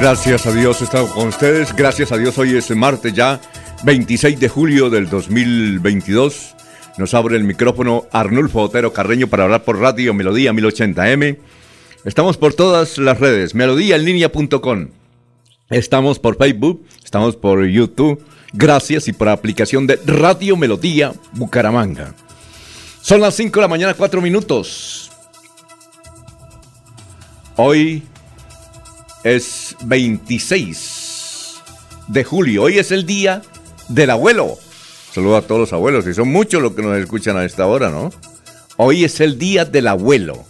Gracias a Dios he estado con ustedes. Gracias a Dios hoy es martes ya, 26 de julio del 2022. Nos abre el micrófono Arnulfo Otero Carreño para hablar por Radio Melodía 1080M. Estamos por todas las redes, melodíaenlínea.com. Estamos por Facebook, estamos por YouTube. Gracias y por aplicación de Radio Melodía Bucaramanga. Son las 5 de la mañana, 4 minutos. Hoy es 26 de julio. Hoy es el día del abuelo. Saludo a todos los abuelos, y son muchos los que nos escuchan a esta hora, ¿no? Hoy es el día del abuelo,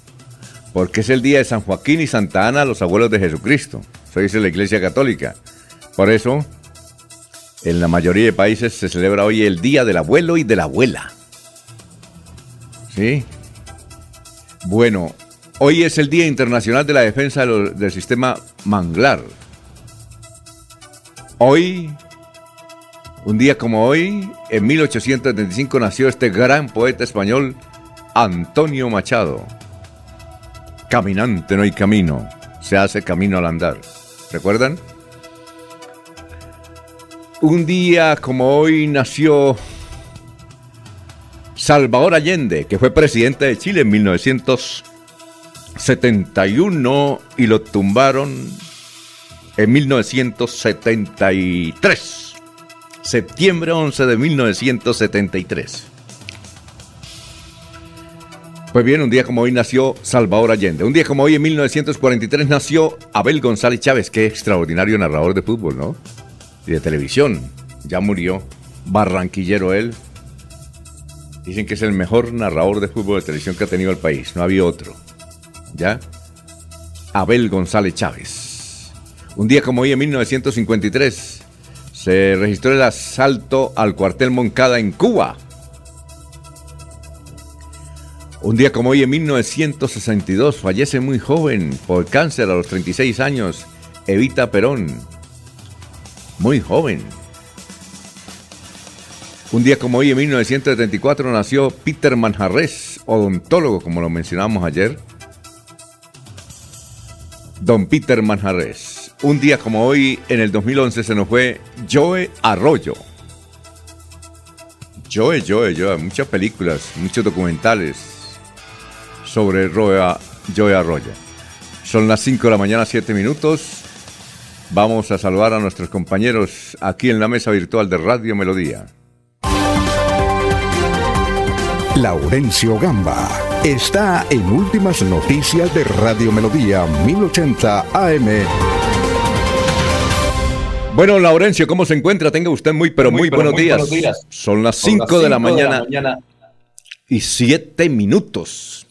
porque es el día de San Joaquín y Santa Ana, los abuelos de Jesucristo. Eso dice la Iglesia Católica. Por eso, en la mayoría de países se celebra hoy el día del abuelo y de la abuela. ¿Sí? Bueno, Hoy es el Día Internacional de la Defensa del Sistema Manglar. Hoy, un día como hoy, en 1875 nació este gran poeta español, Antonio Machado. Caminante no hay camino, se hace camino al andar. ¿Recuerdan? Un día como hoy nació Salvador Allende, que fue presidente de Chile en 1900. 71 y lo tumbaron en 1973. Septiembre 11 de 1973. Pues bien, un día como hoy nació Salvador Allende. Un día como hoy, en 1943, nació Abel González Chávez, qué extraordinario narrador de fútbol, ¿no? Y de televisión. Ya murió. Barranquillero él. Dicen que es el mejor narrador de fútbol de televisión que ha tenido el país. No había otro. ¿Ya? Abel González Chávez. Un día como hoy, en 1953, se registró el asalto al cuartel Moncada en Cuba. Un día como hoy, en 1962, fallece muy joven por cáncer a los 36 años, Evita Perón. Muy joven. Un día como hoy, en 1974, nació Peter Manjarres, odontólogo, como lo mencionamos ayer don Peter Manjarres. Un día como hoy, en el 2011, se nos fue Joe Arroyo. Joe, Joe, Joe, muchas películas, muchos documentales sobre Joe Arroyo. Son las 5 de la mañana, 7 minutos. Vamos a saludar a nuestros compañeros aquí en la mesa virtual de Radio Melodía. Laurencio Gamba está en Últimas Noticias de Radio Melodía 1080 AM. Bueno, Laurencio, ¿cómo se encuentra? Tenga usted muy, pero muy, buenos, días. Son las 5 de, la mañana y 7 minutos.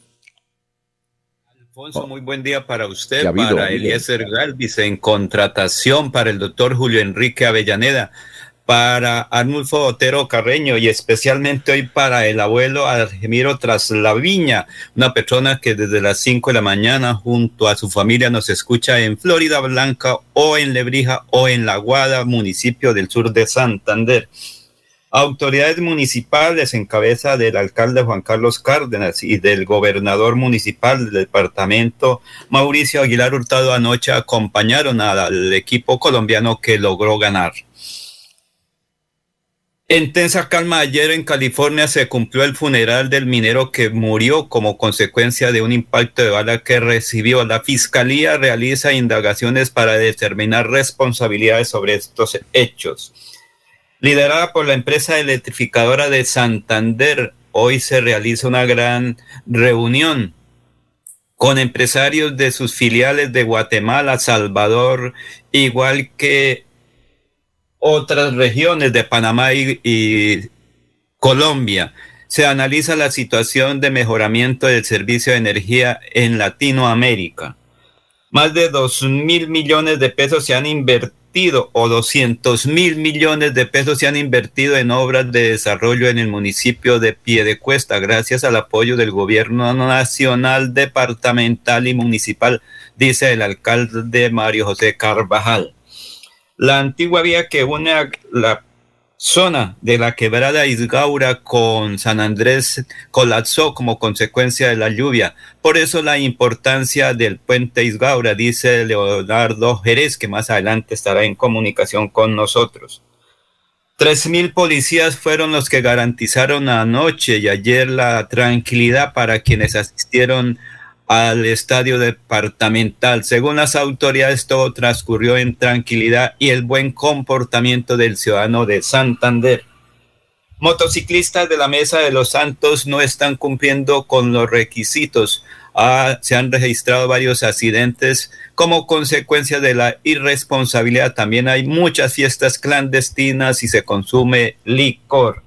Alfonso, muy buen día para usted, para Eliezer Galvis en contratación para el doctor Julio Enrique Avellaneda para Arnulfo Otero Carreño y especialmente hoy para el abuelo Argemiro Traslaviña, una persona que desde las 5 de la mañana junto a su familia nos escucha en Florida Blanca o en Lebrija o en La Guada, municipio del sur de Santander. Autoridades municipales en cabeza del alcalde Juan Carlos Cárdenas y del gobernador municipal del departamento Mauricio Aguilar Hurtado anoche acompañaron al equipo colombiano que logró ganar. En tensa calma ayer en California se cumplió el funeral del minero que murió como consecuencia de un impacto de bala que recibió. La fiscalía realiza indagaciones para determinar responsabilidades sobre estos hechos. Liderada por la empresa electrificadora de Santander, hoy se realiza una gran reunión con empresarios de sus filiales de Guatemala, Salvador, igual que otras regiones de Panamá y, Colombia. Se analiza la situación de mejoramiento del servicio de energía en Latinoamérica. Más de dos mil millones de pesos se han invertido o 200 mil millones de pesos se han invertido en obras de desarrollo en el municipio de Piedecuesta gracias al apoyo del gobierno nacional, departamental y municipal, dice el alcalde Mario José Carvajal. La antigua vía que une la zona de la quebrada Isgaura con San Andrés colapsó como consecuencia de la lluvia. Por eso la importancia del puente Isgaura, dice Leonardo Jerez, que más adelante estará en comunicación con nosotros. Tres mil policías fueron los que garantizaron anoche y ayer la tranquilidad para quienes asistieron al estadio departamental. Según las autoridades, todo transcurrió en tranquilidad y el buen comportamiento del ciudadano de Santander. Motociclistas de la Mesa de los Santos no están cumpliendo con los requisitos. Ah, se han registrado varios accidentes como consecuencia de la irresponsabilidad. También hay muchas fiestas clandestinas y se consume licor.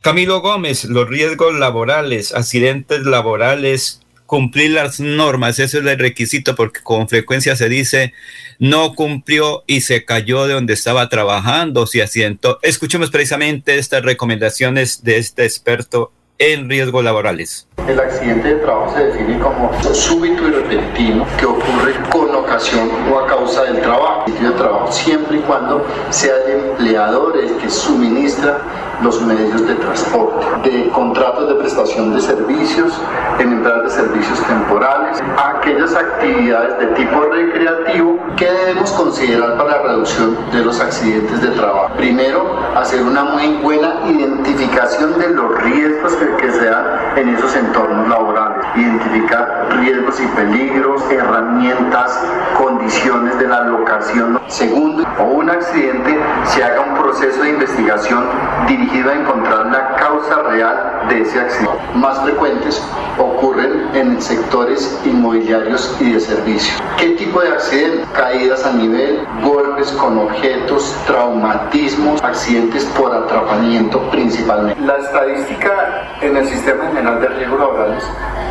Camilo Gómez, los riesgos laborales, accidentes laborales, cumplir las normas, ese es el requisito porque con frecuencia se dice no cumplió y se cayó de donde estaba trabajando, si asiento. Escuchemos precisamente estas recomendaciones de este experto en riesgos laborales. El accidente de trabajo se define como súbito y repentino que ocurre con ocasión o a causa del trabajo. El de trabajo siempre y cuando sea el empleador el que suministra los medios de transporte, de contratos de prestación de servicios, en empresas de servicios temporales, aquellas actividades de tipo recreativo que debemos considerar para la reducción de los accidentes de trabajo. Primero, hacer una muy buena identificación de los riesgos que, que se dan en esos entornos laborales, identificar riesgos y peligros, herramientas, condiciones de la locación. Segundo, o un accidente se haga un proceso de investigación dirigido a encontrar la causa real de ese accidente. Más frecuentes ocurren en sectores inmobiliarios y de servicios. ¿Qué tipo de accidentes? Caídas a nivel, golpes con objetos, traumatismos, accidentes por atrapamiento principalmente. La estadística en el Sistema General de Riesgos Laborales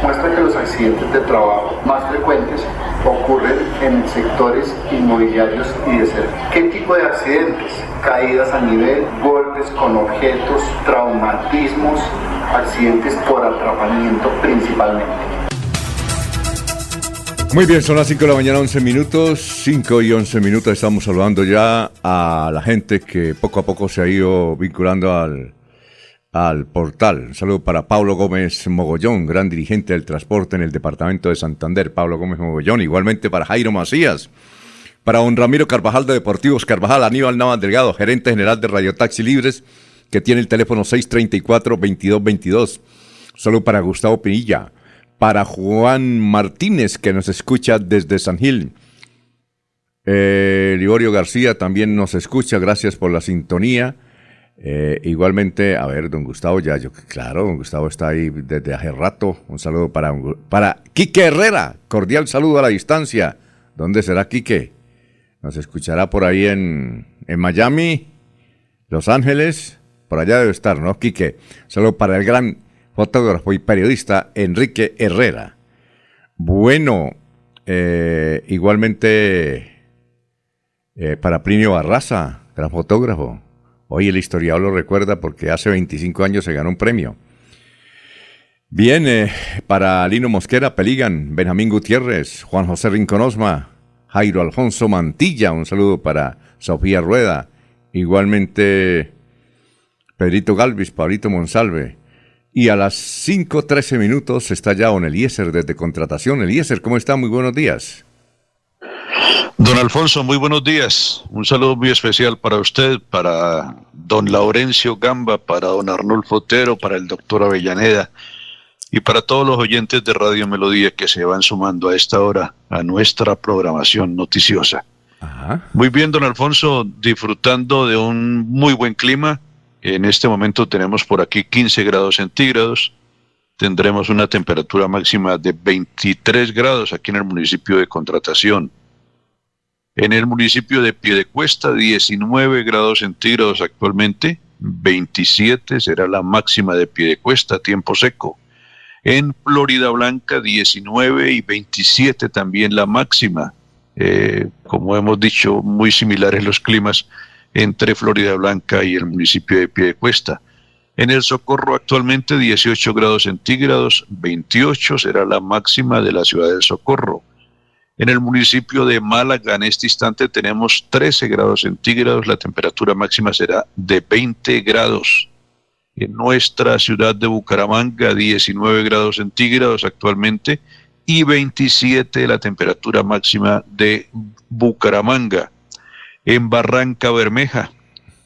muestra que los accidentes de trabajo más frecuentes ocurren en sectores inmobiliarios y de servicios. ¿Qué tipo de accidentes? Caídas a nivel, golpes con objetos, traumatismos, accidentes por atrapamiento principalmente. Muy bien, son las 5 de la mañana, 11 minutos, 5 y 11 minutos. Estamos saludando ya a la gente que poco a poco se ha ido vinculando al, al portal. Un saludo para Pablo Gómez Mogollón, gran dirigente del transporte en el departamento de Santander. Pablo Gómez Mogollón, igualmente para Jairo Macías. Para don Ramiro Carvajal de Deportivos Carvajal, Aníbal Navas Delgado, gerente general de Radio Taxi Libres, que tiene el teléfono 634-2222. Saludo para Gustavo Pinilla. Para Juan Martínez, que nos escucha desde San Gil. Eh, Liborio García también nos escucha, gracias por la sintonía. Eh, igualmente, a ver, don Gustavo, ya yo, claro, don Gustavo está ahí desde hace rato. Un saludo para, para Quique Herrera, cordial saludo a la distancia. ¿Dónde será Quique? Nos escuchará por ahí en, en Miami, Los Ángeles, por allá debe estar, ¿no, Quique? Saludo para el gran fotógrafo y periodista Enrique Herrera. Bueno, eh, igualmente eh, para Plinio Barraza, gran fotógrafo. Hoy el historiador lo recuerda porque hace 25 años se ganó un premio. Viene para Lino Mosquera, Peligan, Benjamín Gutiérrez, Juan José Rinconosma, Jairo Alfonso Mantilla, un saludo para Sofía Rueda, igualmente Pedrito Galvis, Pablito Monsalve. Y a las 5.13 minutos está ya Don Eliezer desde Contratación. Eliezer, ¿cómo está? Muy buenos días. Don Alfonso, muy buenos días. Un saludo muy especial para usted, para don Laurencio Gamba, para don Arnulfo Otero, para el doctor Avellaneda y para todos los oyentes de Radio Melodía que se van sumando a esta hora a nuestra programación noticiosa. Muy bien, don Alfonso, disfrutando de un muy buen clima. En este momento tenemos por aquí 15 grados centígrados. Tendremos una temperatura máxima de 23 grados aquí en el municipio de Contratación. En el municipio de Piedecuesta, 19 grados centígrados actualmente. 27 será la máxima de Piedecuesta, tiempo seco. En Florida Blanca, 19 y 27 también la máxima. Eh, como hemos dicho, muy similares los climas entre Florida Blanca y el municipio de Piedecuesta. En el Socorro actualmente 18 grados centígrados, 28 será la máxima de la ciudad del Socorro. En el municipio de Málaga en este instante tenemos 13 grados centígrados, la temperatura máxima será de 20 grados. En nuestra ciudad de Bucaramanga 19 grados centígrados actualmente y 27 la temperatura máxima de Bucaramanga. En Barranca Bermeja,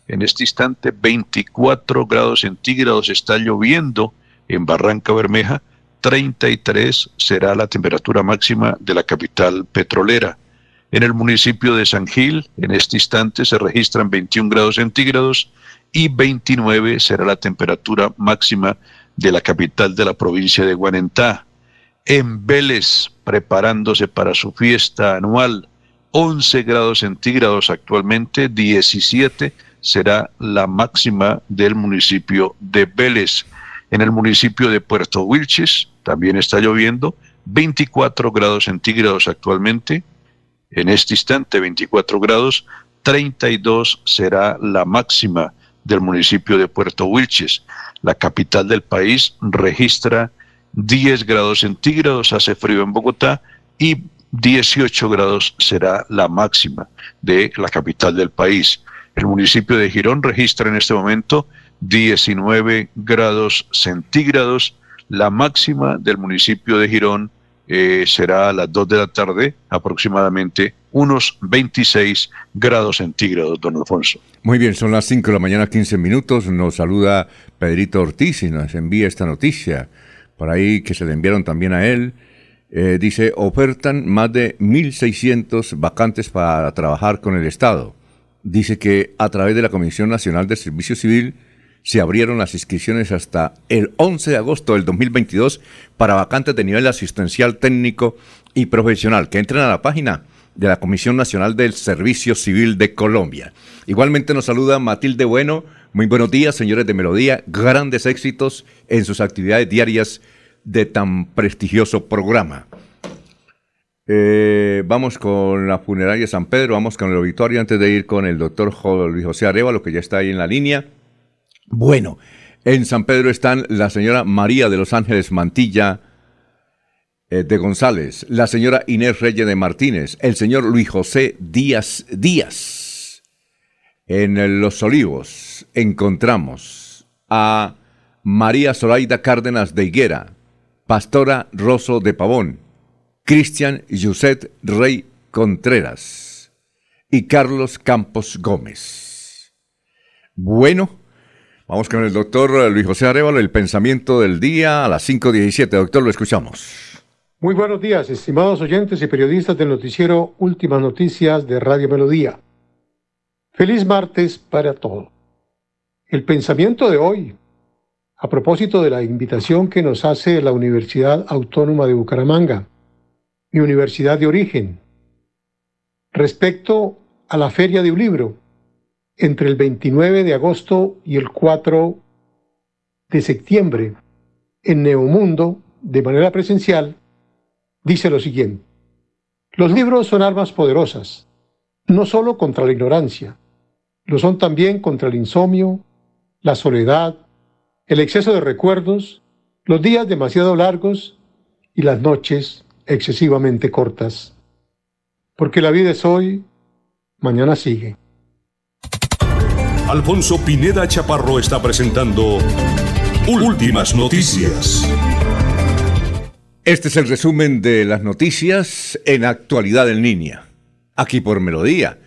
en este instante 24 grados centígrados está lloviendo en Barranca Bermeja, 33 será la temperatura máxima de la capital petrolera. En el municipio de San Gil, en este instante se registran 21 grados centígrados y 29 será la temperatura máxima de la capital de la provincia de Guanentá en Vélez preparándose para su fiesta anual. 11 grados centígrados actualmente, 17 será la máxima del municipio de Vélez. En el municipio de Puerto Wilches también está lloviendo, 24 grados centígrados actualmente, en este instante 24 grados, 32 será la máxima del municipio de Puerto Wilches. La capital del país registra 10 grados centígrados, hace frío en Bogotá y 18 grados será la máxima de la capital del país. El municipio de Girón registra en este momento 19 grados centígrados. La máxima del municipio de Girón eh, será a las 2 de la tarde, aproximadamente unos 26 grados centígrados, don Alfonso. Muy bien, son las 5 de la mañana, 15 minutos. Nos saluda Pedrito Ortiz y nos envía esta noticia por ahí que se le enviaron también a él. Eh, dice, ofertan más de 1.600 vacantes para trabajar con el Estado. Dice que a través de la Comisión Nacional de Servicio Civil se abrieron las inscripciones hasta el 11 de agosto del 2022 para vacantes de nivel asistencial técnico y profesional, que entren a la página de la Comisión Nacional del Servicio Civil de Colombia. Igualmente nos saluda Matilde Bueno. Muy buenos días, señores de Melodía. Grandes éxitos en sus actividades diarias de tan prestigioso programa. Eh, vamos con la funeraria San Pedro, vamos con el auditorio antes de ir con el doctor Luis José Arevalo, que ya está ahí en la línea. Bueno, en San Pedro están la señora María de los Ángeles Mantilla eh, de González, la señora Inés Reyes de Martínez, el señor Luis José Díaz Díaz. En Los Olivos encontramos a María Zoraida Cárdenas de Higuera, Pastora Rosso de Pavón, Cristian Yuset Rey Contreras y Carlos Campos Gómez. Bueno, vamos con el doctor Luis José Arevalo, el pensamiento del día a las 5.17. Doctor, lo escuchamos. Muy buenos días, estimados oyentes y periodistas del noticiero Últimas Noticias de Radio Melodía. Feliz martes para todos. El pensamiento de hoy a propósito de la invitación que nos hace la Universidad Autónoma de Bucaramanga, mi universidad de origen, respecto a la Feria de un Libro, entre el 29 de agosto y el 4 de septiembre, en Neomundo, de manera presencial, dice lo siguiente. Los libros son armas poderosas, no solo contra la ignorancia, lo son también contra el insomnio, la soledad, el exceso de recuerdos, los días demasiado largos y las noches excesivamente cortas. Porque la vida es hoy, mañana sigue. Alfonso Pineda Chaparro está presentando Últimas Noticias. Este es el resumen de las noticias en actualidad en línea. aquí por Melodía.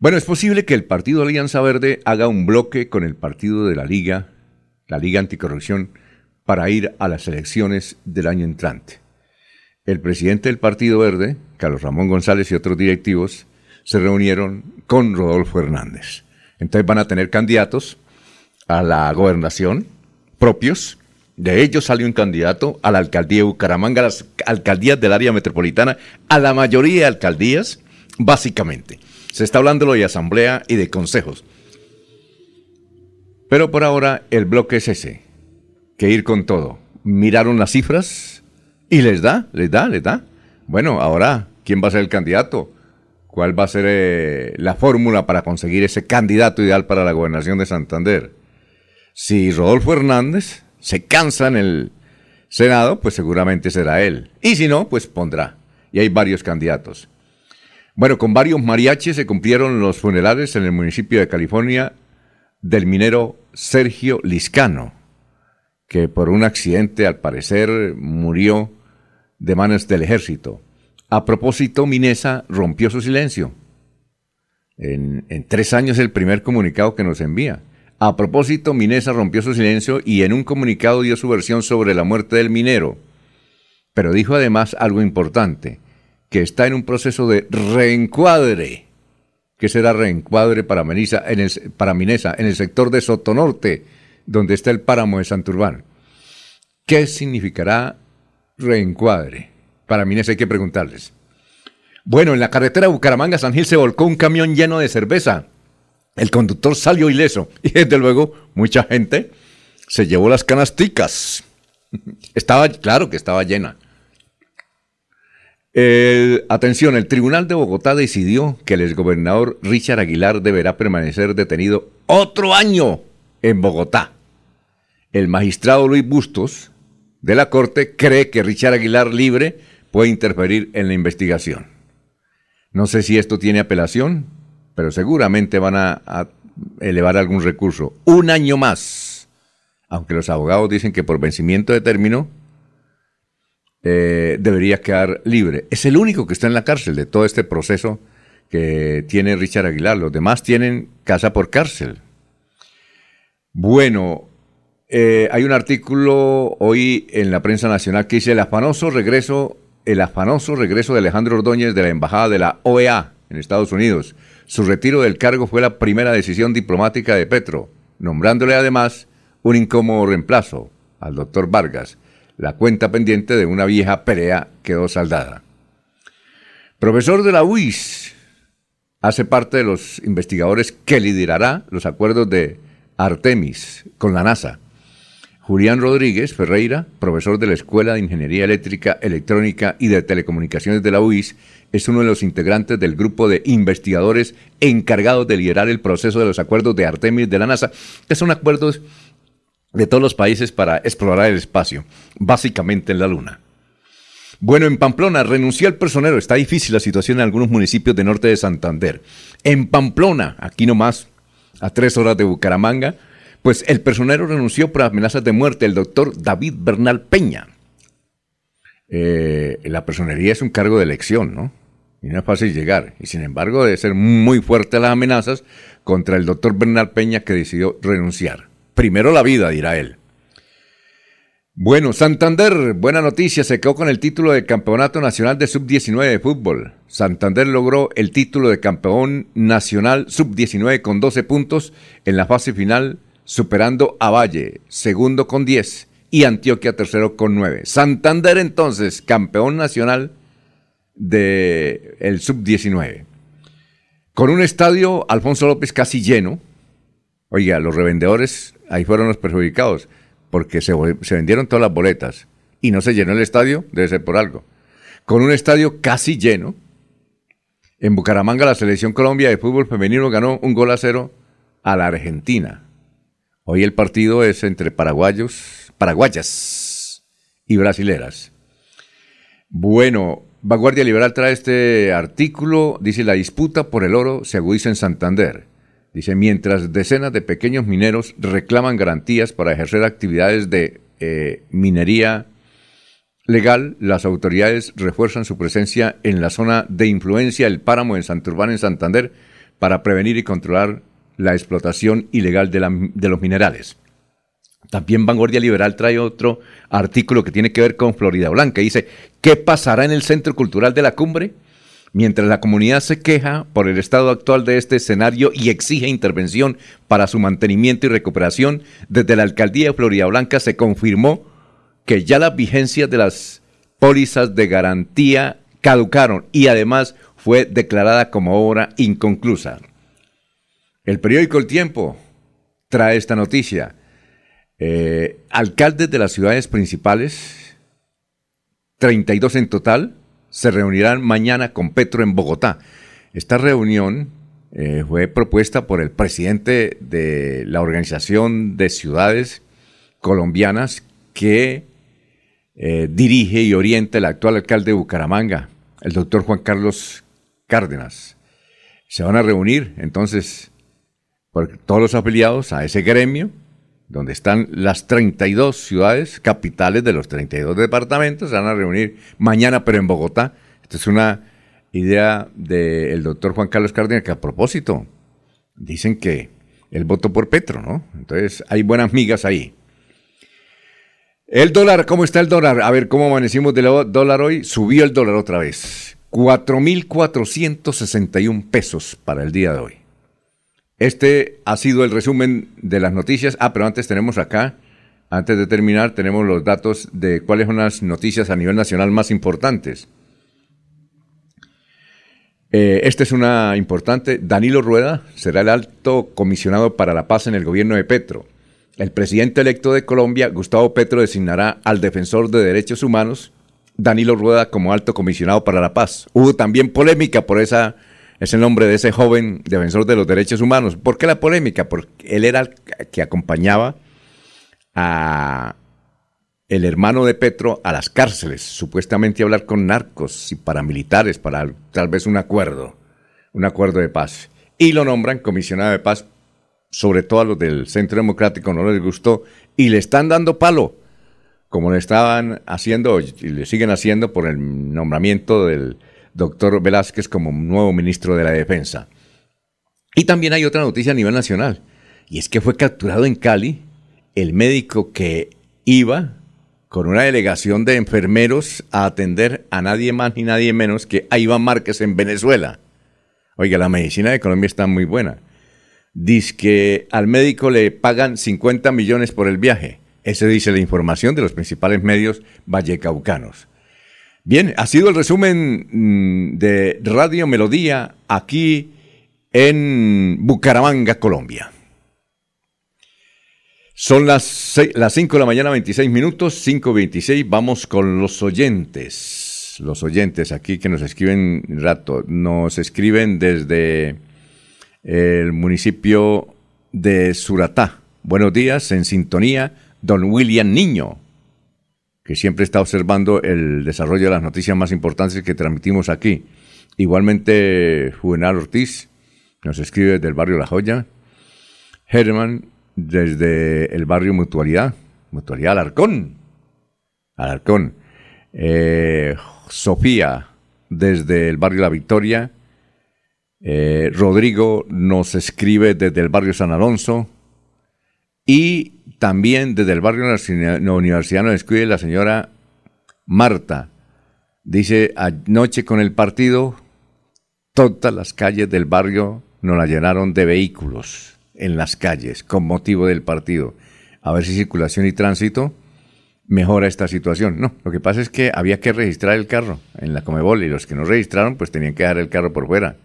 Bueno, es posible que el partido Alianza Verde haga un bloque con el partido de la Liga, la Liga Anticorrupción, para ir a las elecciones del año entrante. El presidente del Partido Verde, Carlos Ramón González y otros directivos se reunieron con Rodolfo Hernández. Entonces van a tener candidatos a la gobernación propios. De ellos salió un candidato a la alcaldía de Bucaramanga, a las alcaldías del área metropolitana, a la mayoría de alcaldías, básicamente. Se está hablando de asamblea y de consejos. Pero por ahora el bloque es ese, que ir con todo. Miraron las cifras y les da, les da, les da. Bueno, ahora, ¿quién va a ser el candidato? ¿Cuál va a ser eh, la fórmula para conseguir ese candidato ideal para la gobernación de Santander? Si Rodolfo Hernández se cansa en el Senado, pues seguramente será él. Y si no, pues pondrá. Y hay varios candidatos. Bueno, con varios mariachis se cumplieron los funerales en el municipio de California del minero Sergio Liscano, que por un accidente al parecer murió de manos del ejército. A propósito, Minesa rompió su silencio. En, en tres años el primer comunicado que nos envía. A propósito, Minesa rompió su silencio y en un comunicado dio su versión sobre la muerte del minero. Pero dijo además algo importante que está en un proceso de reencuadre. ¿Qué será reencuadre para, Minesa en el, Minesa en el sector de Sotonorte, donde está el páramo de Santurbán? ¿Qué significará reencuadre? Para Minesa hay que preguntarles. Bueno, en la carretera Bucaramanga-San Gil se volcó un camión lleno de cerveza. El conductor salió ileso y desde luego mucha gente se llevó las canasticas. Estaba, claro que estaba llena atención, el Tribunal de Bogotá decidió que el exgobernador Richard Aguilar deberá permanecer detenido otro año en Bogotá. El magistrado Luis Bustos de la Corte cree que Richard Aguilar libre puede interferir en la investigación. No sé si esto tiene apelación, pero seguramente van a, a elevar algún recurso. Un año más, aunque los abogados dicen que por vencimiento de término eh, debería quedar libre. Es el único que está en la cárcel de todo este proceso que tiene Richard Aguilar. Los demás tienen casa por cárcel. Bueno, eh, hay un artículo hoy en la prensa nacional que dice el afanoso regreso, el afanoso regreso de Alejandro Ordóñez de la embajada de la OEA en Estados Unidos. Su retiro del cargo fue la primera decisión diplomática de Petro, nombrándole además un incómodo reemplazo al doctor Vargas. La cuenta pendiente de una vieja pelea quedó saldada. Profesor de la UIS, hace parte de los investigadores que liderará los acuerdos de Artemis con la NASA. Julián Rodríguez Ferreira, profesor de la Escuela de Ingeniería Eléctrica, Electrónica y de Telecomunicaciones de la UIS, es uno de los integrantes del grupo de investigadores encargados de liderar el proceso de los acuerdos de Artemis de la NASA, que son acuerdos de todos los países para explorar el espacio, básicamente en la Luna. Bueno, en Pamplona renunció el personero. Está difícil la situación en algunos municipios de norte de Santander. En Pamplona, aquí nomás, a tres horas de Bucaramanga, pues el personero renunció por amenazas de muerte, el doctor David Bernal Peña. Eh, la personería es un cargo de elección, ¿no? Y no es fácil llegar. Y sin embargo, debe ser muy fuerte las amenazas contra el doctor Bernal Peña que decidió renunciar. Primero la vida, dirá él. Bueno, Santander, buena noticia, se quedó con el título de Campeonato Nacional de Sub-19 de fútbol. Santander logró el título de Campeón Nacional Sub-19 con 12 puntos en la fase final, superando a Valle, segundo con 10, y Antioquia tercero con 9. Santander entonces, campeón nacional del el Sub-19. Con un estadio Alfonso López casi lleno. Oiga, los revendedores ahí fueron los perjudicados, porque se, vendieron todas las boletas y no se llenó el estadio, debe ser por algo. Con un estadio casi lleno, en Bucaramanga la selección Colombia de fútbol femenino ganó un gol a cero a la Argentina. Hoy el partido es entre paraguayos, paraguayas y brasileras. Bueno, Vanguardia Liberal trae este artículo, dice la disputa por el oro se agudiza en Santander. Dice, mientras decenas de pequeños mineros reclaman garantías para ejercer actividades de eh, minería legal, las autoridades refuerzan su presencia en la zona de influencia del páramo en Santurbán, en Santander, para prevenir y controlar la explotación ilegal de, de los minerales. También Vanguardia Liberal trae otro artículo que tiene que ver con Florida Blanca. Dice, ¿qué pasará en el Centro Cultural de la Cumbre? Mientras la comunidad se queja por el estado actual de este escenario y exige intervención para su mantenimiento y recuperación, desde la alcaldía de Florida Blanca se confirmó que ya las vigencias de las pólizas de garantía caducaron y además fue declarada como obra inconclusa. El periódico El Tiempo trae esta noticia. Eh, alcaldes de las ciudades principales, 32 en total, se reunirán mañana con Petro en Bogotá. Esta reunión eh, fue propuesta por el presidente de la Organización de Ciudades Colombianas que eh, dirige y orienta el actual alcalde de Bucaramanga, el doctor Juan Carlos Cárdenas. Se van a reunir entonces todos los afiliados a ese gremio donde están las 32 ciudades capitales de los 32 departamentos, se van a reunir mañana, pero en Bogotá. Esta es una idea del doctor Juan Carlos Cárdenas, que a propósito, dicen que él votó por Petro, ¿no? Entonces hay buenas migas ahí. El dólar, ¿cómo está el dólar? A ver, ¿cómo amanecimos del dólar hoy? Subió el dólar otra vez. 4.461 pesos para el día de hoy. Este ha sido el resumen de las noticias. Ah, pero antes tenemos acá, antes de terminar, tenemos los datos de cuáles son las noticias a nivel nacional más importantes. Eh, esta es una importante. Danilo Rueda será el alto comisionado para la paz en el gobierno de Petro. El presidente electo de Colombia, Gustavo Petro, designará al defensor de derechos humanos, Danilo Rueda, como alto comisionado para la paz. Hubo también polémica por esa es el nombre de ese joven defensor de los derechos humanos. ¿Por qué la polémica? Porque él era el que acompañaba a el hermano de Petro a las cárceles, supuestamente a hablar con narcos y paramilitares para tal vez un acuerdo, un acuerdo de paz. Y lo nombran comisionado de paz, sobre todo a los del Centro Democrático no les gustó y le están dando palo, como le estaban haciendo y le siguen haciendo por el nombramiento del doctor Velázquez como nuevo ministro de la Defensa. Y también hay otra noticia a nivel nacional, y es que fue capturado en Cali el médico que iba con una delegación de enfermeros a atender a nadie más ni nadie menos que a Iván Márquez en Venezuela. Oiga, la medicina de Colombia está muy buena. Dice que al médico le pagan 50 millones por el viaje. Ese dice la información de los principales medios vallecaucanos. Bien, ha sido el resumen mm, de Radio Melodía aquí en Bucaramanga, Colombia. Son las, las 5 de la mañana, 26 minutos, 5.26. Vamos con los oyentes. Los oyentes aquí que nos escriben rato. Nos escriben desde el municipio de Suratá. Buenos días, en sintonía, don William Niño que siempre está observando el desarrollo de las noticias más importantes que transmitimos aquí. Igualmente, Juvenal Ortiz nos escribe desde el barrio La Joya. Herman desde el barrio Mutualidad, Mutualidad Alarcón. Alarcón. Eh, Sofía desde el barrio La Victoria. Eh, Rodrigo nos escribe desde el barrio San Alonso. Y también desde el barrio Universidad nos escribe la señora Marta. Dice, anoche con el partido, todas las calles del barrio nos la llenaron de vehículos en las calles con motivo del partido. A ver si circulación y tránsito mejora esta situación. No, lo que pasa es que había que registrar el carro en la Comebol y los que no registraron pues tenían que dejar el carro por fuera.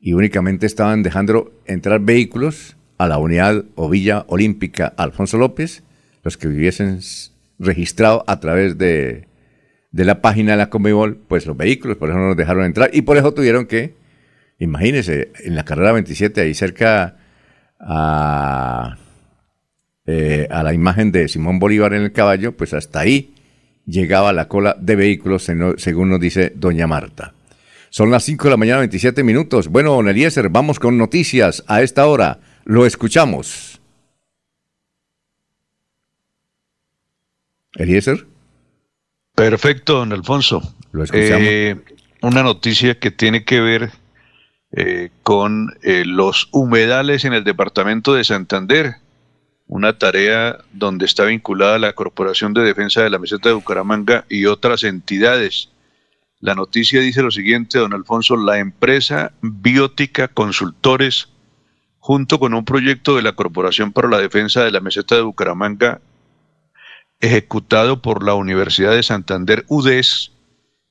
Y únicamente estaban dejando entrar vehículos a la unidad o Villa Olímpica Alfonso López, los que viviesen registrado a través de, de la página de la Comebol, pues los vehículos, por eso no nos dejaron entrar y por eso tuvieron que, imagínense, en la carrera 27, ahí cerca a, eh, a la imagen de Simón Bolívar en el caballo, pues hasta ahí llegaba la cola de vehículos, según nos dice doña Marta. Son las 5 de la mañana, 27 minutos. Bueno, don Eliezer, vamos con noticias a esta hora. Lo escuchamos. Eliezer. Perfecto, don Alfonso. Lo escuchamos. Eh, una noticia que tiene que ver eh, con eh, los humedales en el departamento de Santander, una tarea donde está vinculada la Corporación de Defensa de la Meseta de Bucaramanga y otras entidades. La noticia dice lo siguiente, don Alfonso, la empresa Biótica Consultores, junto con un proyecto de la Corporación para la Defensa de la Meseta de Bucaramanga, ejecutado por la Universidad de Santander UDES,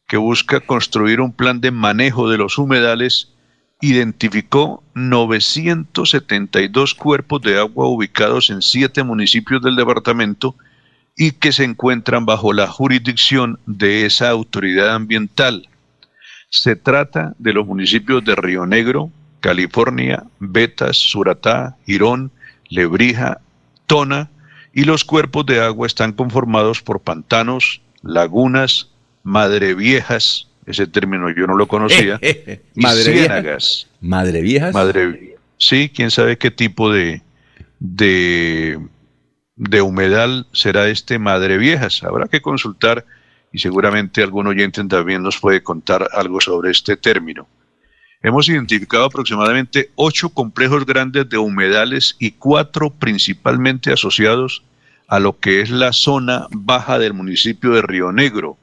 que busca construir un plan de manejo de los humedales, identificó 972 cuerpos de agua ubicados en siete municipios del departamento y que se encuentran bajo la jurisdicción de esa autoridad ambiental. Se trata de los municipios de Río Negro, California, Betas, Suratá, Girón, Lebrija, Tona, y los cuerpos de agua están conformados por pantanos, lagunas, madreviejas, ese término yo no lo conocía, madreviejas. ¿Madreviejas? Madre, sí, quién sabe qué tipo de, de, de humedal será este madreviejas. Habrá que consultar y seguramente algún oyente también nos puede contar algo sobre este término. Hemos identificado aproximadamente ocho complejos grandes de humedales y cuatro principalmente asociados a lo que es la zona baja del municipio de Río Negro,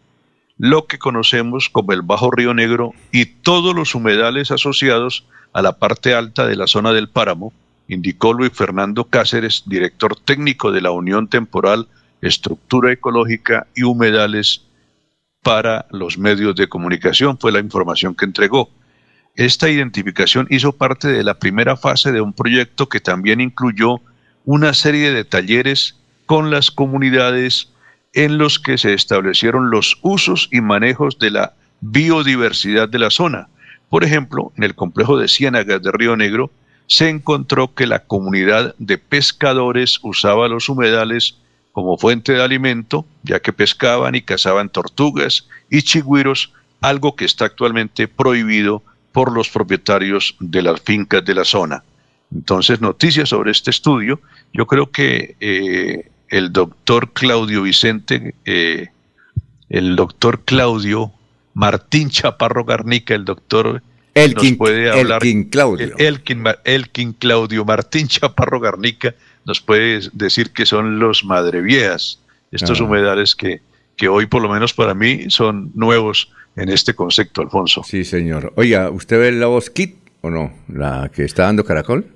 lo que conocemos como el Bajo Río Negro y todos los humedales asociados a la parte alta de la zona del páramo, indicó Luis Fernando Cáceres, director técnico de la Unión Temporal Estructura Ecológica y Humedales para los medios de comunicación, fue la información que entregó. Esta identificación hizo parte de la primera fase de un proyecto que también incluyó una serie de talleres con las comunidades en los que se establecieron los usos y manejos de la biodiversidad de la zona. Por ejemplo, en el complejo de Ciénagas de Río Negro se encontró que la comunidad de pescadores usaba los humedales como fuente de alimento, ya que pescaban y cazaban tortugas y chigüiros, algo que está actualmente prohibido por los propietarios de las fincas de la zona. Entonces, noticias sobre este estudio. Yo creo que eh, el doctor Claudio Vicente, eh, el doctor Claudio Martín Chaparro Garnica, el doctor Elkin, nos puede hablar. Elkin Claudio. Elkin, Claudio Martín Chaparro Garnica nos puede decir que son los madreviejas, estos ah. humedales que, que hoy por lo menos para mí son nuevos en este concepto, Alfonso. Sí, señor. Oiga, ¿usted ve la voz Kit o no? ¿La que está dando Caracol?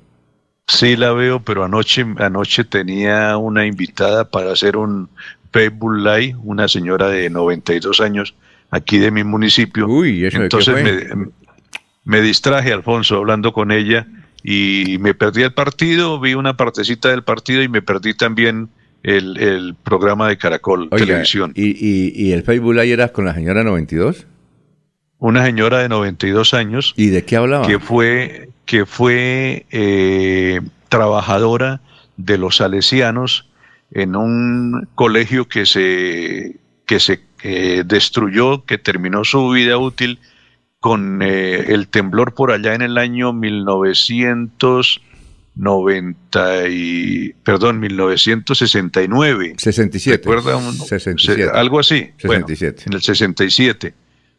Sí la veo, pero anoche, anoche tenía una invitada para hacer un Facebook Live, una señora de 92 años aquí de mi municipio. Uy, ¿eso Entonces me, me distraje, Alfonso, hablando con ella y me perdí el partido, vi una partecita del partido y me perdí también el, el programa de Caracol Televisión. ¿y, y, y el Facebook Live era con la señora 92? Una señora de 92 años. ¿Y de qué hablaba? Que fue, que fue eh, trabajadora de los salesianos en un colegio que se, que se eh, destruyó, que terminó su vida útil con eh, el temblor por allá en el año 1990 y, perdón, 1969. 67. ¿Recuerda? 67. Algo así. 67. en el 67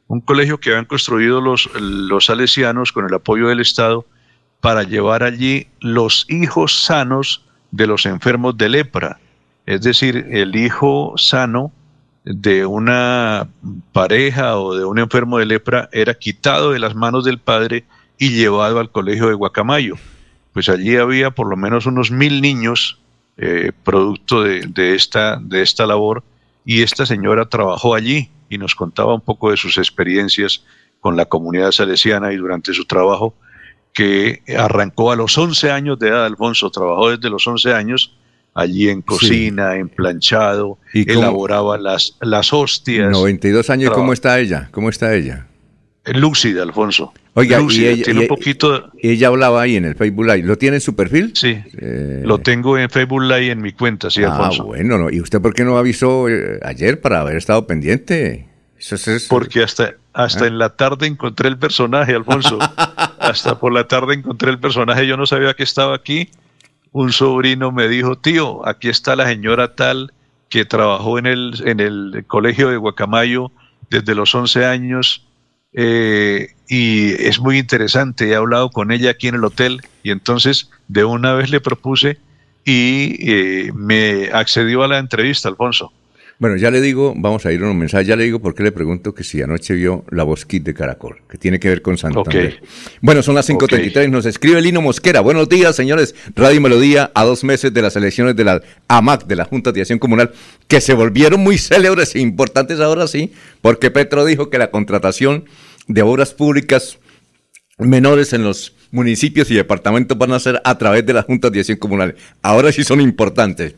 un colegio que habían construido los, los salesianos con el apoyo del Estado para llevar allí los hijos sanos de los enfermos de lepra. Es decir, el hijo sano de una pareja o de un enfermo de lepra era quitado de las manos del padre y llevado al colegio de Guacamayo. Pues allí había por lo menos unos mil niños eh, producto de, de, esta, de esta labor y esta señora trabajó allí y nos contaba un poco de sus experiencias con la comunidad salesiana y durante su trabajo, que arrancó a los 11 años de edad, Alfonso, trabajó desde los 11 años allí en cocina, en planchado, ¿Y elaboraba las, las hostias. 92 años, ¿cómo está ella? ¿Cómo está ella? Lúcida, Alfonso. Oiga, y ella, tiene un poquito. ella hablaba ahí en el Facebook Live. ¿Lo tiene en su perfil? Sí. Eh, lo tengo en Facebook Live en mi cuenta, sí, ah, bueno, no. ¿y usted por qué no avisó eh, ayer para haber estado pendiente? Eso es... Porque hasta, hasta ¿Ah? en la tarde encontré el personaje, Alfonso. hasta por la tarde encontré el personaje. Yo no sabía que estaba aquí. Un sobrino me dijo, tío, aquí está la señora tal que trabajó en el, en el colegio de Guacamayo desde los 11 años eh, y es muy interesante. He hablado con ella aquí en el hotel y entonces de una vez le propuse y eh, me accedió a la entrevista, Alfonso. Bueno, ya le digo, vamos a ir a un mensaje, ya le digo porque le pregunto que si anoche vio la Bosquit de Caracol, que tiene que ver con Santander. Bueno, son las 5.33, nos escribe Lino Mosquera. Buenos días, señores. Radio Melodía, a dos meses de las elecciones de la AMAC, de la Junta de Acción Comunal, que se volvieron muy célebres e importantes ahora sí, porque Petro dijo que la contratación de obras públicas menores en los municipios y departamentos van a ser a través de las juntas de acción comunal. Ahora sí son importantes.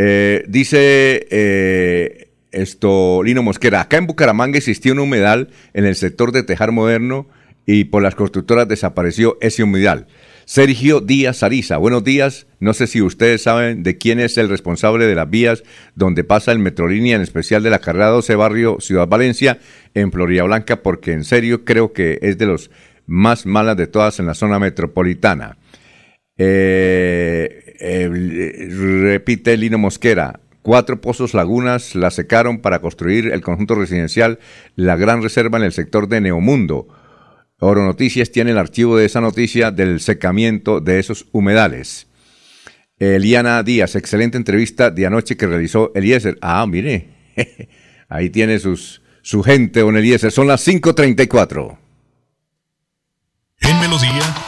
Eh, dice eh, esto Lino Mosquera, acá en Bucaramanga existía un humedal en el sector de Tejar Moderno y por las constructoras desapareció ese humedal. Sergio Díaz Ariza, buenos días. No sé si ustedes saben de quién es el responsable de las vías donde pasa el Metrolínea, en especial de la carrera 12 Barrio Ciudad Valencia, en Florida Blanca, porque en serio creo que es de los más malas de todas en la zona metropolitana. Eh, repite Lino Mosquera, cuatro pozos lagunas la secaron para construir el conjunto residencial La Gran Reserva en el sector de Neomundo. Oro Noticias tiene el archivo de esa noticia del secamiento de esos humedales. Eliana Díaz, excelente entrevista de anoche que realizó Eliezer. Ah, mire, ahí tiene sus, su gente, don Eliezer. Son las 5.34. En Melodía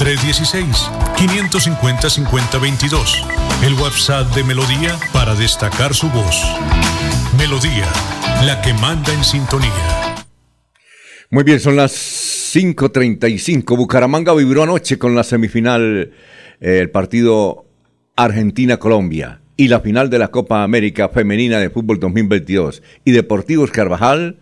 316-550-5022. El WhatsApp de Melodía para destacar su voz. Melodía, la que manda en sintonía. Muy bien, son las 5.35. Bucaramanga vibró anoche con la semifinal, eh, el partido Argentina-Colombia y la final de la Copa América Femenina de Fútbol 2022. Y Deportivos Carvajal,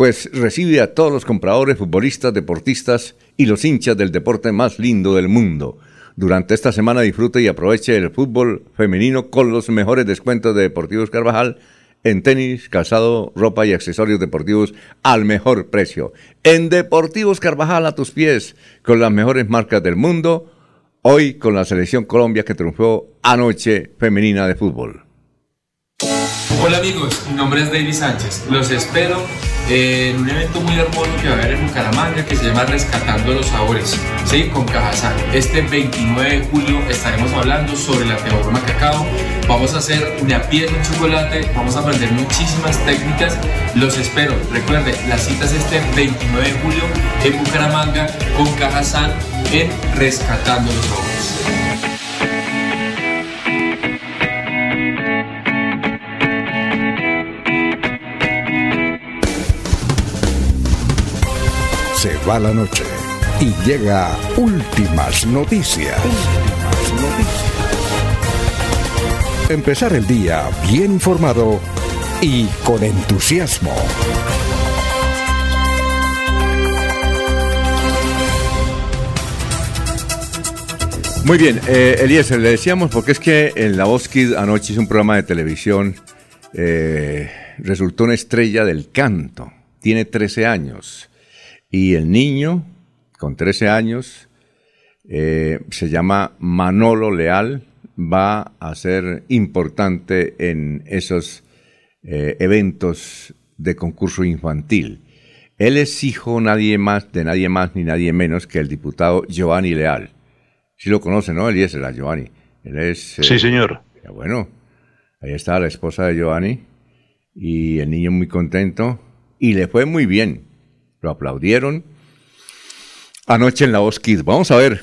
pues recibe a todos los compradores, futbolistas, deportistas y los hinchas del deporte más lindo del mundo. Durante esta semana disfrute y aproveche el fútbol femenino con los mejores descuentos de Deportivos Carvajal en tenis, calzado, ropa y accesorios deportivos al mejor precio. En Deportivos Carvajal a tus pies, con las mejores marcas del mundo Hoy con la selección Colombia que triunfó anoche femenina de fútbol. Hola amigos, mi nombre es David Sánchez. Los espero en un evento muy hermoso que va a haber en Bucaramanga que se llama Rescatando los Sabores, ¿sí? con Cajazán. Este 29 de julio estaremos hablando sobre la teorema cacao. Vamos a hacer una piel de chocolate, vamos a aprender muchísimas técnicas. Los espero. Recuerden, la cita es este 29 de julio en Bucaramanga con Cajazán en Rescatando los Sabores. Se va la noche y llega últimas noticias. Últimas noticias. Empezar el día bien informado y con entusiasmo. Muy bien, eh, Eliezer, le decíamos porque es que en La Voz anoche hizo un programa de televisión, eh, resultó una estrella del canto, tiene 13 años y el niño con 13 años eh, se llama Manolo Leal, va a ser importante en esos eh, eventos de concurso infantil. Él es hijo nadie más, de nadie más ni nadie menos que el diputado Giovanni Leal Sí lo conoce, ¿no? Eliezer, a Giovanni. Él es, sí, eh, señor. Bueno, ahí está la esposa de Giovanni y el niño muy contento y le fue muy bien. Lo aplaudieron anoche en la Voz Kids. Vamos a ver.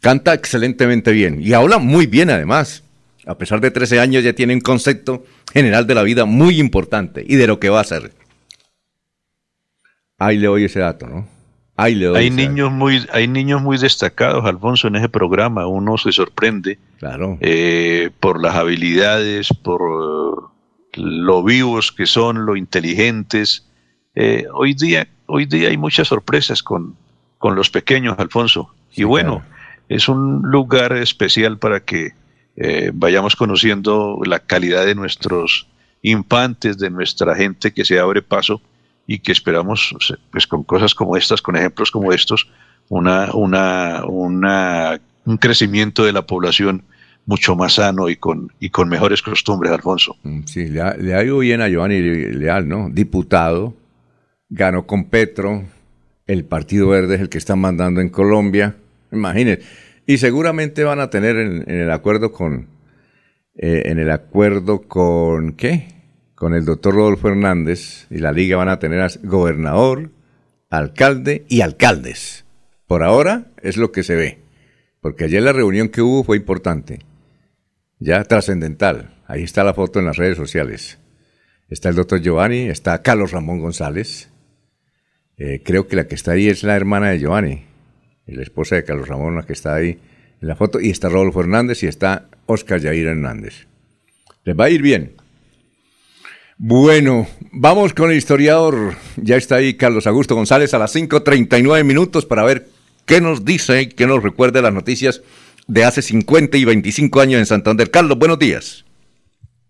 Canta excelentemente bien y habla muy bien además. A pesar de 13 años ya tiene un concepto general de la vida muy importante y de lo que va a hacer. Ahí le oye ese dato, ¿no? hay niños muy, hay niños muy destacados, Alfonso, en ese programa. Uno se sorprende claro. Eh, por las habilidades, por lo vivos que son, lo inteligentes. Eh, hoy día, hoy día hay muchas sorpresas con, con los pequeños, Alfonso. y bueno, es un lugar especial para que eh, vayamos conociendo la calidad de nuestros infantes, de nuestra gente que se abre paso y que esperamos, pues con cosas como estas, con ejemplos como estos, una, una, una, un crecimiento de la población mucho más sano y con, y con mejores costumbres, Alfonso. Mm, sí, le ha, ido bien a Giovanni Leal, ¿no? Diputado, ganó con Petro, el Partido Verde es el que está mandando en Colombia, imagínense. Y seguramente van a tener en, el acuerdo con, eh, en el acuerdo con, ¿qué? Con el doctor Rodolfo Hernández y la liga van a tener gobernador, alcalde y alcaldes. Por ahora es lo que se ve, porque ayer la reunión que hubo fue importante ya trascendental. Ahí está la foto en las redes sociales. Está el doctor Giovanni, está Carlos Ramón González. Eh, creo que la que está ahí es la hermana de Giovanni, la esposa de Carlos Ramón, la que está ahí en la foto. Y está Rodolfo Hernández y está Oscar Yair Hernández. Les va a ir bien. Bueno, vamos con el historiador. Ya está ahí Carlos Augusto González a las 5.39 minutos para ver qué nos dice, qué nos recuerda las noticias de hace 50 y 25 años en Santander. Carlos, buenos días.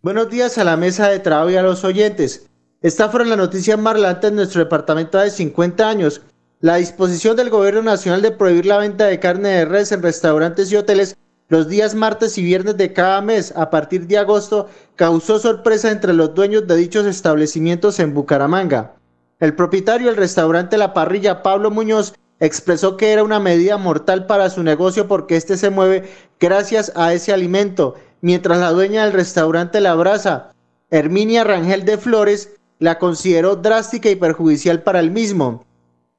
Buenos días a la mesa de trabajo y a los oyentes. Esta fue la noticia más relevante en nuestro departamento de 50 años. La disposición del Gobierno Nacional de prohibir la venta de carne de res en restaurantes y hoteles los días martes y viernes de cada mes a partir de agosto causó sorpresa entre los dueños de dichos establecimientos en Bucaramanga. El propietario del restaurante La Parrilla, Pablo Muñoz, expresó que era una medida mortal para su negocio porque éste se mueve gracias a ese alimento, mientras la dueña del restaurante La Brasa, Herminia Rangel de Flores, la consideró drástica y perjudicial para el mismo.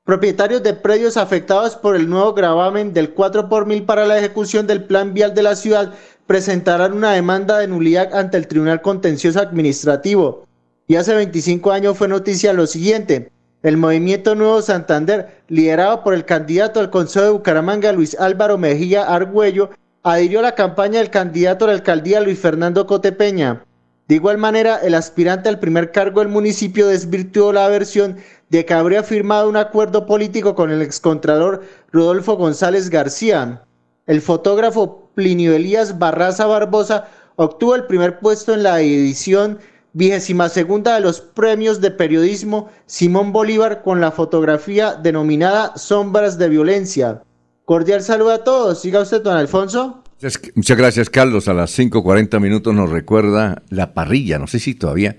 Propietarios de predios afectados por el nuevo gravamen del 4 por mil para la ejecución del plan vial de la ciudad presentarán una demanda de nulidad ante el Tribunal Contencioso Administrativo. Y hace 25 años fue noticia lo siguiente. El movimiento Nuevo Santander, liderado por el candidato al Consejo de Bucaramanga, Luis Álvaro Mejía Argüello, adhirió a la campaña del candidato a la alcaldía Luis Fernando Cotepeña. De igual manera, el aspirante al primer cargo del municipio desvirtuó la versión de que habría firmado un acuerdo político con el excontralor Rodolfo González García. El fotógrafo Plinio Elías Barraza Barbosa obtuvo el primer puesto en la edición vigésima segunda de los premios de periodismo Simón Bolívar con la fotografía denominada Sombras de Violencia. Cordial saludo a todos. Siga usted, don Alfonso. Muchas gracias, Carlos. A las 5.40 minutos nos recuerda la parrilla. No sé si todavía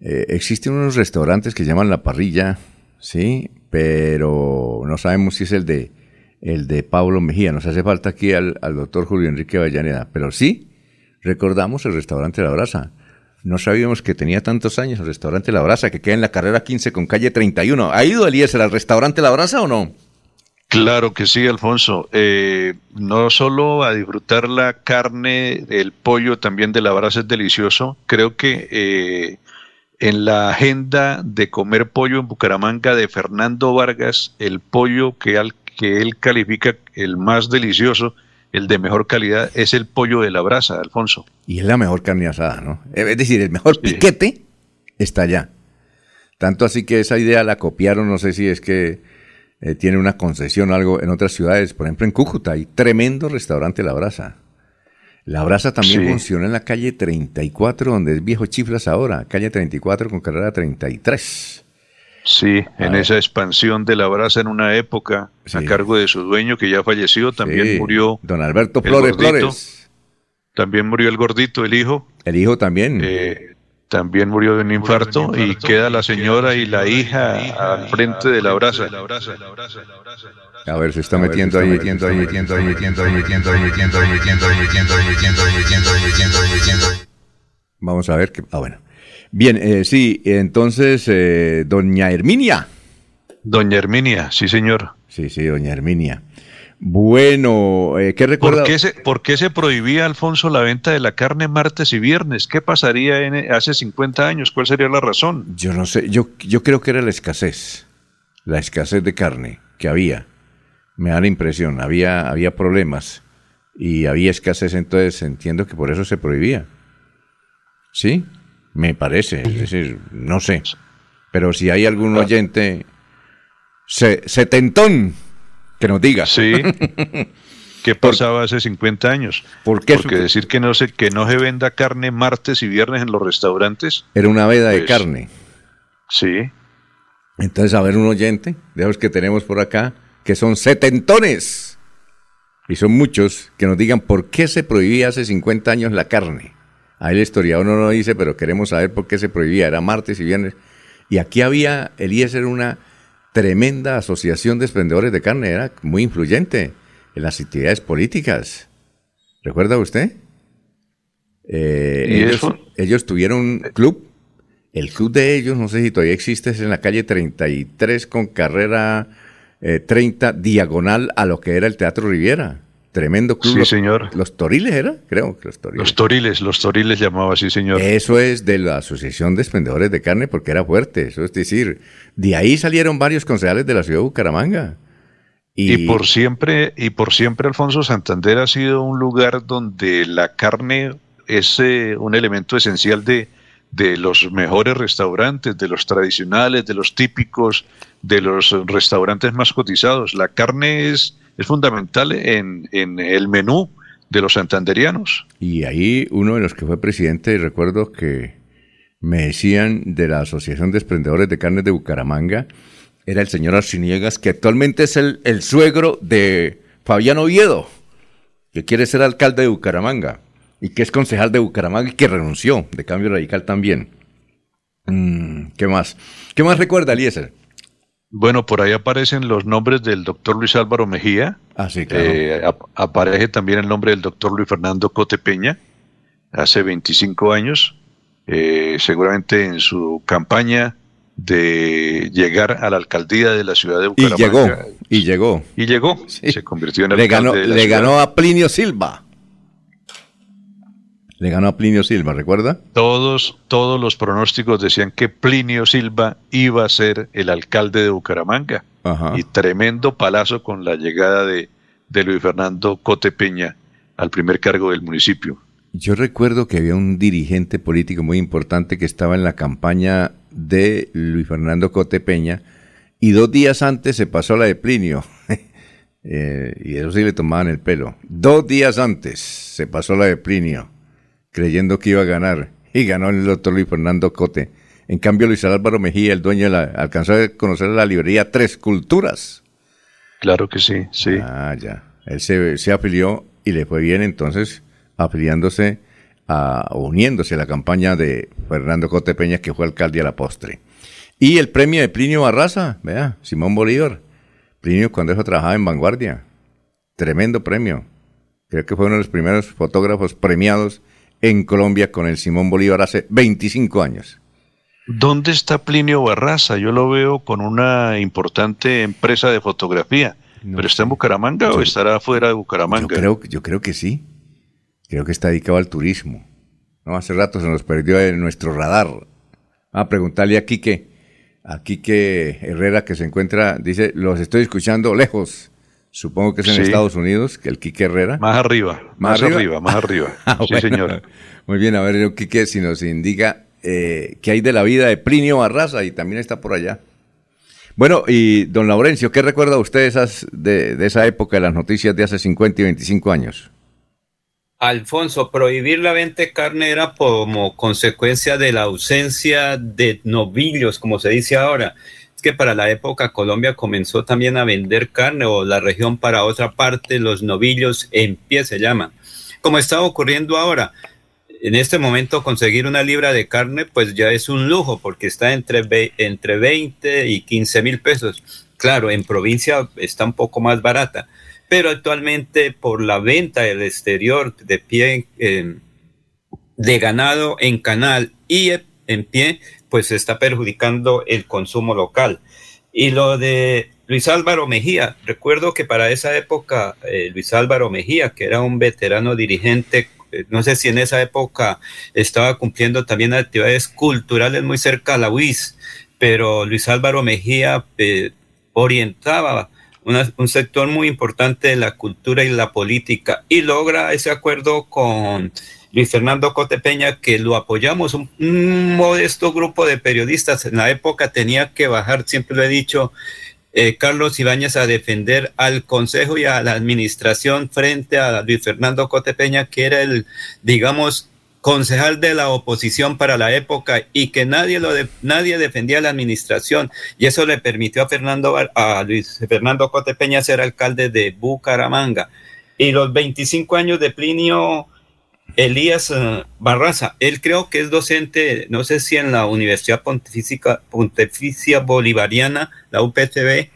eh, existen unos restaurantes que llaman la parrilla, sí, pero no sabemos si es el de el de Pablo Mejía. Nos hace falta aquí al, al doctor Julio Enrique Vallaneda. Pero sí, recordamos el restaurante La Brasa no sabíamos que tenía tantos años el restaurante La Brasa, que queda en la carrera 15 con calle 31. ¿Ha ido Eliezer al restaurante La Brasa o no? Claro que sí, Alfonso. Eh, no solo a disfrutar la carne, el pollo también de la brasa es delicioso. Creo que eh, en la agenda de comer pollo en Bucaramanga de Fernando Vargas, el pollo que, al, que él califica el más delicioso el de mejor calidad es el pollo de la brasa, Alfonso. Y es la mejor carne asada, ¿no? Es decir, el mejor piquete está allá. Tanto así que esa idea la copiaron, no sé si es que eh, tiene una concesión o algo en otras ciudades, por ejemplo en Cúcuta hay tremendo restaurante La Brasa. La Brasa también funciona en la calle 34, donde es viejo chiflas ahora, calle 34 con carrera 33. Sí, en esa expansión de la brasa en una época, a cargo de su dueño que ya falleció, también murió. Don Alberto Flores Flores. También murió el gordito, el hijo. El hijo también. Eh, también murió de un infarto, y queda la señora y la hija al frente de la brasa. A ver, se está metiendo ahí, metiendo ahí, metiendo ahí, metiendo ahí, metiendo ahí, metiendo ahí, metiendo ahí, metiendo ahí, metiendo ahí, metiendo ahí, metiendo ahí, Vamos a ver qué. Ah, bueno. Bien, eh, sí, entonces, eh, doña Herminia. Doña Herminia, sí, señor. Sí, sí, doña Herminia. Bueno, eh, ¿qué recuerda? ¿Por qué, se, prohibía, Alfonso, la venta de la carne martes y viernes? ¿Qué pasaría en, hace 50 años? ¿Cuál sería la razón? Yo no sé, yo, yo creo que era la escasez, la escasez de carne que había. Me da la impresión, había, había problemas y había escasez, entonces entiendo que por eso se prohibía. ¿Sí? Me parece, es decir, no sé. Pero si hay algún oyente se, setentón Que nos diga. Sí. ¿Qué pasaba hace 50 años? ¿Por qué? Porque decir que no, se, que no se venda carne martes y viernes en los restaurantes. Era una veda de pues, carne. Sí. Entonces, a ver, un oyente de los que tenemos por acá, que son setentones, y son muchos, que nos digan por qué se prohibía hace 50 años la carne. Ahí el historiador no lo dice, pero queremos saber por qué se prohibía. Era martes y viernes. Y aquí había, Elías era una tremenda asociación de expendedores de carne, era muy influyente en las actividades políticas. ¿Recuerda usted? Eh, ellos, ellos, tuvieron un club. El club de ellos, no sé si todavía existe, es en la calle 33 con carrera 30 eh, diagonal a lo que era el Teatro Riviera. Tremendo club. Sí, señor. ¿Los Toriles era? Creo que los Toriles. Los Toriles, los Toriles llamaba, sí, señor. Eso es de la Asociación de Expendedores de Carne porque era fuerte. Eso es decir, de ahí salieron varios concejales de la ciudad de Bucaramanga. Y, por siempre, y por siempre Alfonso Santander ha sido un lugar donde la carne es eh, un elemento esencial de, de los mejores restaurantes, de los tradicionales, de los típicos, de los restaurantes más cotizados. La carne es, es fundamental en, el menú de los santanderianos. Y ahí uno de los que fue presidente, recuerdo que me decían de la Asociación de Esprendedores de Carnes de Bucaramanga, era el señor Arciniegas, que actualmente es el, suegro de Fabián Oviedo, que quiere ser alcalde de Bucaramanga y que es concejal de Bucaramanga y que renunció de cambio radical también. Mm, ¿Qué más? ¿Qué más recuerda, Eliezer? Bueno, por ahí aparecen los nombres del doctor Luis Álvaro Mejía. Ah, sí, claro. Eh, aparece también el nombre del doctor Luis Fernando Cote Peña, hace 25 años. Eh, seguramente en su campaña de llegar a la alcaldía de la ciudad de Bucaramanga. Y llegó, y llegó. Y llegó, se convirtió en le ganó, Le ganó a Plinio Silva. Le ganó a Plinio Silva, ¿recuerda? Todos, todos los pronósticos decían que Plinio Silva iba a ser el alcalde de Bucaramanga. Y tremendo palazo con la llegada de, de Luis Fernando Cote Peña al primer cargo del municipio. Yo recuerdo que había un dirigente político muy importante que estaba en la campaña de Luis Fernando Cote Peña y dos días antes se pasó la de Plinio. Eh, y eso sí le tomaban el pelo. Dos días antes se pasó la de Plinio, creyendo que iba a ganar. Y ganó el doctor Luis Fernando Cote. En cambio, Luis Álvaro Mejía, el dueño de la, alcanzó a conocer la librería Tres Culturas. Claro que sí, sí. Ah, ya. Él se, se afilió y le fue bien entonces afiliándose uniéndose a la campaña de Fernando Cote Peña, que fue alcalde a la postre. Y el premio de Plinio Barraza, vea, Simón Bolívar. Plinio cuando eso trabajaba en Vanguardia. Tremendo premio. Creo que fue uno de los primeros fotógrafos premiados en Colombia con el Simón Bolívar hace 25 años. ¿Dónde está Plinio Barraza? Yo lo veo con una importante empresa de fotografía. ¿Pero está en Bucaramanga o estará fuera de Bucaramanga? Yo creo, yo creo que sí creo que está dedicado al turismo. ¿no? Hace rato se nos perdió en nuestro radar. a preguntarle a Quique, a Quique Herrera que se encuentra, dice, los estoy escuchando lejos. Supongo que es en Estados Unidos, que el Quique Herrera. Más arriba, más, arriba? más arriba. Ah, sí, señor. Muy bien, a ver, Quique, si nos indica eh, qué hay de la vida de Plinio Barraza y también está por allá. Bueno, y don Laurencio, ¿qué recuerda usted esas, de, de esa época de las noticias de hace 50 y 25 años? Alfonso, prohibir la venta de carne era como consecuencia de la ausencia de novillos, como se dice ahora. Que para la época Colombia comenzó también a vender carne o la región para otra parte, los novillos en pie se llaman. Como está ocurriendo ahora, en este momento conseguir una libra de carne pues ya es un lujo porque está entre, entre 20 y 15 mil pesos. Claro, en provincia está un poco más barata pero actualmente por la venta del exterior de pie em, de ganado en canal y en pie, pues está perjudicando el consumo local. Y lo de Luis Álvaro Mejía, recuerdo que para esa época eh, Luis Álvaro Mejía, que era un veterano dirigente, eh, no sé si en esa época estaba cumpliendo también actividades culturales muy cerca a la UIS, pero Luis Álvaro Mejía eh, orientaba un sector muy importante de la cultura y la política y logra ese acuerdo con Luis Fernando Cotepeña que lo apoyamos, un, modesto grupo de periodistas. En la época tenía que bajar, siempre lo he dicho, eh, Carlos Ibáñez a defender al Consejo y a la Administración frente a Luis Fernando Cotepeña, que era el, digamos, concejal de la oposición para la época y que nadie lo nadie defendía a la administración. Y eso le permitió a Fernando a Luis Fernando Cotepeña ser alcalde de Bucaramanga. Y los 25 años de Plinio Elías eh, Barraza, él creo que es docente, no sé si en la Universidad Pontificia Bolivariana, la UPTB,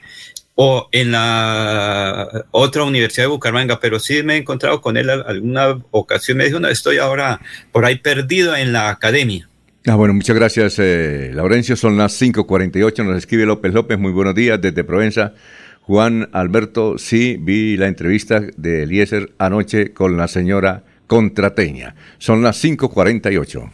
o en la otra universidad de Bucaramanga, pero sí me he encontrado con él alguna ocasión. Me dijo, no, estoy ahora por ahí perdido en la academia. Ah, bueno, muchas gracias, eh, Laurencio. Son las 5:48. Nos escribe López López. Muy buenos días desde Provenza. Juan Alberto, sí, vi la entrevista de Eliezer anoche con la señora Contrateña. Son las 5:48.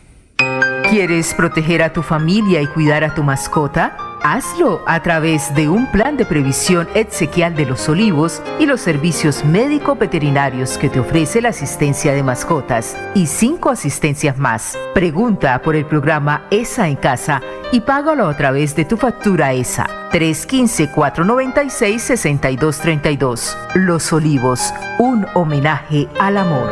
¿Quieres proteger a tu familia y cuidar a tu mascota? Hazlo a través de un plan de previsión exequial de los olivos y los servicios médico-veterinarios que te ofrece la asistencia de mascotas y cinco asistencias más. Pregunta por el programa ESA en casa y págalo a través de tu factura ESA 315-496-6232. Los olivos, un homenaje al amor.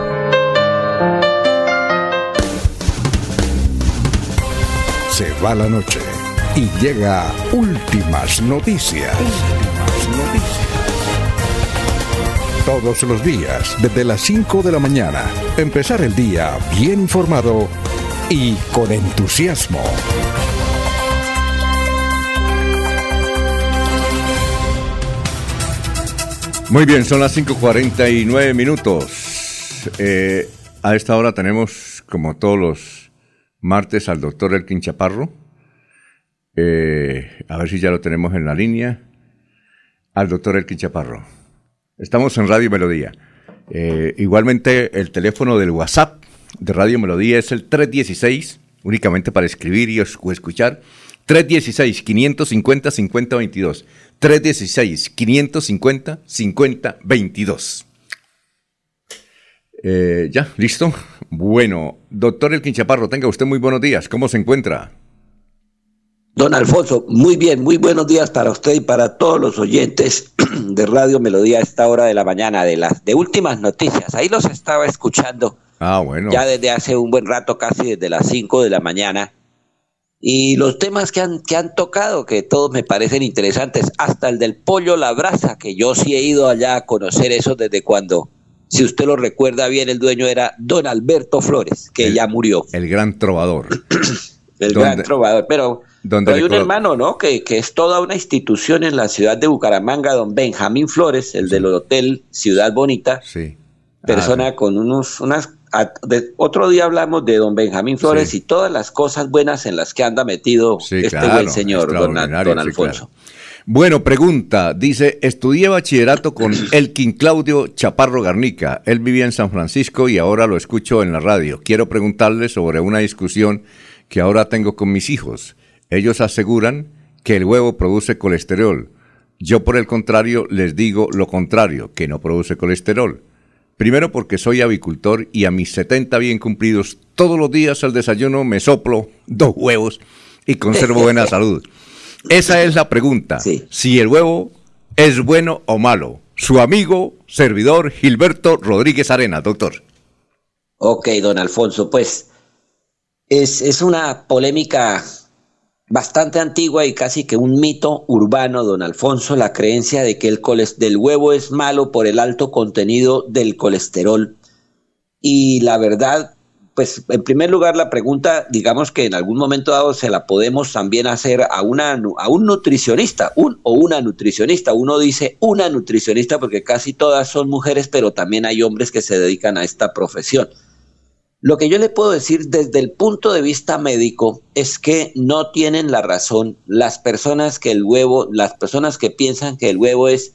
Se va la noche y llega últimas noticias. Todos los días, desde las 5 de la mañana, empezar el día bien informado y con entusiasmo. Muy bien, son las 5.49 minutos. Eh, a esta hora tenemos, como todos los martes al doctor Elkin Chaparro. Eh, a ver si ya lo tenemos en la línea. Al doctor Elkin Chaparro. Estamos en Radio Melodía. Eh, igualmente el teléfono del WhatsApp de Radio Melodía es el 316, únicamente para escribir y escuchar. 316-550-5022. 316-550-5022. Eh, ya, listo. Bueno, doctor El Quinchaparro, tenga usted muy buenos días. ¿Cómo se encuentra? Don Alfonso, muy bien, muy buenos días para usted y para todos los oyentes de Radio Melodía a esta hora de la mañana, de las de últimas noticias. Ahí los estaba escuchando. Ah, bueno. Ya desde hace un buen rato, casi desde las 5 de la mañana. Y los temas que han, que han tocado, que todos me parecen interesantes, hasta el del pollo la brasa, que yo sí he ido allá a conocer eso desde cuando si usted lo recuerda bien, el dueño era don Alberto Flores, que ya murió. El gran trovador. el gran trovador, pero, hay un hermano, ¿no? Que, que, es toda una institución en la ciudad de Bucaramanga, don Benjamín Flores, el del hotel Ciudad Bonita. Sí. Persona ah, con unos, unas... otro día hablamos de don Benjamín Flores y todas las cosas buenas en las que anda metido este buen señor, don, don Alfonso. Bueno, pregunta, dice, estudié bachillerato con Elkin Claudio Chaparro Garnica. Él vivía en San Francisco y ahora lo escucho en la radio. Quiero preguntarle sobre una discusión que ahora tengo con mis hijos. Ellos aseguran que el huevo produce colesterol. Yo por el contrario les digo lo contrario, que no produce colesterol. Primero porque soy avicultor y a mis 70 bien cumplidos todos los días al desayuno me soplo dos huevos y conservo buena salud. Esa es la pregunta. Si el huevo es bueno o malo. Su amigo, servidor Gilberto Rodríguez Arena, doctor. Ok, don Alfonso, pues es, es una polémica bastante antigua y casi que un mito urbano, don Alfonso, la creencia de que el del huevo es malo por el alto contenido del colesterol. Y la verdad, pues en primer lugar la pregunta, digamos que en algún momento dado se la podemos también hacer a, una, a un nutricionista, un o una nutricionista. Uno dice una nutricionista porque casi todas son mujeres, pero también hay hombres que se dedican a esta profesión. Lo que yo le puedo decir desde el punto de vista médico es que no tienen la razón las personas que el huevo, las personas que piensan que el huevo es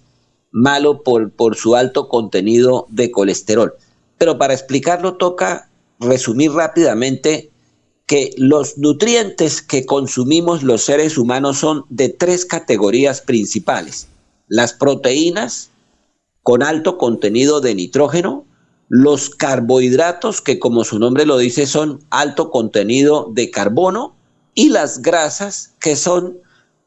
malo por, por su alto contenido de colesterol. Pero para explicarlo toca resumir rápidamente que los nutrientes que consumimos los seres humanos son de tres categorías principales. Las proteínas con alto contenido de nitrógeno, los carbohidratos que como su nombre lo dice son alto contenido de carbono y las grasas que son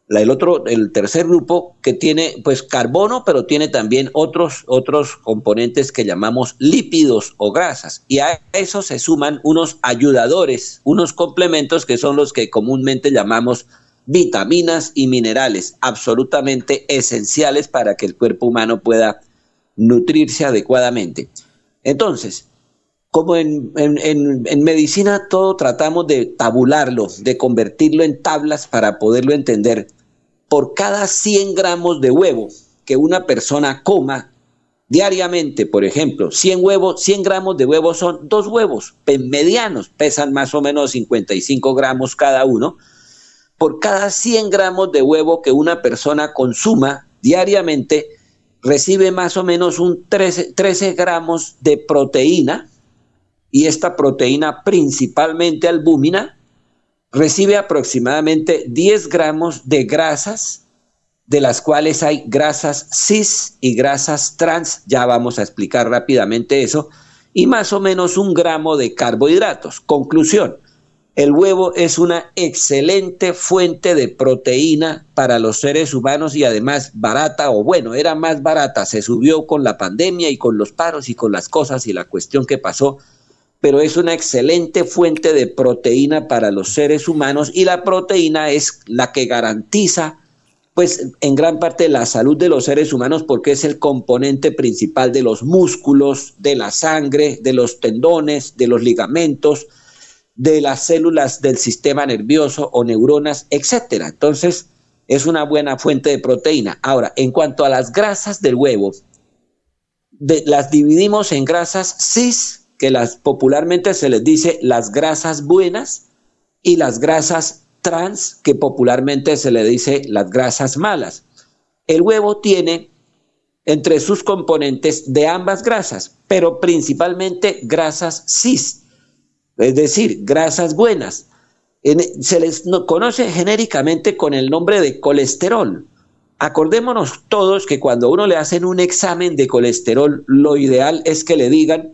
el otro, el tercer grupo que tiene pues carbono, pero tiene también otros, otros componentes que llamamos lípidos o grasas. Y a eso se suman unos ayudadores, unos complementos que son los que comúnmente llamamos vitaminas y minerales, absolutamente esenciales para que el cuerpo humano pueda nutrirse adecuadamente. Entonces, como en, en, medicina todo tratamos de tabularlo, de convertirlo en tablas para poderlo entender, por cada 100 gramos de huevo que una persona coma diariamente, por ejemplo, 100 huevos, 100 gramos de huevos son dos huevos medianos, pesan más o menos 55 gramos cada uno. Por cada 100 gramos de huevo que una persona consuma diariamente, recibe más o menos un 13, 13 gramos de proteína, y esta proteína principalmente albúmina recibe aproximadamente 10 gramos de grasas, de las cuales hay grasas cis y grasas trans, ya vamos a explicar rápidamente eso, y más o menos un gramo de carbohidratos. Conclusión, el huevo es una excelente fuente de proteína para los seres humanos y además barata, o bueno, era más barata, se subió con la pandemia y con los paros y con las cosas y la cuestión que pasó pero es una excelente fuente de proteína para los seres humanos y la proteína es la que garantiza pues en gran parte la salud de los seres humanos porque es el componente principal de los músculos, de la sangre, de los tendones, de los ligamentos, de las células del sistema nervioso o neuronas, etcétera. Entonces, es una buena fuente de proteína. Ahora, en cuanto a las grasas del huevo, las dividimos en grasas cis que las popularmente se les dice las grasas buenas y las grasas trans, que popularmente se le dice las grasas malas. El huevo tiene entre sus componentes de ambas grasas, pero principalmente grasas cis, es decir, grasas buenas. se les conoce genéricamente con el nombre de colesterol. Acordémonos todos que cuando uno le hacen un examen de colesterol, lo ideal es que le digan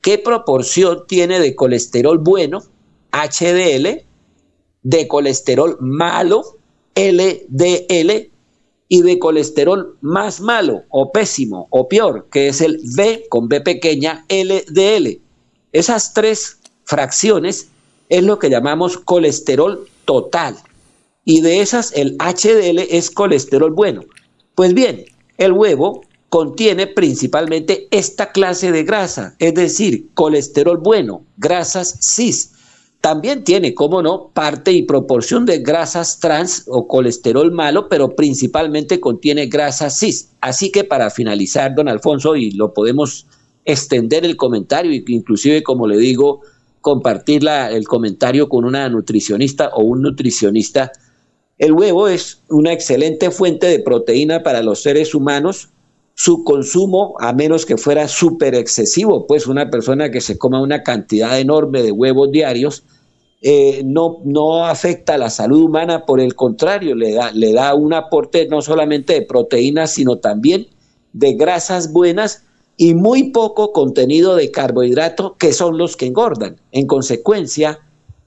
qué proporción tiene de colesterol bueno, HDL, de colesterol malo, LDL, y de colesterol más malo o pésimo o peor, que es el B con B pequeña, LDL. Esas tres fracciones es lo que llamamos colesterol total. Y de esas el HDL es colesterol bueno. Pues bien, el huevo contiene principalmente esta clase de grasa, es decir, colesterol bueno, grasas cis. También tiene, como no, parte y proporción de grasas trans o colesterol malo, pero principalmente contiene grasas cis. Así que para finalizar, don Alfonso, y lo podemos extender el comentario, inclusive, como le digo, compartir el comentario con una nutricionista o un nutricionista. El huevo es una excelente fuente de proteína para los seres humanos, su consumo, a menos que fuera súper excesivo, pues una persona que se coma una cantidad enorme de huevos diarios, eh, no, no afecta a la salud humana, por el contrario, le da, le da un aporte no solamente de proteínas, sino también de grasas buenas y muy poco contenido de carbohidrato, que son los que engordan. En consecuencia,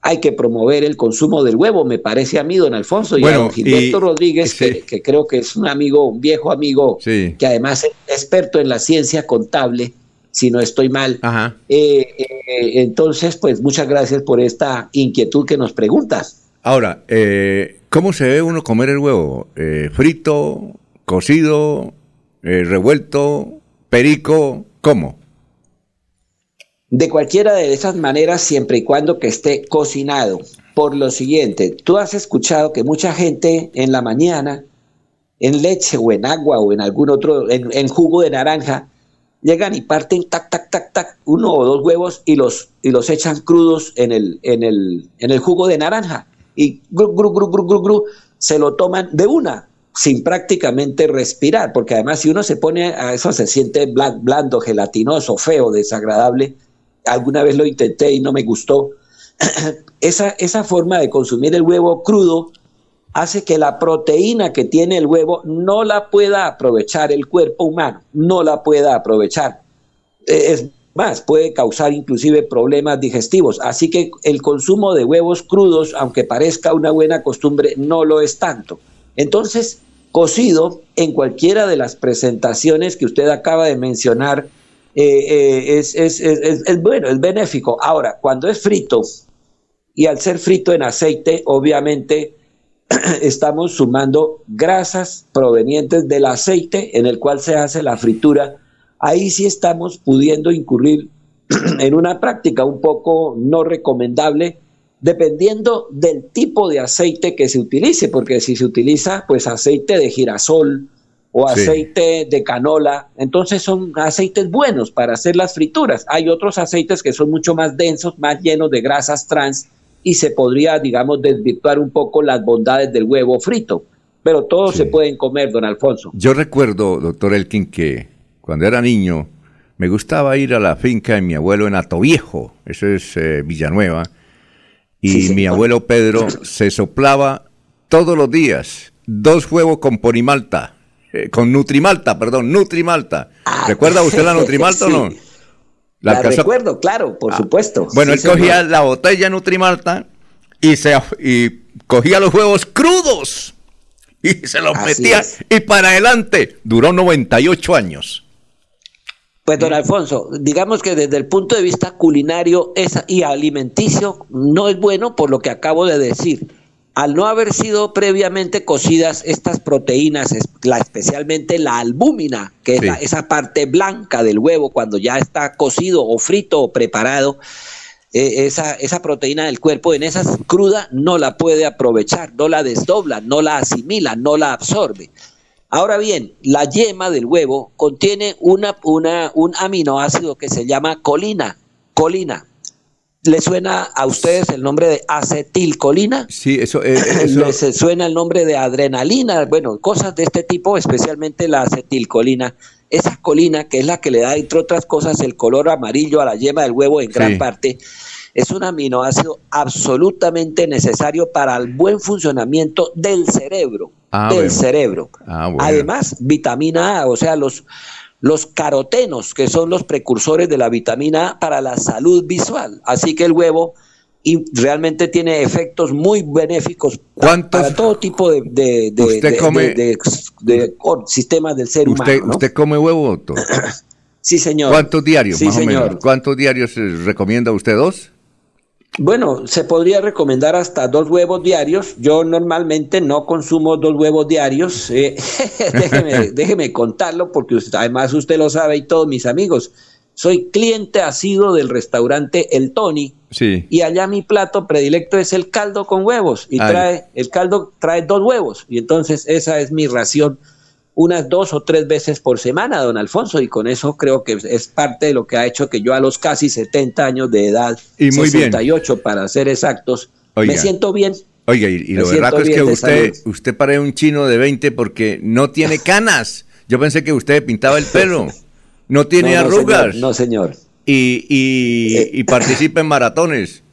hay que promover el consumo del huevo, me parece a mí, don Alfonso, y a don Gilberto Rodríguez, que, creo que es un amigo, un viejo amigo, que además es experto en la ciencia contable, si no estoy mal. Eh, eh, entonces, pues muchas gracias por esta inquietud que nos preguntas. Ahora, eh, ¿cómo se debe uno comer el huevo? ¿Frito, cocido, revuelto, perico? ¿Cómo? De cualquiera de esas maneras siempre y cuando que esté cocinado. Por lo siguiente, tú has escuchado que mucha gente en la mañana, en leche o en agua o en algún otro, en, jugo de naranja, llegan y parten tac, tac, tac, tac, uno o dos huevos y los, y los echan crudos en el, en el, en el jugo de naranja. Y gru, gru, gru, gru, gru, gru, se lo toman de una, sin prácticamente respirar, porque además si uno se pone a eso se siente blando, gelatinoso, feo, desagradable, alguna vez lo intenté y no me gustó. esa, esa forma de consumir el huevo crudo hace que la proteína que tiene el huevo no la pueda aprovechar el cuerpo humano, no la pueda aprovechar. E, es más, puede causar inclusive problemas digestivos. Así que el consumo de huevos crudos, aunque parezca una buena costumbre, no lo es tanto. Entonces, cocido en cualquiera de las presentaciones que usted acaba de mencionar, eh, eh, es, es, es, bueno, es benéfico. Ahora, cuando es frito, y al ser frito en aceite, obviamente estamos sumando grasas provenientes del aceite en el cual se hace la fritura. Ahí sí estamos pudiendo incurrir en una práctica un poco no recomendable dependiendo del tipo de aceite que se utilice, porque si se utiliza pues aceite de girasol o aceite de canola, entonces son aceites buenos para hacer las frituras. Hay otros aceites que son mucho más densos, más llenos de grasas trans y se podría, digamos, desvirtuar un poco las bondades del huevo frito. Pero todos se pueden comer, don Alfonso. Yo recuerdo, doctor Elkin, que cuando era niño me gustaba ir a la finca de mi abuelo en Atoviejo, eso es eh, Villanueva, y mi abuelo Pedro se soplaba todos los días dos huevos con ponimalta, eh, con nutrimalta, perdón, nutrimalta. Ah, ¿Recuerda usted la nutrimalta o no? La, recuerdo, claro, por ah, supuesto. Bueno, él cogía la botella nutrimalta y, se, y cogía los huevos crudos y se los metía y para adelante. Duró 98 años. Pues don Alfonso, digamos que desde el punto de vista culinario y alimenticio no es bueno por lo que acabo de decir. Al no haber sido previamente cocidas estas proteínas, especialmente la albúmina, que es esa parte blanca del huevo cuando ya está cocido o frito o preparado, eh, esa, esa proteína del cuerpo en esa cruda no la puede aprovechar, no la desdobla, no la asimila, no la absorbe. Ahora bien, la yema del huevo contiene una, una, un aminoácido que se llama colina. Colina. ¿Le suena a ustedes el nombre de acetilcolina? Sí, eso, eh, ¿Les suena el nombre de adrenalina? Bueno, cosas de este tipo, especialmente la acetilcolina. Esa colina, que es la que le da, entre otras cosas, el color amarillo a la yema del huevo en gran parte, es un aminoácido absolutamente necesario para el buen funcionamiento del cerebro. Ah, del cerebro. Ah, Además, vitamina A, o sea, los, los carotenos, que son los precursores de la vitamina A para la salud visual. Así que el huevo y realmente tiene efectos muy benéficos para todo tipo de, de, de, sistemas del ser humano. ¿Usted come huevo, doctor? sí, señor. ¿Cuántos diarios? Sí, señor. ¿Cuántos diarios recomienda usted? ¿Dos? Bueno, se podría recomendar hasta dos huevos diarios. Yo normalmente no consumo dos huevos diarios. Eh, déjeme, contarlo porque además usted lo sabe y todos mis amigos. Soy cliente asiduo del restaurante El Tony. Sí. Y allá mi plato predilecto es el caldo con huevos. Y trae, el caldo trae dos huevos. Y entonces esa es mi ración unas dos o tres veces por semana, don Alfonso, y con eso creo que es parte de lo que ha hecho que yo a los casi 70 años de edad, y muy 68 para ser exactos, me siento bien. Oiga, y, lo verdad es que usted, usted parece un chino de 20 porque no tiene canas. Yo pensé que usted pintaba el pelo. No tiene arrugas. no, señor. Y, y, eh. y participa en maratones.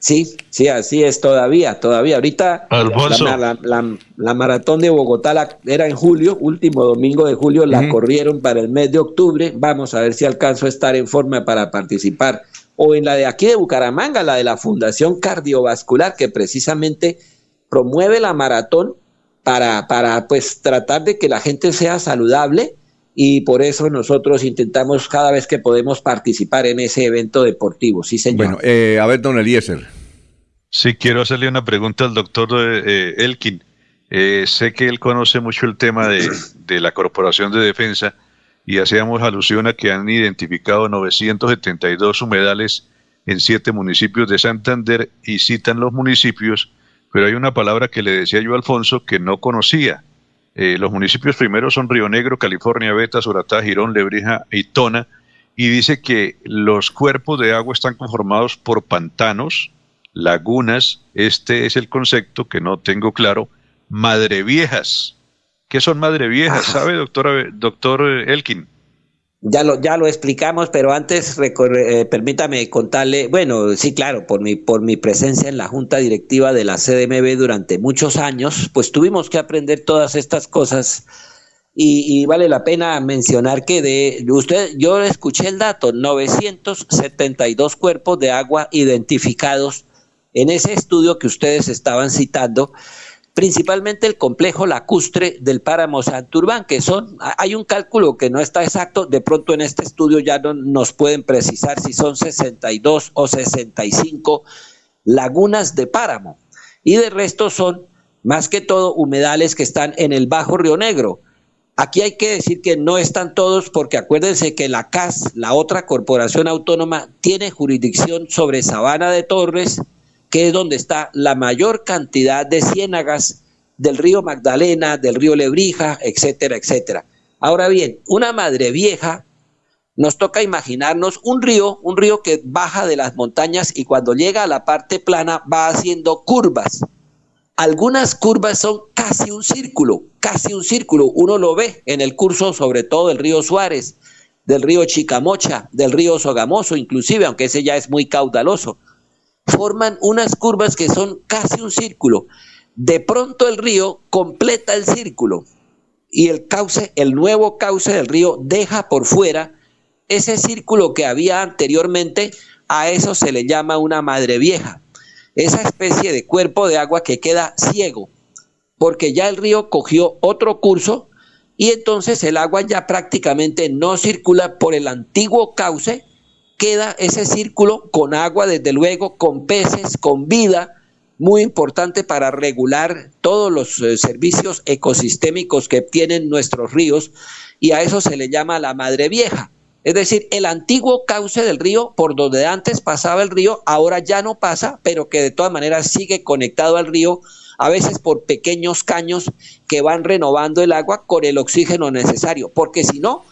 Sí, sí, así es todavía, todavía. Ahorita la, maratón de Bogotá era en julio, último domingo de julio, la corrieron para el mes de octubre. Vamos a ver si alcanzo a estar en forma para participar. O en la de aquí de Bucaramanga, la de la Fundación Cardiovascular, que precisamente promueve la maratón para, para pues tratar de que la gente sea saludable y por eso nosotros intentamos cada vez que podemos participar en ese evento deportivo. Sí, señor. Bueno, eh, a ver, don Eliezer. Sí, quiero hacerle una pregunta al doctor eh, Elkin. Eh, sé que él conoce mucho el tema de, de, la Corporación de Defensa y hacíamos alusión a que han identificado 972 humedales en siete municipios de Santander y citan los municipios, pero hay una palabra que le decía yo a Alfonso que no conocía eh, los municipios primeros son Río Negro, California, Beta, Suratá, Girón, Lebrija y Tona. Y dice que los cuerpos de agua están conformados por pantanos, lagunas, este es el concepto que no tengo claro, madreviejas. ¿Qué son madreviejas? ¿Sabe, doctor, doctor Elkin? Ya lo, ya lo explicamos, pero antes eh, permítame contarle, bueno, sí, claro, por mi, por mi presencia en la junta directiva de la CDMB durante muchos años, pues tuvimos que aprender todas estas cosas. Y, vale la pena mencionar que de usted, yo escuché el dato, 972 cuerpos de agua identificados en ese estudio que ustedes estaban citando principalmente el complejo lacustre del páramo Santurbán, que son, hay un cálculo que no está exacto, de pronto en este estudio ya no nos pueden precisar si son 62 o 65 lagunas de páramo, y de resto son más que todo humedales que están en el Bajo Río Negro. Aquí hay que decir que no están todos porque acuérdense que la CAS, la otra corporación autónoma, tiene jurisdicción sobre Sabana de Torres, que es donde está la mayor cantidad de ciénagas del río Magdalena, del río Lebrija, etcétera, etcétera. Ahora bien, una madre vieja, nos toca imaginarnos un río, un río que baja de las montañas y cuando llega a la parte plana va haciendo curvas. Algunas curvas son casi un círculo, casi un círculo. Uno lo ve en el curso, sobre todo del río Suárez, del río Chicamocha, del río Sogamoso, inclusive, aunque ese ya es muy caudaloso forman unas curvas que son casi un círculo. De pronto el río completa el círculo y el cauce, el nuevo cauce del río deja por fuera ese círculo que había anteriormente, a eso se le llama una madre vieja. Esa especie de cuerpo de agua que queda ciego, porque ya el río cogió otro curso y entonces el agua ya prácticamente no circula por el antiguo cauce, queda ese círculo con agua, desde luego, con peces, con vida, muy importante para regular todos los eh, servicios ecosistémicos que tienen nuestros ríos, y a eso se le llama la madre vieja. Es decir, el antiguo cauce del río, por donde antes pasaba el río, ahora ya no pasa, pero que de todas maneras sigue conectado al río, a veces por pequeños caños que van renovando el agua con el oxígeno necesario, porque si no,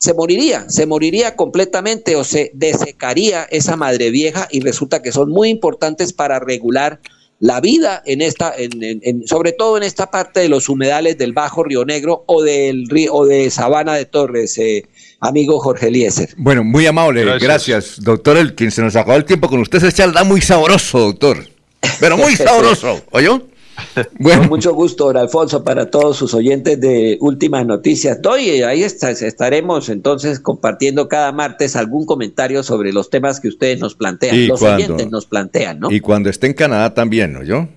se moriría, se moriría completamente o se desecaría esa madre vieja y resulta que son muy importantes para regular la vida en esta, en, sobre todo en esta parte de los humedales del Bajo Río Negro o del río o de Sabana de Torres, eh, amigo Jorge Eliezer. Bueno, muy amable, gracias. doctor. El quien se nos acabó el tiempo con usted se charla muy sabroso, doctor. Pero muy sabroso, ¿oyó? Bueno. Con mucho gusto, don Alfonso, para todos sus oyentes de Últimas Noticias. Doy, ahí estaremos entonces compartiendo cada martes algún comentario sobre los temas que ustedes nos plantean, los oyentes nos plantean, ¿no? Y cuando esté en Canadá también, ¿no? Yo,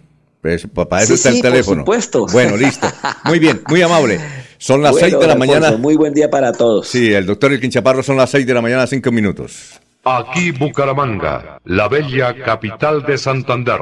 pues, para eso está el teléfono. Por supuesto. Bueno, listo. Muy bien, muy amable. Son las seis de la mañana. Muy buen día para todos. Sí, el doctor El Quinchaparro son las seis de la mañana, cinco minutos. Aquí Bucaramanga, la bella capital de Santander.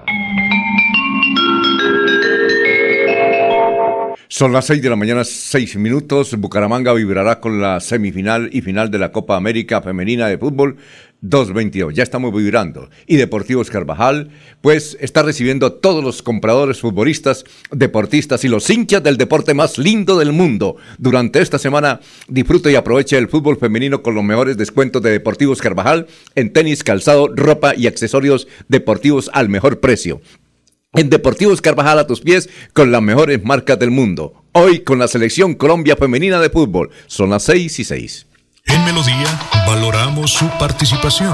Son las 6 de la mañana, 6 minutos. Bucaramanga vibrará con la semifinal y final de la Copa América Femenina de Fútbol 222. Ya estamos vibrando. Y Deportivos Carvajal, pues está recibiendo a todos los compradores, futbolistas, deportistas y los hinchas del deporte más lindo del mundo. Durante esta semana, disfrute y aproveche el fútbol femenino con los mejores descuentos de Deportivos Carvajal en tenis, calzado, ropa y accesorios deportivos al mejor precio en Deportivos Carvajal a tus pies con las mejores marcas del mundo. Hoy con la selección Colombia Femenina de Fútbol. Son las 6 y 6. En Melodía valoramos su participación.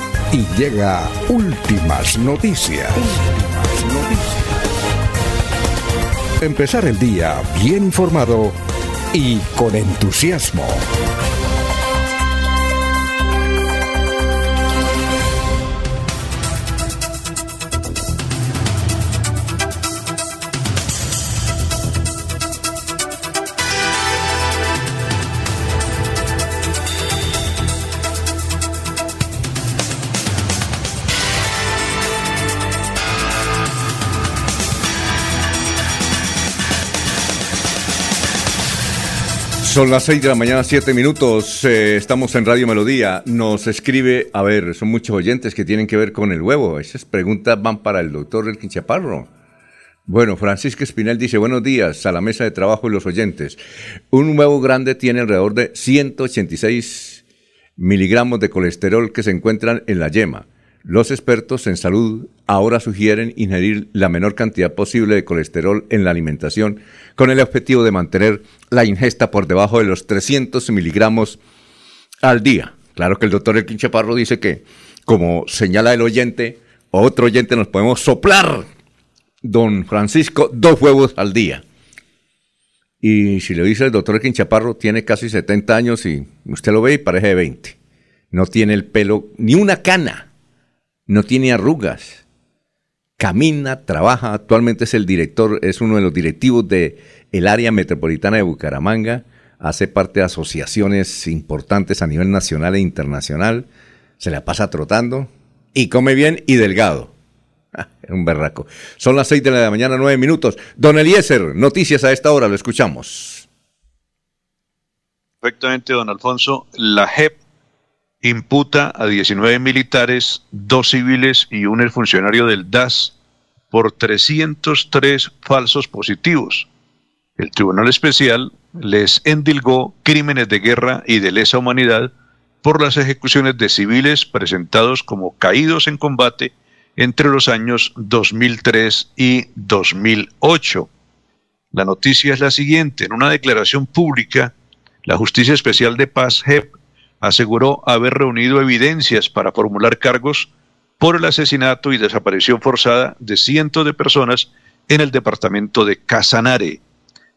y llega últimas noticias. Empezar el día bien informado y con entusiasmo. Son las 6 de la mañana, 7 minutos. Eh, estamos en Radio Melodía. Nos escribe, a ver, son muchos oyentes que tienen que ver con el huevo. Esas preguntas van para el doctor Elkin Chaparro. Bueno, Francisco Espinel dice, buenos días a la mesa de trabajo y los oyentes. Un huevo grande tiene alrededor de 186 miligramos de colesterol que se encuentran en la yema. Los expertos en salud ahora sugieren ingerir la menor cantidad posible de colesterol en la alimentación con el objetivo de mantener la ingesta por debajo de los 300 miligramos al día. Claro que el doctor El Chaparro dice que, como señala el oyente, otro oyente nos podemos soplar, don Francisco, dos huevos al día. Y si le dice el doctor El Chaparro, tiene casi 70 años y usted lo ve y parece de 20. No tiene el pelo, ni una cana no tiene arrugas, camina, trabaja, actualmente es el director, es uno de los directivos del el área metropolitana de Bucaramanga, hace parte de asociaciones importantes a nivel nacional e internacional, se la pasa trotando y come bien y delgado. Ah, un berraco. Son las seis de la mañana, nueve minutos. Don Eliezer, noticias a esta hora, lo escuchamos. Perfectamente, don Alfonso. La JEP imputa a 19 militares, dos civiles y un funcionario del DAS por 303 falsos positivos. El Tribunal Especial les endilgó crímenes de guerra y de lesa humanidad por las ejecuciones de civiles presentados como caídos en combate entre los años 2003 y 2008. La noticia es la siguiente. En una declaración pública, la Justicia Especial de Paz, JEP, aseguró haber reunido evidencias para formular cargos por el asesinato y desaparición forzada de cientos de personas en el departamento de Casanare.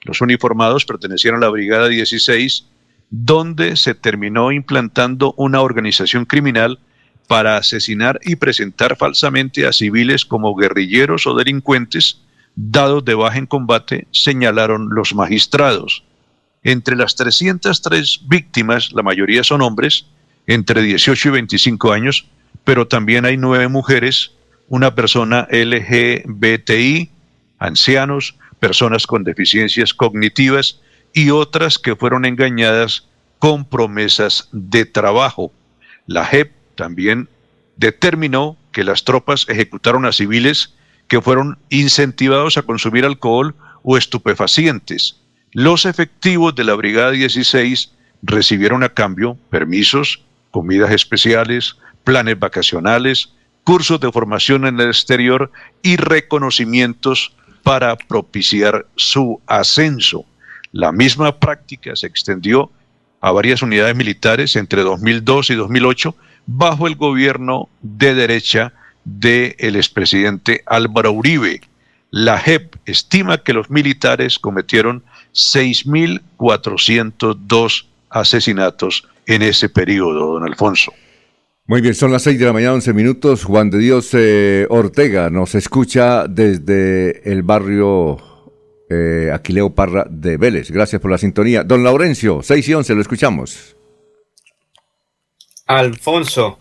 Los uniformados pertenecían a la Brigada 16, donde se terminó implantando una organización criminal para asesinar y presentar falsamente a civiles como guerrilleros o delincuentes dados de baja en combate, señalaron los magistrados. Entre las 303 víctimas, la mayoría son hombres, entre 18 y 25 años, pero también hay nueve mujeres, una persona LGBTI, ancianos, personas con deficiencias cognitivas y otras que fueron engañadas con promesas de trabajo. La JEP también determinó que las tropas ejecutaron a civiles que fueron incentivados a consumir alcohol o estupefacientes los efectivos de la Brigada 16 recibieron a cambio permisos, comidas especiales, planes vacacionales, cursos de formación en el exterior y reconocimientos para propiciar su ascenso. La misma práctica se extendió a varias unidades militares entre 2002 y 2008 bajo el gobierno de derecha del el expresidente Álvaro Uribe. La JEP estima que los militares cometieron 6.402 asesinatos en ese periodo, don Alfonso. Muy bien, son las 6 de la mañana, 11 minutos. Juan de Dios eh, Ortega nos escucha desde el barrio eh, Aquileo Parra de Vélez. Gracias por la sintonía. Don Laurencio, 6 y 11, lo escuchamos. Alfonso,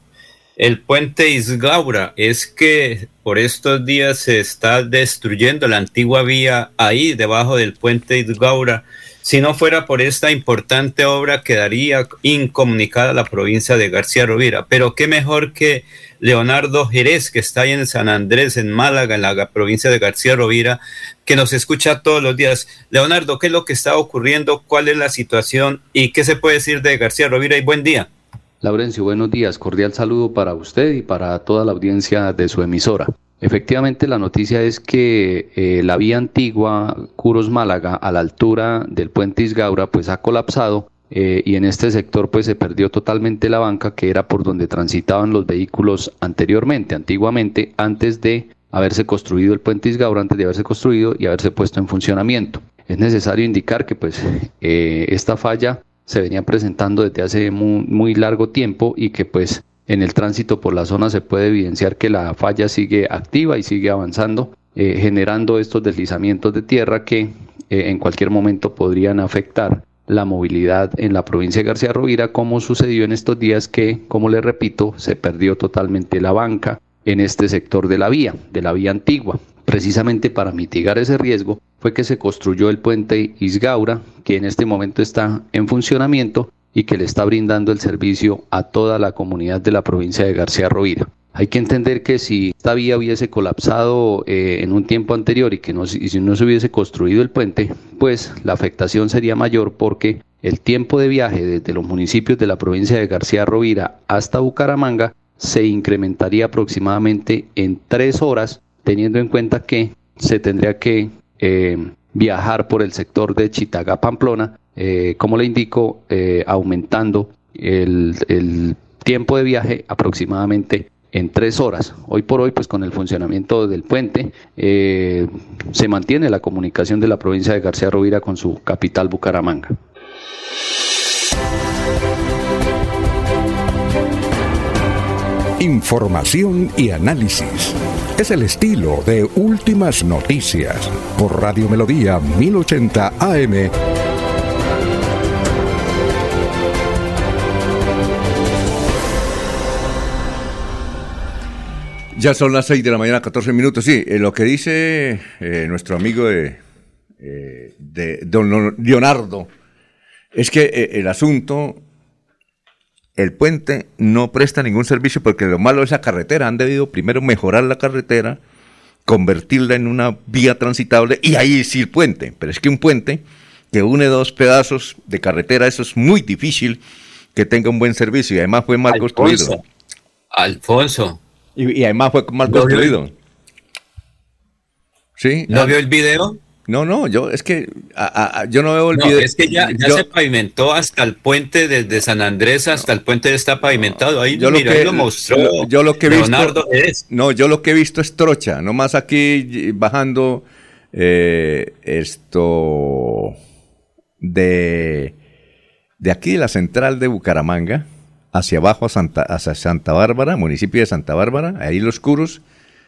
el puente Isgaura es que por estos días se está destruyendo la antigua vía ahí debajo del puente Isgaura. Si no fuera por esta importante obra quedaría incomunicada la provincia de García Rovira. Pero qué mejor que Leonardo Jerez, que está ahí en San Andrés, en Málaga, en la provincia de García Rovira, que nos escucha todos los días. Leonardo, ¿qué es lo que está ocurriendo? ¿Cuál es la situación? ¿Y qué se puede decir de García Rovira? Y buen día. Laurencio, buenos días. Cordial saludo para usted y para toda la audiencia de su emisora. Efectivamente, la noticia es que eh, la vía antigua Curos Málaga, a la altura del puente Isgaura, pues ha colapsado eh, y en este sector pues se perdió totalmente la banca que era por donde transitaban los vehículos anteriormente, antiguamente, antes de haberse construido el puente Isgaura, antes de haberse construido y haberse puesto en funcionamiento. Es necesario indicar que pues eh, esta falla se venía presentando desde hace muy, largo tiempo y que pues en el tránsito por la zona se puede evidenciar que la falla sigue activa y sigue avanzando, eh, generando estos deslizamientos de tierra que eh, en cualquier momento podrían afectar la movilidad en la provincia de García Rovira, como sucedió en estos días que, como le repito, se perdió totalmente la banca en este sector de la vía, de la vía antigua. Precisamente para mitigar ese riesgo, fue que se construyó el puente Isgaura, que en este momento está en funcionamiento y que le está brindando el servicio a toda la comunidad de la provincia de García Rovira. Hay que entender que si esta vía hubiese colapsado eh, en un tiempo anterior y que no, si no se hubiese construido el puente, pues la afectación sería mayor porque el tiempo de viaje desde los municipios de la provincia de García Rovira hasta Bucaramanga se incrementaría aproximadamente en tres horas, teniendo en cuenta que se tendría que eh, viajar por el sector de Chitaga Pamplona, eh, como le indico, eh, aumentando el, el, tiempo de viaje aproximadamente en tres horas. Hoy por hoy, pues con el funcionamiento del puente, se mantiene la comunicación de la provincia de García Rovira con su capital Bucaramanga. Información y análisis. Es el estilo de Últimas Noticias por Radio Melodía 1080 AM. Ya son las 6 de la mañana, 14 minutos. Sí, eh, lo que dice eh, nuestro amigo de, eh, de don Leonardo es que el asunto el puente no presta ningún servicio porque lo malo es la carretera. Han debido primero mejorar la carretera, convertirla en una vía transitable y ahí sí el puente. Pero es que un puente que une dos pedazos de carretera, eso es muy difícil que tenga un buen servicio y además fue mal construido. Alfonso. Y, además fue mal construido. ¿Sí? ¿No vio el video? No, no, yo es que yo no veo el no, Es que ya, se pavimentó hasta el puente desde San Andrés hasta el puente está pavimentado. Ahí, yo mira, lo, que, lo mostró. Yo, lo que he visto, es. No, yo lo que he visto es trocha, nomás aquí bajando eh, esto de, de aquí de la central de Bucaramanga hacia abajo a Santa, hacia Santa Bárbara, municipio de Santa Bárbara, ahí los curos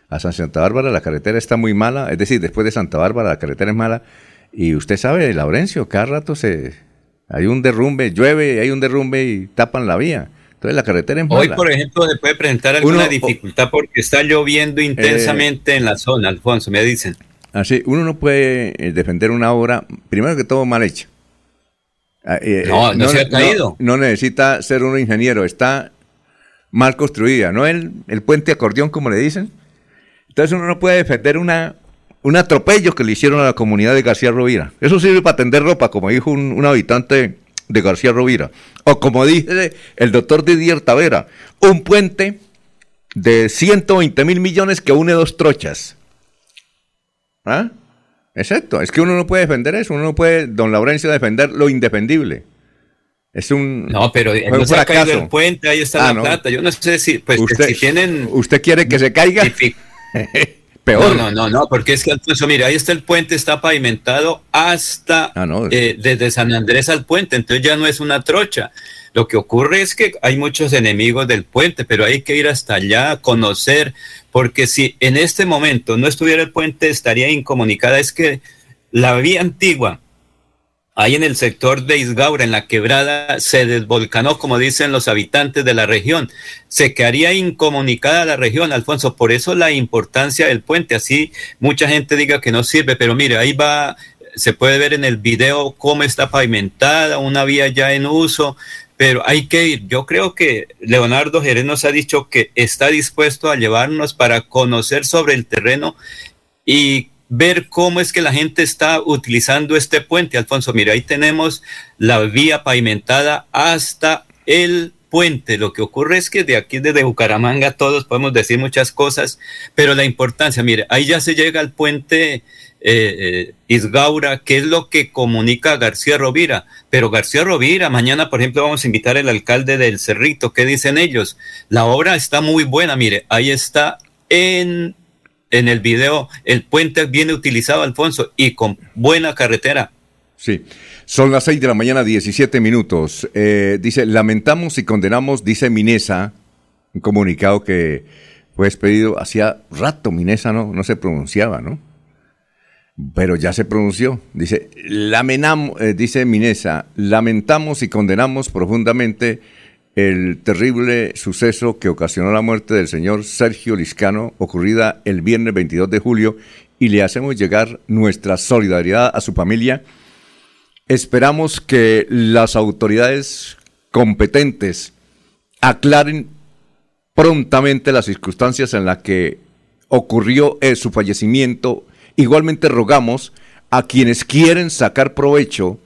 a San Santa Bárbara la carretera está muy mala, es decir, después de Santa Bárbara la carretera es mala y usted sabe, Laurencio, cada rato se hay un derrumbe, llueve, hay un derrumbe y tapan la vía. Entonces la carretera es mala. Hoy, por ejemplo, se puede presentar alguna dificultad porque está lloviendo intensamente eh, en la zona, Alfonso, me dicen. Así, uno no puede eh, defender una obra, primero que todo, mal hecha. Ah, eh, no, no, se ha caído. No, necesita ser un ingeniero, está mal construida, ¿no? El, el puente acordeón, como le dicen. Entonces uno no puede defender una, un atropello que le hicieron a la comunidad de García Rovira. Eso sirve para tender ropa, como dijo un, habitante de García Rovira. O como dice el doctor Didier Tavera, un puente de 120 mil millones que une dos trochas. ¿Ah? Exacto, es que uno no puede defender eso, uno no puede, don Laurencio, defender lo indefendible. Es un. No, pero no se ha caído el puente, ahí está ah, la plata. Yo no sé si, pues, usted, si tienen. ¿Usted quiere que se caiga? Peor. No, no, no, porque es que Alfonso, mira, ahí está el puente, está pavimentado hasta ah, eh, desde San Andrés al puente, entonces ya no es una trocha. Lo que ocurre es que hay muchos enemigos del puente, pero hay que ir hasta allá, conocer, porque si en este momento no estuviera el puente, estaría incomunicada. Es que la vía antigua ahí en el sector de Isgaura, en la quebrada, se desvolcanó, como dicen los habitantes de la región. Se quedaría incomunicada la región, Alfonso. Por eso la importancia del puente. Así mucha gente diga que no sirve, pero mire, ahí va, se puede ver en el video cómo está pavimentada, una vía ya en uso. Pero hay que ir. Yo creo que Leonardo Jerez nos ha dicho que está dispuesto a llevarnos para conocer sobre el terreno y ver cómo es que la gente está utilizando este puente, Alfonso. Mira, ahí tenemos la vía pavimentada hasta el puente. Lo que ocurre es que de aquí desde Bucaramanga todos podemos decir muchas cosas, pero la importancia, mire, ahí ya se llega al puente eh, eh, Isgaura, que es lo que comunica García Rovira. Pero García Rovira, mañana, por ejemplo, vamos a invitar al alcalde del Cerrito. ¿Qué dicen ellos? La obra está muy buena, mire, ahí está en en el video, el puente viene utilizado, Alfonso, y con buena carretera. Sí, son las 6 de la mañana, 17 minutos. Eh, dice, lamentamos y condenamos, dice Minesa, un comunicado que fue expedido hacía rato, Minesa no, no se pronunciaba, ¿no? Pero ya se pronunció. Dice, lamenamos, eh, dice Minesa, lamentamos y condenamos profundamente el terrible suceso que ocasionó la muerte del señor Sergio Liscano, ocurrida el viernes 22 de julio, y le hacemos llegar nuestra solidaridad a su familia. Esperamos que las autoridades competentes aclaren prontamente las circunstancias en las que ocurrió eh, su fallecimiento. Igualmente rogamos a quienes quieren sacar provecho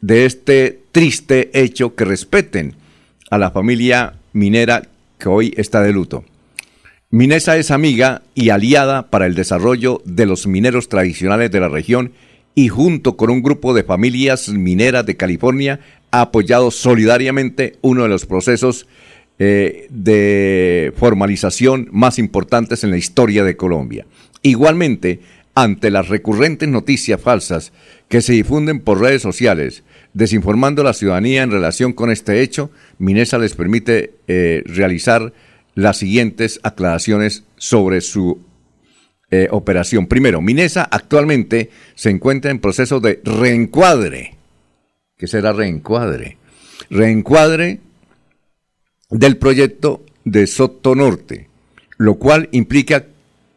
de este triste hecho que respeten a la familia minera que hoy está de luto. Minesa es amiga y aliada para el desarrollo de los mineros tradicionales de la región y junto con un grupo de familias mineras de California ha apoyado solidariamente uno de los procesos eh, de formalización más importantes en la historia de Colombia. Igualmente, ante las recurrentes noticias falsas que se difunden por redes sociales, desinformando a la ciudadanía en relación con este hecho, Minesa les permite eh, realizar las siguientes aclaraciones sobre su eh, operación. Primero, Minesa actualmente se encuentra en proceso de reencuadre. ¿Qué será reencuadre? Reencuadre del proyecto de Soto Norte, lo cual implica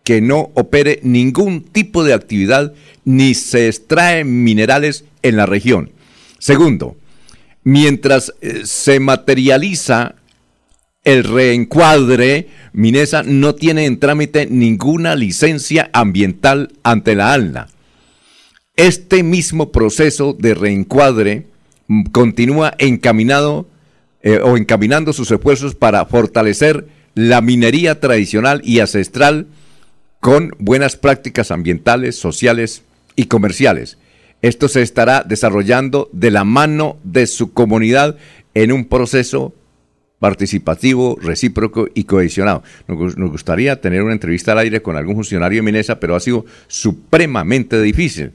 que no opere ningún tipo de actividad ni se extraen minerales en la región. Segundo, mientras eh, se materializa el reencuadre, Minesa no tiene en trámite ninguna licencia ambiental ante la ALNA. Este mismo proceso de reencuadre mm, continúa encaminado eh, o encaminando sus esfuerzos para fortalecer la minería tradicional y ancestral con buenas prácticas ambientales, sociales y comerciales. Esto se estará desarrollando de la mano de su comunidad en un proceso participativo, recíproco y cohesionado. Nos, gustaría tener una entrevista al aire con algún funcionario de Minesa, pero ha sido supremamente difícil.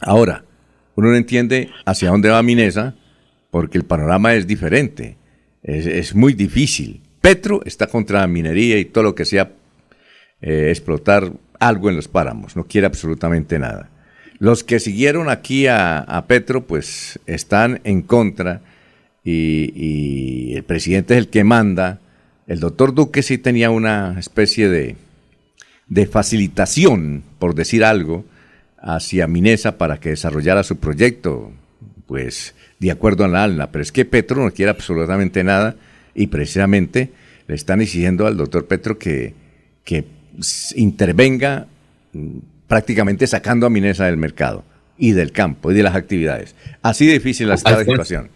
Ahora, uno no entiende hacia dónde va Minesa, porque el panorama es diferente, es, muy difícil. Petro está contra la minería y todo lo que sea eh, explotar algo en los páramos, no quiere absolutamente nada. Los que siguieron aquí a, Petro, pues están en contra y, el presidente es el que manda. El doctor Duque sí tenía una especie de, de facilitación, por decir algo, hacia Minesa para que desarrollara su proyecto. Pues de acuerdo a la ALNA, pero es que Petro no quiere absolutamente nada y precisamente le están exigiendo al doctor Petro que, que intervenga mm, prácticamente sacando a Minesa del mercado y del campo y de las actividades. Así de difícil está la situación.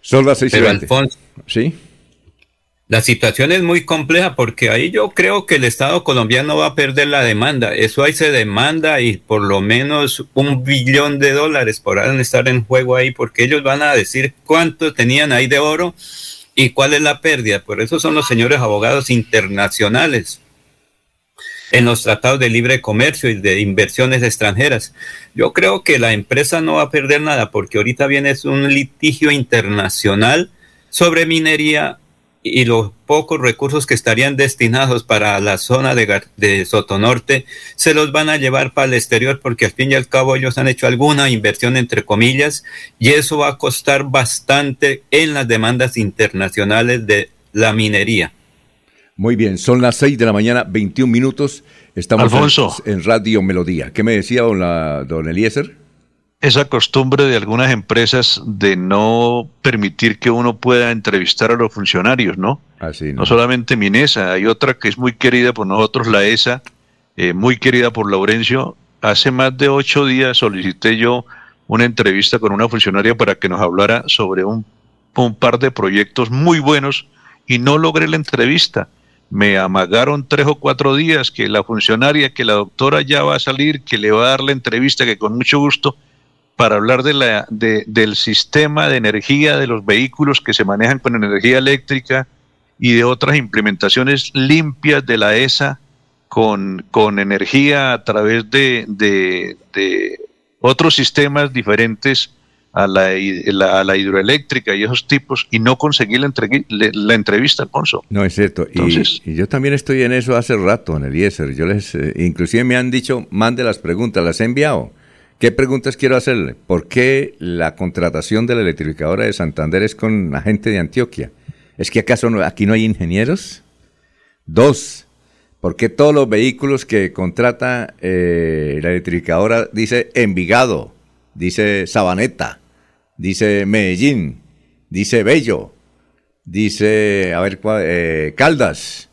Son las seis ¿Sí? La situación es muy compleja porque ahí yo creo que el Estado colombiano va a perder la demanda. Eso ahí se demanda y por lo menos un billón de dólares podrán estar en juego ahí porque ellos van a decir cuánto tenían ahí de oro y cuál es la pérdida. Por eso son los señores abogados internacionales en los tratados de libre comercio y de inversiones extranjeras. Yo creo que la empresa no va a perder nada porque ahorita viene un litigio internacional sobre minería y los pocos recursos que estarían destinados para la zona de, de, Sotonorte se los van a llevar para el exterior porque al fin y al cabo ellos han hecho alguna inversión entre comillas y eso va a costar bastante en las demandas internacionales de la minería. Muy bien, son las 6 de la mañana, 21 minutos. Estamos En, Radio Melodía. ¿Qué me decía don, la, don Eliezer? esa costumbre de algunas empresas de no permitir que uno pueda entrevistar a los funcionarios, ¿no? Así, ¿no? solamente Minesa, hay otra que es muy querida por nosotros, la ESA, eh, muy querida por Laurencio. Hace más de ocho días solicité yo una entrevista con una funcionaria para que nos hablara sobre un, un par de proyectos muy buenos y no logré la entrevista. Me amagaron tres o cuatro días que la funcionaria, que la doctora ya va a salir, que le va a dar la entrevista, que con mucho gusto para hablar de la, de, del sistema de energía de los vehículos que se manejan con energía eléctrica y de otras implementaciones limpias de la ESA con, con energía a través de, de, otros sistemas diferentes a la, a la, hidroeléctrica y esos tipos y no conseguí la, la entrevista, Alfonso. No, es cierto. y, yo también estoy en eso hace rato, en el IESER. Yo les, eh, inclusive me han dicho, mande las preguntas, las he enviado. ¿Qué preguntas quiero hacerle? ¿Por qué la contratación de la electrificadora de Santander es con la gente de Antioquia? ¿Es que acaso aquí no hay ingenieros? Dos, ¿Por qué todos los vehículos que contrata eh, la electrificadora dice Envigado, dice Sabaneta, dice Medellín, dice Bello, dice, a ver, eh, Caldas,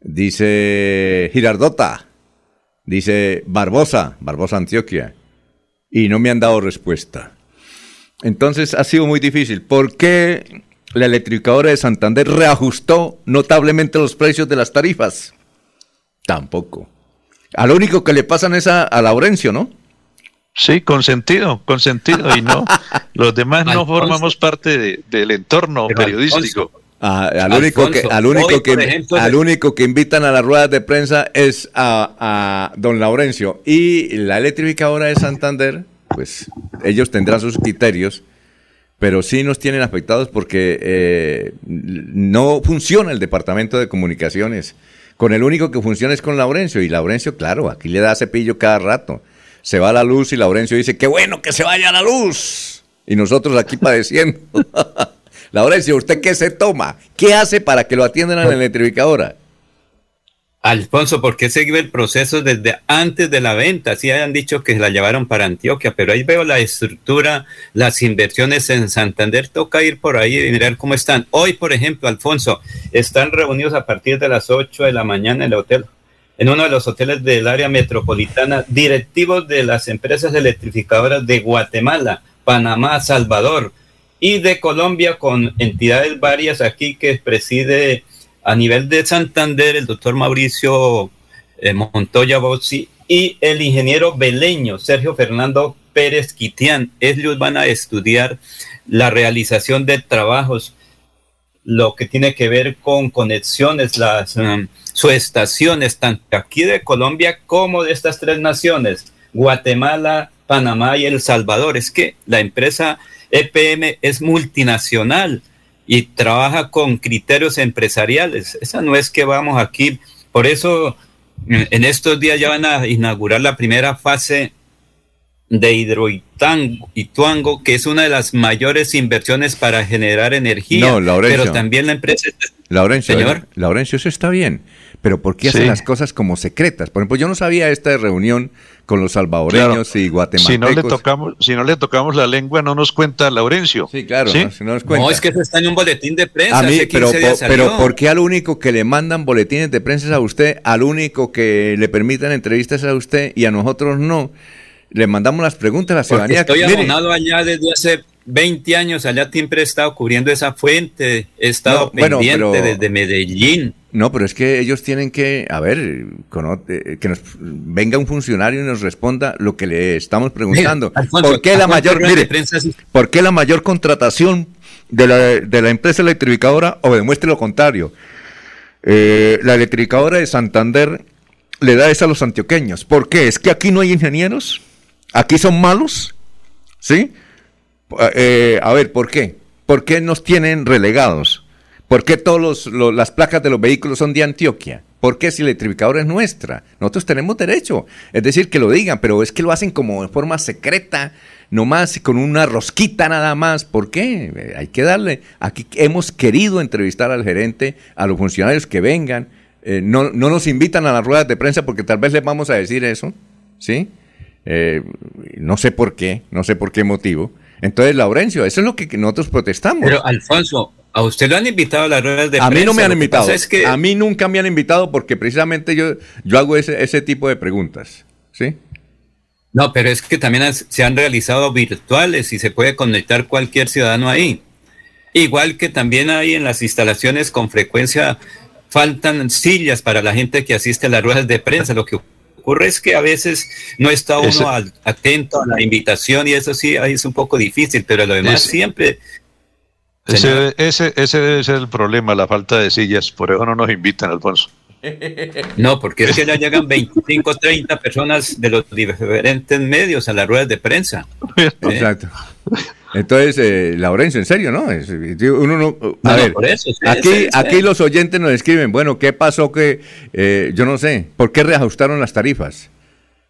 dice Girardota, dice Barbosa, Barbosa Antioquia, y no me han dado respuesta. Entonces ha sido muy difícil. ¿Por qué la electrificadora de Santander reajustó notablemente los precios de las tarifas? Tampoco. Al único que le pasan es a, Laurencio, ¿no? Sí, con sentido, con sentido, y no, los demás no formamos parte del entorno periodístico. Ah, al, único que, al, único que, al único que invitan a las ruedas de prensa es a, don Laurencio. Y la electrificadora de Santander, pues ellos tendrán sus criterios, pero sí nos tienen afectados porque eh, no funciona el departamento de comunicaciones. Con el único que funciona es con Laurencio. Y Laurencio, claro, aquí le da cepillo cada rato. Se va la luz y Laurencio dice, qué bueno que se vaya la luz. Y nosotros aquí padeciendo. Laurencio, ¿usted qué se toma? ¿Qué hace para que lo atiendan a la electrificadora? Alfonso, ¿por qué seguir el proceso desde antes de la venta? Sí hayan dicho que la llevaron para Antioquia, pero ahí veo la estructura, las inversiones en Santander. Toca ir por ahí y mirar cómo están. Hoy, por ejemplo, Alfonso, están reunidos a partir de las 8 de la mañana en el hotel, en uno de los hoteles del área metropolitana, directivos de las empresas electrificadoras de Guatemala, Panamá, Salvador y de Colombia, con entidades varias aquí que preside a nivel de Santander, el doctor Mauricio eh, Montoya Bossi y el ingeniero beleño Sergio Fernando Pérez Quitián. Ellos van a estudiar la realización de trabajos, lo que tiene que ver con conexiones, las um, subestaciones, tanto aquí de Colombia como de estas tres naciones, Guatemala, Panamá y El Salvador. Es que la empresa EPM es multinacional y trabaja con criterios empresariales. Esa no es que vamos aquí. Por eso en estos días ya van a inaugurar la primera fase de Hidroituango, que es una de las mayores inversiones para generar energía. No, Laurencio. Pero también la empresa... Laurencio, señor. Laurencio, eso está bien. Pero ¿por qué hacen las cosas como secretas? Por ejemplo, yo no sabía esta reunión con los salvadoreños y guatemaltecos. Si no, le tocamos, si no le tocamos la lengua, no nos cuenta Laurencio. Sí, claro, No, si no, nos cuenta. no, es que eso está en un boletín de prensa. A mí, pero, pero ¿por qué al único que le mandan boletines de prensa es a usted, al único que le permitan entrevistas a usted y a nosotros no? Le mandamos las preguntas a la ciudadanía. estoy abonado allá desde hace 20 años, allá siempre he estado cubriendo esa fuente, he estado pendiente desde Medellín. No, pero es que ellos tienen que, a ver, eh, que nos venga un funcionario y nos responda lo que le estamos preguntando. ¿Por qué la mayor, ¿por qué la mayor contratación de la, de la empresa electrificadora o demuestre lo contrario? Eh, la electrificadora de Santander le da eso a los antioqueños. ¿Por qué? ¿Es que aquí no hay ingenieros? ¿Aquí son malos? ¿Sí? Eh, a ver, ¿por qué? ¿Por qué nos tienen relegados? ¿Por qué todas las placas de los vehículos son de Antioquia? ¿Por qué si la electrificadora es nuestra? Nosotros tenemos derecho. Es decir, que lo digan, pero es que lo hacen como de forma secreta, nomás con una rosquita nada más. ¿Por qué? Eh, hay que darle. Aquí hemos querido entrevistar al gerente, a los funcionarios que vengan. Eh, no, nos invitan a las ruedas de prensa porque tal vez les vamos a decir eso. ¿Sí? Eh, no sé por qué, no sé por qué motivo. Entonces, Laurencio, eso es lo que nosotros protestamos. Pero, Alfonso, ¿A usted lo han invitado a las ruedas de prensa? A mí no me han invitado. A mí nunca me han invitado porque precisamente yo, yo hago ese, ese tipo de preguntas. ¿Sí? No, pero es que también se han realizado virtuales y se puede conectar cualquier ciudadano ahí. Igual que también hay en las instalaciones con frecuencia faltan sillas para la gente que asiste a las ruedas de prensa. Lo que ocurre es que a veces no está uno atento a la invitación y eso sí es un poco difícil, pero lo demás siempre ese, ese, ese debe ser el problema, la falta de sillas. Por eso no nos invitan, Alfonso. No, porque es que ya llegan 25, 30 personas de los diferentes medios a las ruedas de prensa. Exacto. Entonces, eh, Laurencio, en serio, ¿no? Uno no a ver, aquí, aquí los oyentes nos escriben, bueno, ¿qué pasó que, eh, yo no sé, ¿por qué reajustaron las tarifas?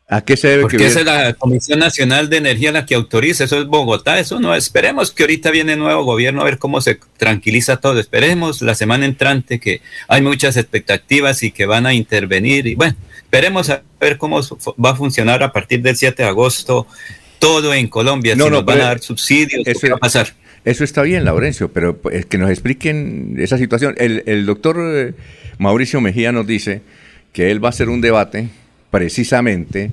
¿A qué se debe Porque esa es la Comisión Nacional de Energía la que autoriza, eso es Bogotá, eso no, esperemos que ahorita viene nuevo gobierno a ver cómo se tranquiliza todo, esperemos la semana entrante que hay muchas expectativas y que van a intervenir y bueno, esperemos a ver cómo va a funcionar a partir del 7 de agosto todo en Colombia, no, si no, nos van a dar subsidios, ¿qué va a pasar? Eso está bien, Laurencio, pero pues, que nos expliquen esa situación. El, el doctor eh, Mauricio Mejía nos dice que él va a hacer un debate precisamente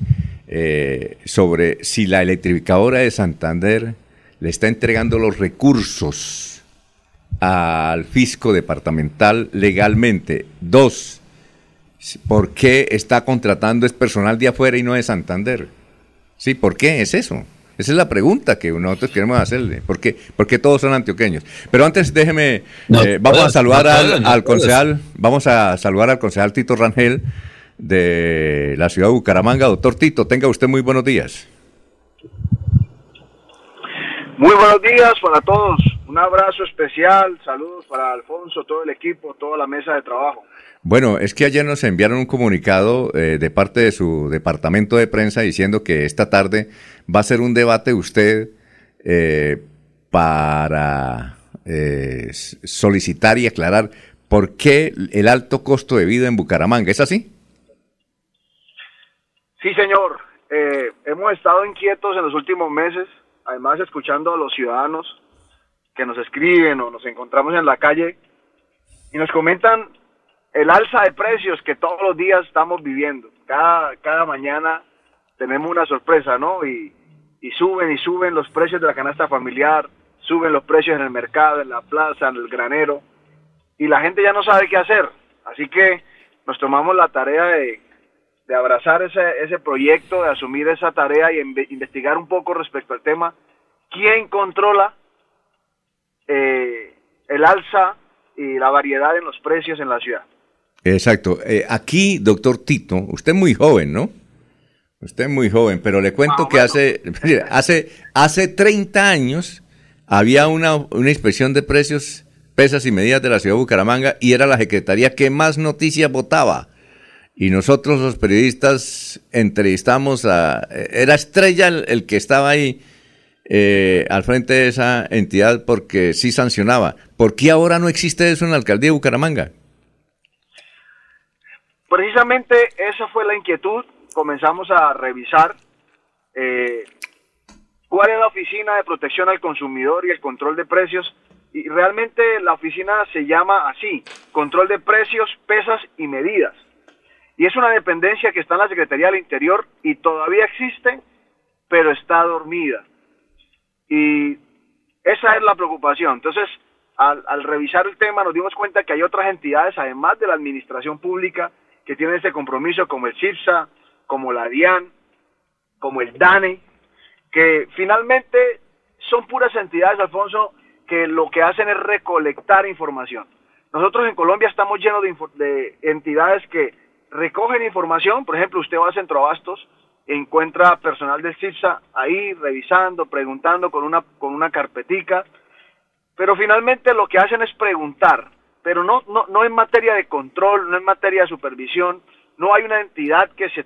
eh, sobre si la electrificadora de Santander le está entregando los recursos al fisco departamental legalmente. Dos, ¿por qué está contratando es personal de afuera y no de Santander? Sí, ¿por qué es eso? Esa es la pregunta que nosotros queremos hacerle. ¿Por qué, Porque todos son antioqueños? Pero antes déjeme, eh, vamos a saludar al, al concejal, vamos a saludar al concejal Tito Rangel, de la ciudad de Bucaramanga. Doctor Tito, tenga usted muy buenos días. Muy buenos días para todos. Un abrazo especial, saludos para Alfonso, todo el equipo, toda la mesa de trabajo. Bueno, es que ayer nos enviaron un comunicado eh, de parte de su departamento de prensa diciendo que esta tarde va a ser un debate usted eh, para eh, solicitar y aclarar por qué el alto costo de vida en Bucaramanga. ¿Es así? Sí, señor. Eh, hemos estado inquietos en los últimos meses, además escuchando a los ciudadanos que nos escriben o nos encontramos en la calle y nos comentan el alza de precios que todos los días estamos viviendo. Cada, cada mañana tenemos una sorpresa, ¿no? Y, y suben y suben los precios de la canasta familiar, suben los precios en el mercado, en la plaza, en el granero, y la gente ya no sabe qué hacer. Así que nos tomamos la tarea de de abrazar ese, ese proyecto, de asumir esa tarea y investigar un poco respecto al tema, quién controla eh, el alza y la variedad en los precios en la ciudad. Exacto. Eh, aquí, doctor Tito, usted es muy joven, ¿no? Usted es muy joven, pero le cuento que hace, hace, hace 30 años había una, una inspección de precios, pesas y medidas de la ciudad de Bucaramanga y era la secretaría que más noticias votaba y nosotros los periodistas entrevistamos a... Era Estrella el, que estaba ahí eh, al frente de esa entidad porque sí sancionaba. ¿Por qué ahora no existe eso en la alcaldía de Bucaramanga? Precisamente esa fue la inquietud. Comenzamos a revisar eh, cuál es la oficina de protección al consumidor y el control de precios. Y realmente la oficina se llama así, control de precios, pesas y medidas y es una dependencia que está en la Secretaría del Interior y todavía existe, pero está dormida. Y esa es la preocupación. Entonces, al, revisar el tema nos dimos cuenta que hay otras entidades, además de la administración pública, que tienen ese compromiso, como el CIPSA, como la DIAN, como el DANE, que finalmente son puras entidades, Alfonso, que lo que hacen es recolectar información. Nosotros en Colombia estamos llenos de entidades que recogen información, por ejemplo, usted va a Centro Abastos, encuentra personal del CIPSA ahí revisando, preguntando con una, con una carpetica, pero finalmente lo que hacen es preguntar, pero no, no, no en materia de control, no en materia de supervisión, no hay una entidad que se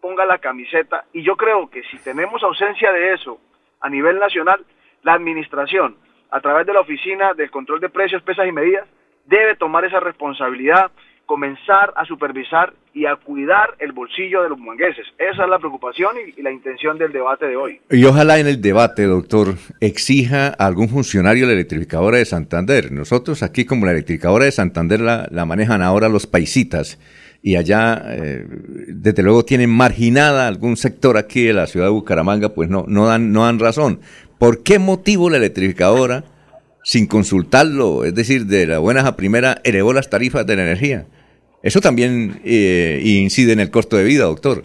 ponga la camiseta y yo creo que si tenemos ausencia de eso a nivel nacional, la administración, a través de la Oficina del Control de Precios, Pesas y Medidas, debe tomar esa responsabilidad comenzar a supervisar y a cuidar el bolsillo de los mangueses. Esa es la preocupación y, la intención del debate de hoy. Y ojalá en el debate, doctor, exija a algún funcionario la electrificadora de Santander. Nosotros aquí como la electrificadora de Santander la, manejan ahora los paisitas y allá eh, desde luego tienen marginada algún sector aquí de la ciudad de Bucaramanga, pues no, no, dan, no dan razón. ¿Por qué motivo la electrificadora, sin consultarlo, es decir, de la buena a primera, elevó las tarifas de la energía? Eso también eh, incide en el costo de vida, doctor.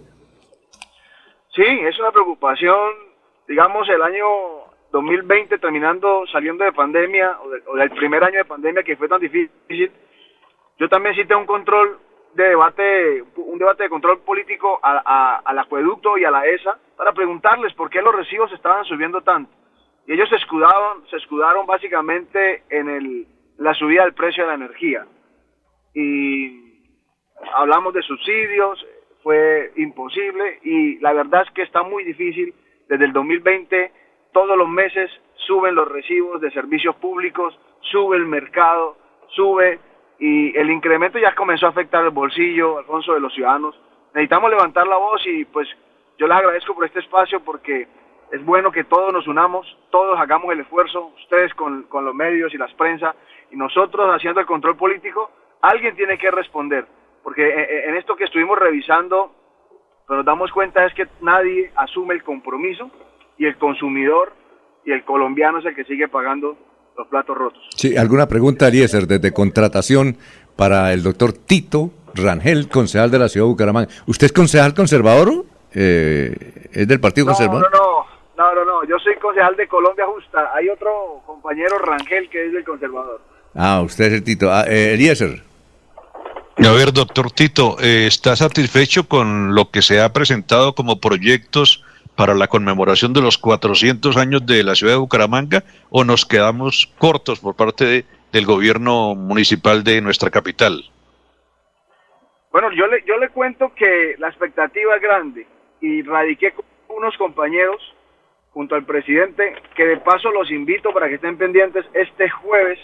Sí, es una preocupación. Digamos, el año 2020, terminando, saliendo de pandemia, o, del primer año de pandemia que fue tan difícil, yo también cité un control de debate, un debate de control político al acueducto y a la ESA para preguntarles por qué los recibos estaban subiendo tanto. Y ellos se escudaron, se escudaron básicamente en el, la subida del precio de la energía. Y hablamos de subsidios, fue imposible y la verdad es que está muy difícil. Desde el 2020 todos los meses suben los recibos de servicios públicos, sube el mercado, sube y el incremento ya comenzó a afectar el bolsillo, Alfonso, de los ciudadanos. Necesitamos levantar la voz y pues yo les agradezco por este espacio porque es bueno que todos nos unamos, todos hagamos el esfuerzo, ustedes con, con los medios y las prensa y nosotros haciendo el control político, alguien tiene que responder, porque eh, eh, en esto que estuvimos revisando, nos damos cuenta es que nadie asume el compromiso y el consumidor y el colombiano es el que sigue pagando los platos rotos. Sí, alguna pregunta, Eliezer, desde contratación para el doctor Tito Rangel, concejal de la ciudad de Bucaramanga. ¿Usted es concejal conservador? Eh, ¿Es del Partido Conservador? No, no, no, no, no, yo soy concejal de Colombia Justa. Hay otro compañero Rangel que es del Conservador. Ah, usted es el Tito. Ah, eh, Eliezer. A ver, doctor Tito, eh, ¿está satisfecho con lo que se ha presentado como proyectos para la conmemoración de los 400 años de la ciudad de Bucaramanga o nos quedamos cortos por parte del gobierno municipal de nuestra capital? Bueno, yo le, yo le cuento que la expectativa es grande y radiqué con unos compañeros junto al presidente que de paso los invito para que estén pendientes. Este jueves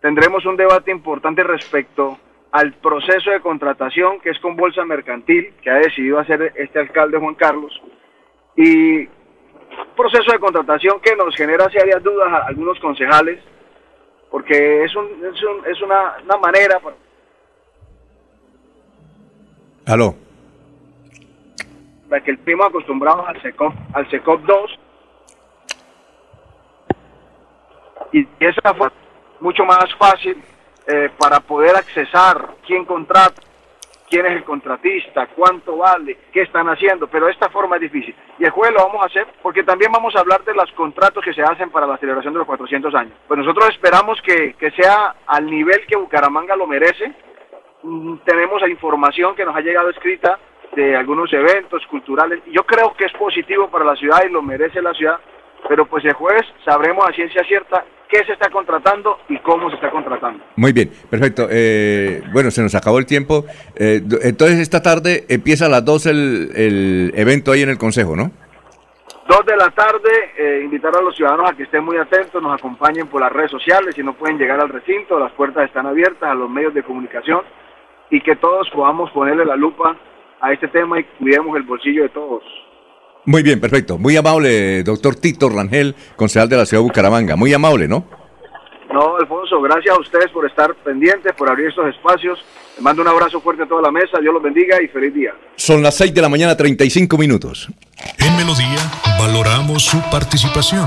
tendremos un debate importante respecto al proceso de contratación que es con Bolsa Mercantil, que ha decidido hacer este alcalde Juan Carlos y proceso de contratación que nos genera serias dudas a algunos concejales, porque es, un, es, un, es una, una, manera... Para... Aló. Para que el primo acostumbrado al SECOP, al SECOP 2 y esa fue mucho más fácil eh, para poder accesar quién contrata quién es el contratista, cuánto vale, qué están haciendo, pero esta forma es difícil. Y el jueves lo vamos a hacer porque también vamos a hablar de los contratos que se hacen para la celebración de los 400 años. Pues nosotros esperamos que, que sea al nivel que Bucaramanga lo merece. Mm, tenemos la información que nos ha llegado escrita de algunos eventos culturales. Yo creo que es positivo para la ciudad y lo merece la ciudad, pero pues el jueves sabremos a ciencia cierta qué se está contratando y cómo se está contratando. Muy bien, perfecto. Eh, bueno, se nos acabó el tiempo. Eh, entonces esta tarde empieza a las 2 el, evento ahí en el Consejo, ¿no? 2 de la tarde, eh, invitar a los ciudadanos a que estén muy atentos, nos acompañen por las redes sociales, si no pueden llegar al recinto, las puertas están abiertas a los medios de comunicación y que todos podamos ponerle la lupa a este tema y cuidemos el bolsillo de todos. Muy bien, perfecto. Muy amable, doctor Tito Rangel, concejal de la ciudad de Bucaramanga. Muy amable, ¿no? No, Alfonso, gracias a ustedes por estar pendientes, por abrir estos espacios. Les mando un abrazo fuerte a toda la mesa. Dios los bendiga y feliz día. Son las 6 de la mañana, 35 minutos. En Melodía valoramos su participación.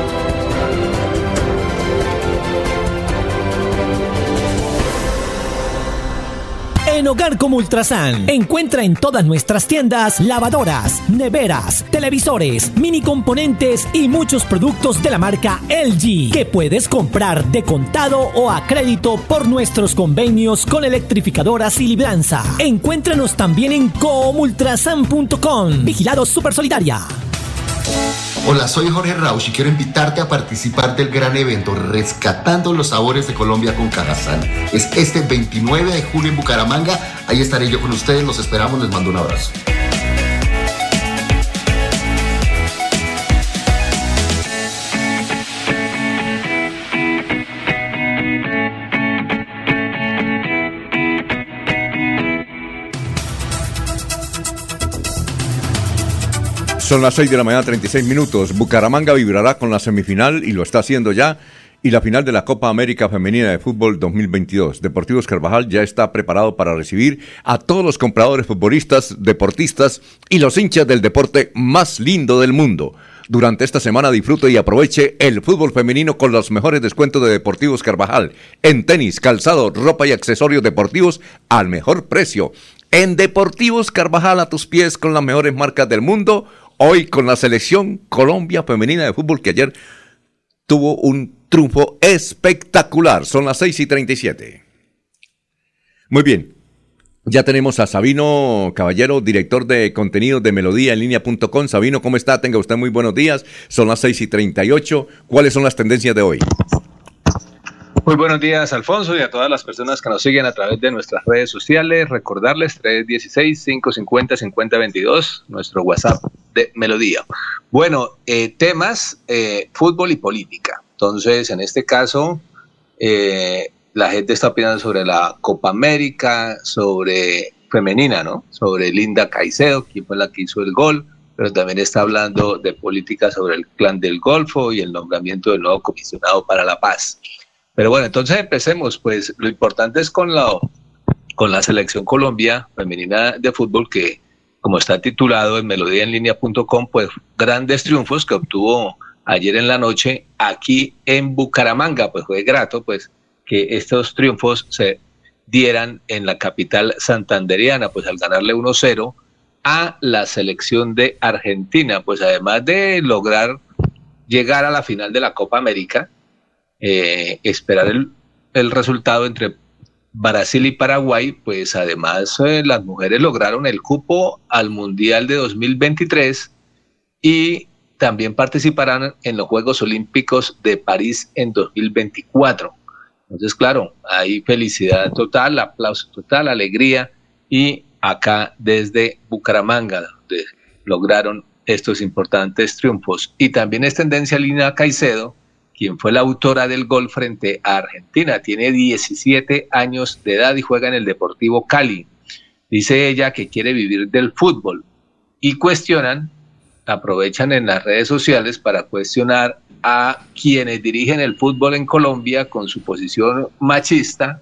En Hogar como Ultrasan, encuentra en todas nuestras tiendas lavadoras, neveras, televisores, mini componentes y muchos productos de la marca LG que puedes comprar de contado o a crédito por nuestros convenios con electrificadoras y libranza. Encuéntranos también en comultrasan.com. Vigilado Super Solidaria. Hola, soy Jorge Rausch y quiero invitarte a participar del gran evento Rescatando los Sabores de Colombia con Cajazán. Es este 29 de julio en Bucaramanga. Ahí estaré yo con ustedes. Los esperamos. Les mando un abrazo. Son las 6 de la mañana, 36 minutos. Bucaramanga vibrará con la semifinal y lo está haciendo ya y la final de la Copa América Femenina de Fútbol 2022. Deportivos Carvajal ya está preparado para recibir a todos los compradores futbolistas, deportistas y los hinchas del deporte más lindo del mundo. Durante esta semana disfrute y aproveche el fútbol femenino con los mejores descuentos de Deportivos Carvajal. En tenis, calzado, ropa y accesorios deportivos al mejor precio. En Deportivos Carvajal a tus pies con las mejores marcas del mundo. Hoy con la selección Colombia femenina de fútbol que ayer tuvo un triunfo espectacular. Son las 6 y 37. Muy bien. Ya tenemos a Sabino Caballero, director de contenido de Melodía en línea.com. Sabino, ¿cómo está? Tenga usted muy buenos días. Son las 6 y 38. ¿Cuáles son las tendencias de hoy? Muy buenos días, Alfonso, y a todas las personas que nos siguen a través de nuestras redes sociales. Recordarles 316-550-5022, nuestro WhatsApp de Melodía. Bueno, eh, temas, eh, fútbol y política. Entonces, en este caso, eh, la gente está opinando sobre la Copa América, sobre femenina, ¿no? Sobre Linda Caicedo, quien fue la que hizo el gol, pero también está hablando de política sobre el clan del Golfo y el nombramiento del nuevo comisionado para la paz. Pero bueno, entonces empecemos. Pues lo importante es con la, con la selección Colombia femenina de fútbol que, como está titulado en melodíaenlínea.com, pues grandes triunfos que obtuvo ayer en la noche aquí en Bucaramanga. Pues fue grato, pues que estos triunfos se dieran en la capital santanderiana, pues al ganarle 1-0 a la selección de Argentina, pues además de lograr llegar a la final de la Copa América, eh, esperar el, resultado entre Brasil y Paraguay, pues además eh, las mujeres lograron el cupo al Mundial de 2023 y también participarán en los Juegos Olímpicos de París en 2024. Entonces, claro, hay felicidad total, aplauso total, alegría y acá desde Bucaramanga, donde lograron estos importantes triunfos. Y también es tendencia Lina Caicedo, quien fue la autora del gol frente a Argentina. Tiene 17 años de edad y juega en el Deportivo Cali. Dice ella que quiere vivir del fútbol y cuestionan, aprovechan en las redes sociales para cuestionar a quienes dirigen el fútbol en Colombia con su posición machista,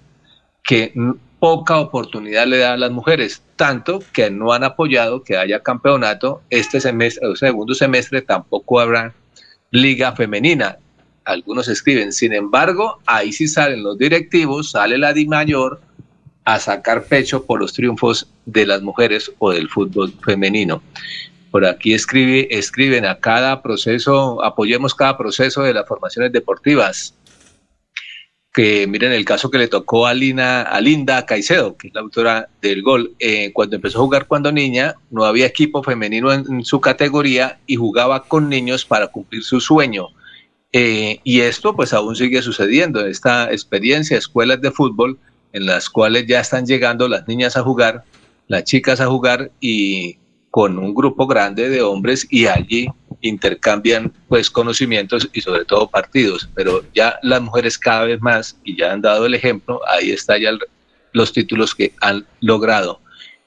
que poca oportunidad le da a las mujeres, tanto que no han apoyado que haya campeonato este semestre, o segundo semestre tampoco habrá liga femenina algunos escriben. Sin embargo, ahí sí salen los directivos, sale la Di Mayor a sacar pecho por los triunfos de las mujeres o del fútbol femenino. Por aquí escribe, escriben a cada proceso, apoyemos cada proceso de las formaciones deportivas. Que miren el caso que le tocó a, Lina, a Linda Caicedo, que es la autora del gol. Eh, cuando empezó a jugar cuando niña, no había equipo femenino en su categoría y jugaba con niños para cumplir su sueño eh, y esto pues aún sigue sucediendo, esta experiencia, escuelas de fútbol en las cuales ya están llegando las niñas a jugar, las chicas a jugar y con un grupo grande de hombres y allí intercambian pues conocimientos y sobre todo partidos, pero ya las mujeres cada vez más y ya han dado el ejemplo, ahí están ya los títulos que han logrado.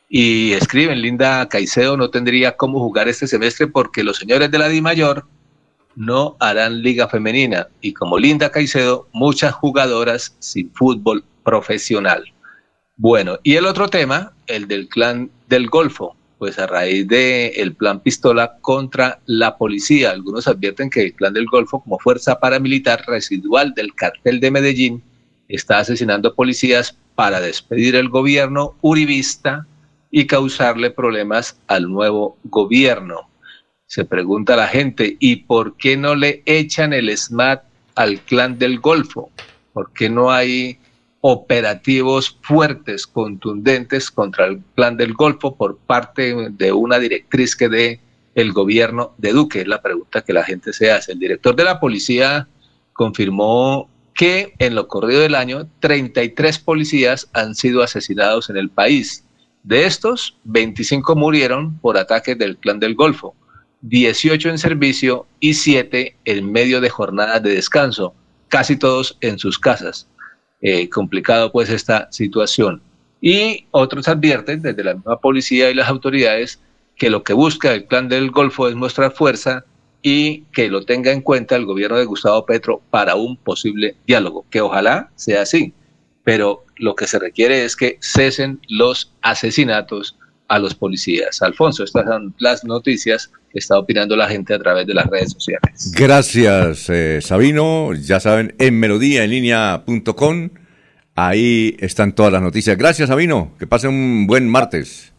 Y escriben, Linda Caicedo no tendría cómo jugar este semestre porque los señores de la Di Mayor no harán liga femenina y como Linda Caicedo, muchas jugadoras sin fútbol profesional. Bueno, y el otro tema, el del clan del Golfo, pues a raíz del el plan pistola contra la policía. Algunos advierten que el clan del Golfo, como fuerza paramilitar residual del cartel de Medellín, está asesinando policías para despedir el gobierno uribista y causarle problemas al nuevo gobierno se pregunta la gente, ¿y por qué no le echan el SMAT al clan del Golfo? ¿Por qué no hay operativos fuertes, contundentes contra el clan del Golfo por parte de una directriz que dé el gobierno de Duque? Es la pregunta que la gente se hace. El director de la policía confirmó que en lo corrido del año 33 policías han sido asesinados en el país. De estos, 25 murieron por ataques del clan del Golfo. 18 en servicio y 7 en medio de jornadas de descanso, casi todos en sus casas. Eh, complicado pues esta situación. Y otros advierten desde la policía y las autoridades que lo que busca el plan del Golfo es mostrar fuerza y que lo tenga en cuenta el gobierno de Gustavo Petro para un posible diálogo, que ojalá sea así, pero lo que se requiere es que cesen los asesinatos a los policías. Alfonso, estas son las noticias que está opinando la gente a través de las redes sociales. Gracias, eh, Sabino. Ya saben, en melodíaenlínea.com, ahí están todas las noticias. Gracias, Sabino. Que pase un buen martes.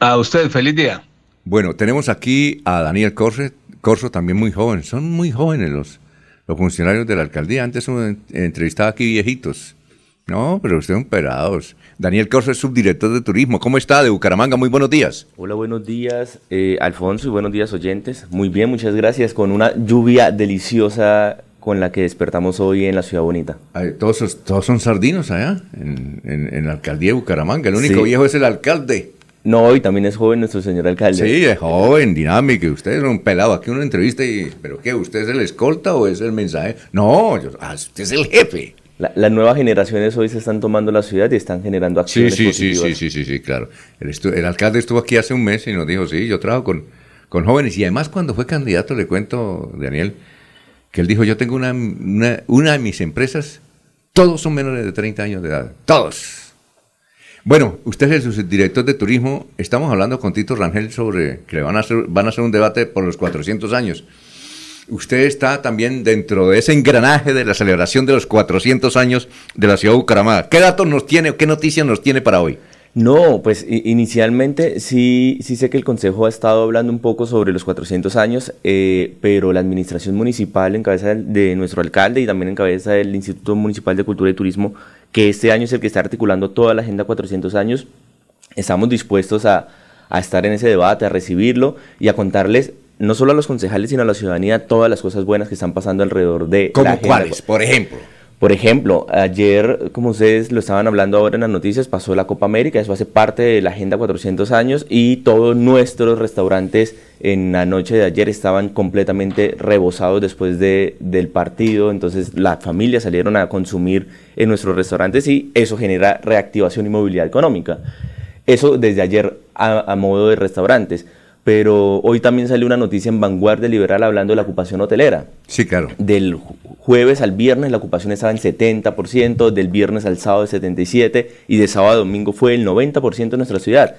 A usted, feliz día. Bueno, tenemos aquí a Daniel Corso, también muy joven. Son muy jóvenes los, los funcionarios de la alcaldía. Antes uno entrevistaba aquí viejitos. No, pero ustedes son perados. Daniel Corso es subdirector de turismo. ¿Cómo está de Bucaramanga? Muy buenos días. Hola, buenos días, eh, Alfonso, y buenos días, oyentes. Muy bien, muchas gracias. Con una lluvia deliciosa con la que despertamos hoy en la ciudad bonita. todos, todos son sardinos allá, en, la alcaldía de Bucaramanga. El único viejo es el alcalde. No, hoy también es joven nuestro señor alcalde. Sí, es joven, dinámico. Usted es un pelado. Aquí una entrevista y, ¿pero qué? ¿Usted es el escolta o es el mensaje? No, ah, usted es el jefe. Las nuevas generaciones hoy se están tomando la ciudad y están generando acciones sí, sí, Sí, sí, sí, sí, sí, claro. El, alcalde estuvo aquí hace un mes y nos dijo, sí, yo trabajo con, con jóvenes. Y además cuando fue candidato, le cuento, Daniel, que él dijo, yo tengo una, una, una de mis empresas, todos son menores de 30 años de edad. Todos bueno, usted es el director de turismo. Estamos hablando con Tito Rangel sobre que van a hacer, van a hacer un debate por los 400 años. Usted está también dentro de ese engranaje de la celebración de los 400 años de la ciudad de Bucaramanga. ¿Qué datos nos tiene qué noticias nos tiene para hoy? No, pues inicialmente sí, sí sé que el Consejo ha estado hablando un poco sobre los 400 años, eh, pero la administración municipal en cabeza de nuestro alcalde y también en cabeza del Instituto Municipal de Cultura y Turismo que este año es el que está articulando toda la Agenda 400 años. Estamos dispuestos a, estar en ese debate, a recibirlo y a contarles no solo a los concejales, sino a la ciudadanía todas las cosas buenas que están pasando alrededor de ¿Cómo cuáles, por ejemplo? Por ejemplo, ayer, como ustedes lo estaban hablando ahora en las noticias, pasó la Copa América, eso hace parte de la Agenda 400 años y todos nuestros restaurantes en la noche de ayer estaban completamente rebosados después de, del partido, entonces las familias salieron a consumir en nuestros restaurantes y eso genera reactivación y movilidad económica. Eso desde ayer a modo de restaurantes pero hoy también salió una noticia en Vanguardia Liberal hablando de la ocupación hotelera. Sí, claro. Del jueves al viernes la ocupación estaba en 70%, del viernes al sábado de 77% y de sábado a domingo fue el 90% en nuestra ciudad.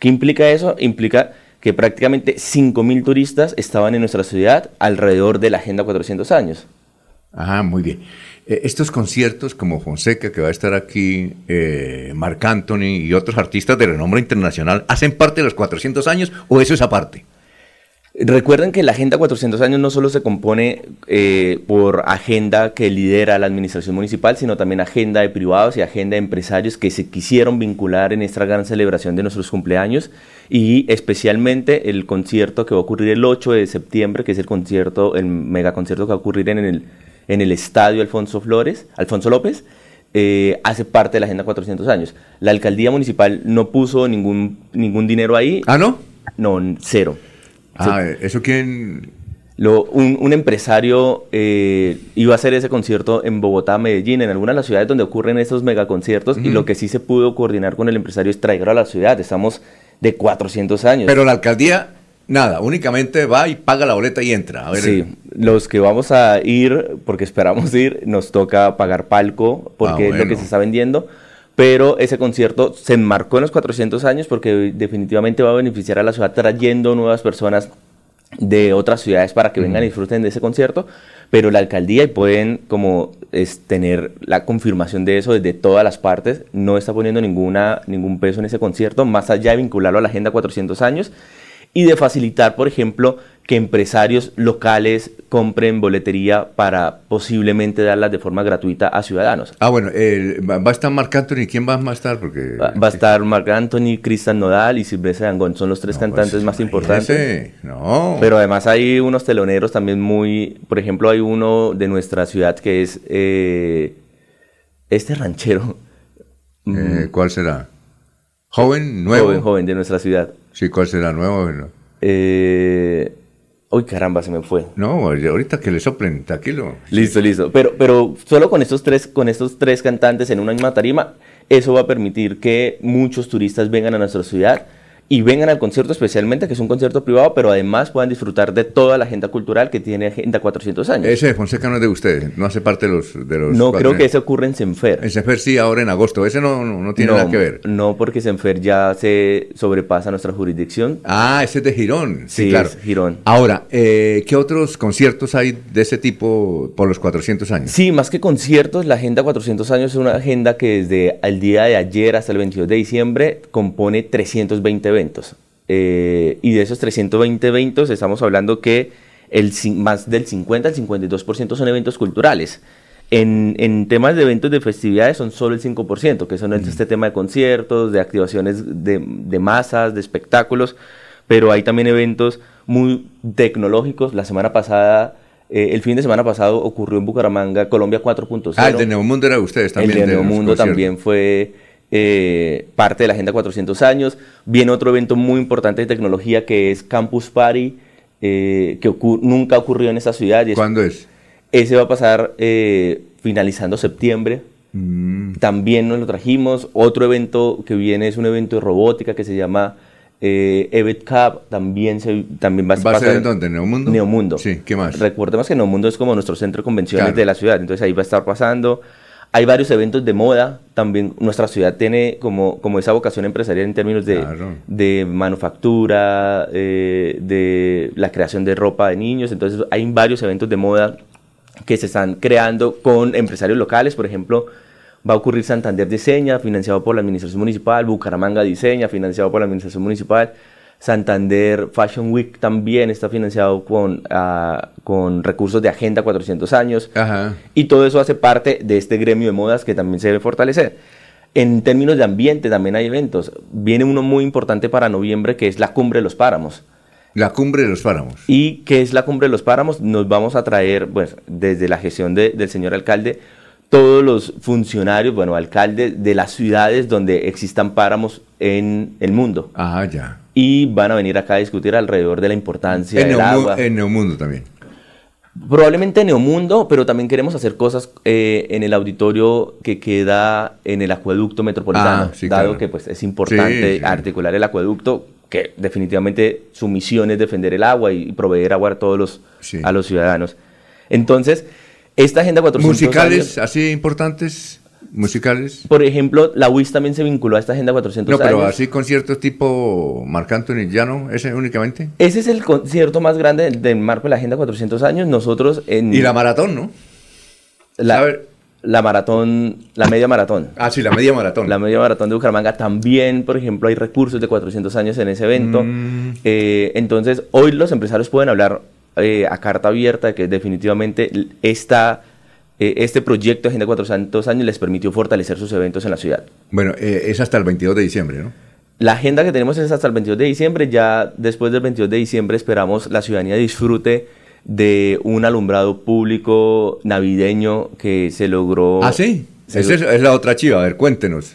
¿Qué implica eso? Implica que prácticamente 5.000 turistas estaban en nuestra ciudad alrededor de la Agenda 400 años. Ah, muy bien. Eh, estos conciertos como Fonseca, que va a estar aquí, eh, Marc Anthony y otros artistas de renombre internacional, ¿hacen parte de los 400 años o eso es aparte? Recuerden que la Agenda 400 años no solo se compone eh, por agenda que lidera la administración municipal, sino también agenda de privados y agenda de empresarios que se quisieron vincular en esta gran celebración de nuestros cumpleaños y especialmente el concierto que va a ocurrir el 8 de septiembre, que es el concierto, el megaconcierto que va a ocurrir en el en el estadio Alfonso Flores, Alfonso López, eh, hace parte de la Agenda 400 años. La alcaldía municipal no puso ningún, ningún dinero ahí. ¿Ah, no? No, cero. Ah, ¿eso quién...? Lo, un, empresario eh, iba a hacer ese concierto en Bogotá, Medellín, en algunas de las ciudades donde ocurren estos megaconciertos, y lo que sí se pudo coordinar con el empresario es traerlo a la ciudad. Estamos de 400 años. Pero la alcaldía Nada, únicamente va y paga la boleta y entra. Sí, los que vamos a ir, porque esperamos ir, nos toca pagar palco, porque ah, es lo que se está vendiendo. Pero ese concierto se enmarcó en los 400 años porque definitivamente va a beneficiar a la ciudad trayendo nuevas personas de otras ciudades para que vengan y disfruten de ese concierto, pero la alcaldía y pueden como es tener la confirmación de eso desde todas las partes, no está poniendo ninguna, ningún peso en ese concierto, más allá de vincularlo a la Agenda 400 años y de facilitar, por ejemplo, que empresarios locales compren boletería para posiblemente darlas de forma gratuita a ciudadanos. Ah, bueno, va a estar Marc Anthony, ¿quién va a estar? Porque... Va, a estar Marc Anthony, Cristian Nodal y Silvestre Dangón, son los tres pues, cantantes más importantes. No. Pero además hay unos teloneros también muy, por ejemplo, hay uno de nuestra ciudad que es eh, este ranchero. Eh, ¿Cuál será? ¿Joven, nuevo? Joven, joven, de nuestra ciudad. Sí, ¿cuál será nuevo? Eh... Uy, caramba, se me fue. No, ahorita que le soplen, tranquilo. Listo, listo. Pero, pero solo con estos, tres, con estos tres cantantes en una misma tarima, eso va a permitir que muchos turistas vengan a nuestra ciudad y vengan al concierto especialmente, que es un concierto privado, pero además puedan disfrutar de toda la agenda cultural que tiene Agenda 400 años. Ese de Fonseca no es de ustedes, no hace parte de los... De los no, creo que ese ocurre en Senfer. En Senfer sí, ahora en agosto, ese no, no, tiene nada que ver. No, porque Senfer ya se sobrepasa nuestra jurisdicción. Ah, ese es de Girón. Sí, claro. Girón. Ahora, eh, ¿qué otros conciertos hay de ese tipo por los 400 años? Sí, más que conciertos, la Agenda 400 años es una agenda que desde el día de ayer hasta el 22 de diciembre compone 320 eventos. Eh, y de esos 320 eventos estamos hablando que el, más del 50 al 52% son eventos culturales. En, en, temas de eventos de festividades son solo el 5%, que son este tema de conciertos, de activaciones de, de, masas, de espectáculos, pero hay también eventos muy tecnológicos. La semana pasada, eh, el fin de semana pasado ocurrió en Bucaramanga Colombia 4.0. Ah, el de Neomundo era ustedes también. El de Neomundo también fue eh, parte de la Agenda 400 años. Viene otro evento muy importante de tecnología que es Campus Party, eh, que nunca ocurrió en esta ciudad. ¿Cuándo es? Ese va a pasar eh, finalizando septiembre. Mm. También nos lo trajimos. Otro evento que viene es un evento de robótica que se llama eh, Evet Cup. También, se, también va, ¿Va a ser en dónde? ¿Neomundo? Neomundo. Sí, ¿qué más? Recordemos que Neomundo es como nuestro centro de convenciones de la ciudad. Entonces ahí va a estar pasando. Hay varios eventos de moda, también nuestra ciudad tiene como, como esa vocación empresarial en términos de, de manufactura, eh, de la creación de ropa de niños, entonces hay varios eventos de moda que se están creando con empresarios locales, por ejemplo, va a ocurrir Santander Diseña, financiado por la Administración Municipal, Bucaramanga Diseña, financiado por la Administración Municipal, Santander Fashion Week también está financiado con, ah, con recursos de Agenda 400 años. Y todo eso hace parte de este gremio de modas que también se debe fortalecer. En términos de ambiente también hay eventos. Viene uno muy importante para noviembre que es la Cumbre de los Páramos. La Cumbre de los Páramos. ¿Y qué es la Cumbre de los Páramos? Nos vamos a traer, pues, desde la gestión del señor alcalde, todos los funcionarios, bueno, alcaldes de las ciudades donde existan páramos en el mundo. Ah, ya y van a venir acá a discutir alrededor de la importancia del agua. En Neomundo también. Probablemente en Neomundo, pero también queremos hacer cosas eh, en el auditorio que queda en el acueducto metropolitano, ah, dado que pues, es importante articular el acueducto, que definitivamente su misión es defender el agua y proveer agua a todos los, a los ciudadanos. Entonces, esta Agenda 400 ¿Musicales así importantes? musicales. Por ejemplo, la UIS también se vinculó a esta Agenda 400 No, pero así conciertos tipo Marc Anthony Llano, ¿ese únicamente? Ese es el concierto más grande del, marco de la Agenda 400 años. Nosotros en... Y la maratón, ¿no? La, la maratón, la media maratón. Ah, sí, la media maratón. La media maratón de Bucaramanga también, por ejemplo, hay recursos de 400 años en ese evento. Mm. Eh, entonces, hoy los empresarios pueden hablar eh, a carta abierta que definitivamente esta eh, este proyecto de Agenda 400 años les permitió fortalecer sus eventos en la ciudad. Bueno, eh, es hasta el 22 de diciembre, ¿no? La agenda que tenemos es hasta el 22 de diciembre. Ya después del 22 de diciembre esperamos la ciudadanía disfrute de un alumbrado público navideño que se logró. Ah, sí. Esa es, la otra chiva. A ver, cuéntenos.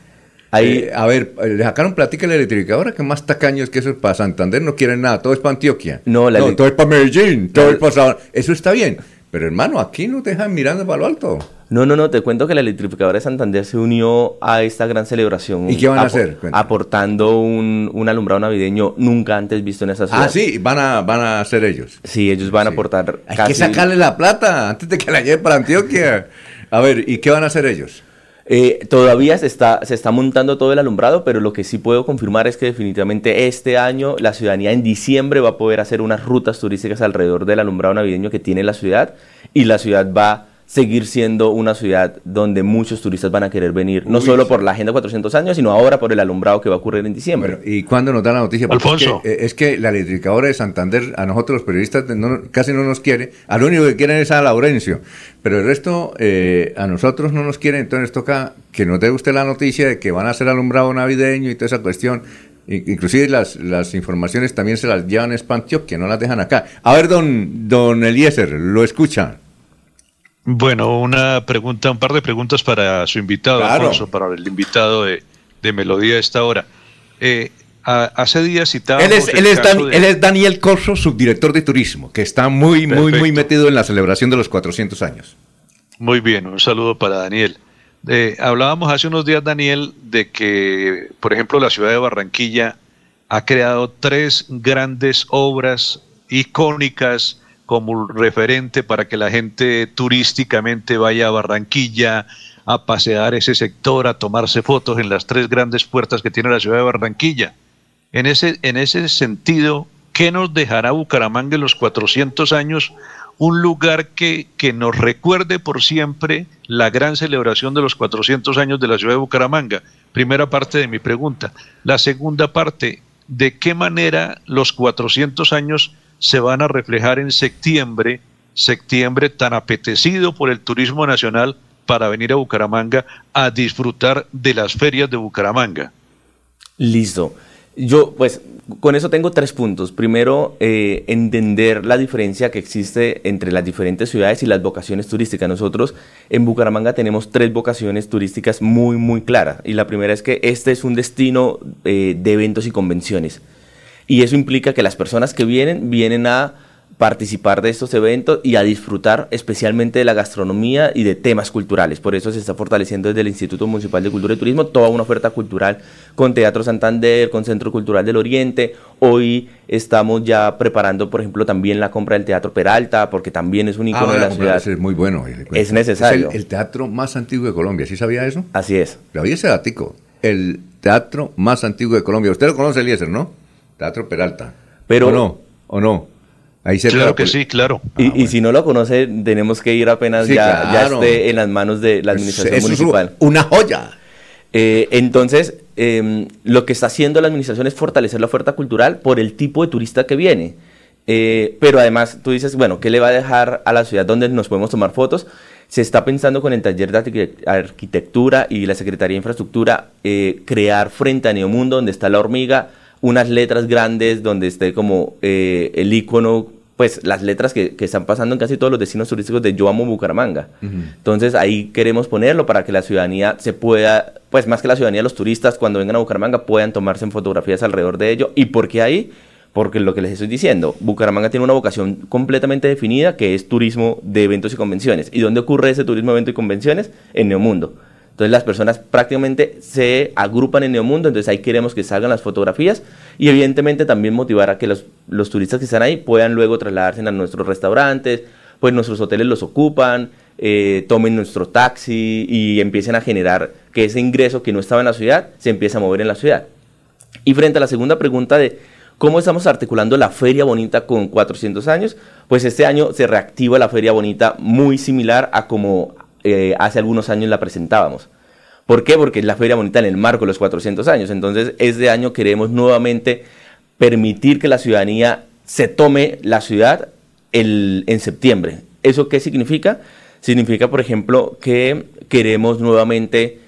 Ahí, a ver, le sacaron plática la electrificadora, que más tacaños que eso es para Santander, no quieren nada, todo es para Antioquia. No, la todo es para Medellín, todo es para... Eso está bien, pero hermano, aquí no te dejan mirando para lo alto. No, no, no, te cuento que la electrificadora de Santander se unió a esta gran celebración. ¿Y qué van a hacer? Aportando un, un, alumbrado navideño nunca antes visto en esa ciudad. Ah, sí, van a, van a hacer ellos. Sí, ellos van a aportar. Hay que sacarle la plata antes de que la lleve para Antioquia. A ver, ¿y qué van a hacer ellos? Eh, todavía se está, se está montando todo el alumbrado, pero lo que sí puedo confirmar es que definitivamente este año la ciudadanía en diciembre va a poder hacer unas rutas turísticas alrededor del alumbrado navideño que tiene la ciudad y la ciudad va seguir siendo una ciudad donde muchos turistas van a querer venir, no solo por la Agenda 400 años, sino ahora por el alumbrado que va a ocurrir en diciembre. ¿Y cuándo nos da la noticia? Alfonso. Eh, es que, la electricadora de Santander, a nosotros los periodistas, casi no nos quiere, al único que quieren es a Laurencio, pero el resto eh, a nosotros no nos quiere, entonces toca que nos dé usted la noticia de que van a hacer alumbrado navideño y toda esa cuestión. Inclusive las, las informaciones también se las llevan a Espantio, que no las dejan acá. A ver, don, don Eliezer, lo escuchan. Bueno, una pregunta, un par de preguntas para su invitado, Alfonso, para el invitado de, Melodía de esta hora. Eh, hace días citábamos... Él es, él, es él es, Daniel Corso, subdirector de turismo, que está muy, muy, muy metido en la celebración de los 400 años. Muy bien, un saludo para Daniel. hablábamos hace unos días, Daniel, de que, por ejemplo, la ciudad de Barranquilla ha creado tres grandes obras icónicas como referente para que la gente turísticamente vaya a Barranquilla a pasear ese sector, a tomarse fotos en las tres grandes puertas que tiene la ciudad de Barranquilla. En ese, en ese sentido, ¿qué nos dejará Bucaramanga en los 400 años? Un lugar que, que nos recuerde por siempre la gran celebración de los 400 años de la ciudad de Bucaramanga. Primera parte de mi pregunta. La segunda parte, ¿de qué manera los 400 años se van a reflejar en septiembre, septiembre tan apetecido por el turismo nacional para venir a Bucaramanga a disfrutar de las ferias de Bucaramanga? Listo. Yo, pues, con eso tengo tres puntos. Primero, eh, entender la diferencia que existe entre las diferentes ciudades y las vocaciones turísticas. Nosotros en Bucaramanga tenemos tres vocaciones turísticas muy, muy claras. Y la primera es que este es un destino eh, de eventos y convenciones. Y eso implica que las personas que vienen, vienen a participar de estos eventos y a disfrutar especialmente de la gastronomía y de temas culturales. Por eso se está fortaleciendo desde el Instituto Municipal de Cultura y Turismo toda una oferta cultural con Teatro Santander, con Centro Cultural del Oriente. Hoy estamos ya preparando, por ejemplo, también la compra del Teatro Peralta, porque también es un icono ah, de la ciudad. Es muy bueno. Es necesario. Es el, teatro más antiguo de Colombia, ¿sí sabía eso? Así es. Lo ese datico. El teatro más antiguo de Colombia. Usted lo conoce, Eliezer, ¿no? Teatro Peralta. Pero, ¿O no? ¿O no? Ahí se claro que sí, claro. Y, si no lo conoce, tenemos que ir apenas ya, ya, esté en las manos de la administración municipal. Es una joya. Eh, entonces, em, lo que está haciendo la administración es fortalecer la oferta cultural por el tipo de turista que viene. Eh, pero además, tú dices, bueno, ¿qué le va a dejar a la ciudad donde nos podemos tomar fotos? Se está pensando con el taller de arquitectura y la Secretaría de Infraestructura eh, crear frente a Neomundo, donde está la hormiga, unas letras grandes donde esté como eh, el icono, pues las letras que, que, están pasando en casi todos los destinos turísticos de Yo Amo Bucaramanga. Entonces ahí queremos ponerlo para que la ciudadanía se pueda, pues más que la ciudadanía, los turistas cuando vengan a Bucaramanga puedan tomarse en fotografías alrededor de ello. ¿Y por qué ahí? Porque lo que les estoy diciendo, Bucaramanga tiene una vocación completamente definida que es turismo de eventos y convenciones. ¿Y dónde ocurre ese turismo de eventos y convenciones? En Neomundo. Entonces las personas prácticamente se agrupan en Neomundo, entonces ahí queremos que salgan las fotografías y evidentemente también motivar a que los, los turistas que están ahí puedan luego trasladarse a nuestros restaurantes, pues nuestros hoteles los ocupan, eh, tomen nuestro taxi y empiecen a generar que ese ingreso que no estaba en la ciudad se empiece a mover en la ciudad. Y frente a la segunda pregunta de cómo estamos articulando la Feria Bonita con 400 años, pues este año se reactiva la Feria Bonita muy similar a como eh, hace algunos años la presentábamos. ¿Por qué? Porque es la Feria Bonita en el marco de los 400 años. Entonces, este año queremos nuevamente permitir que la ciudadanía se tome la ciudad en septiembre. ¿Eso qué significa? Significa, por ejemplo, que queremos nuevamente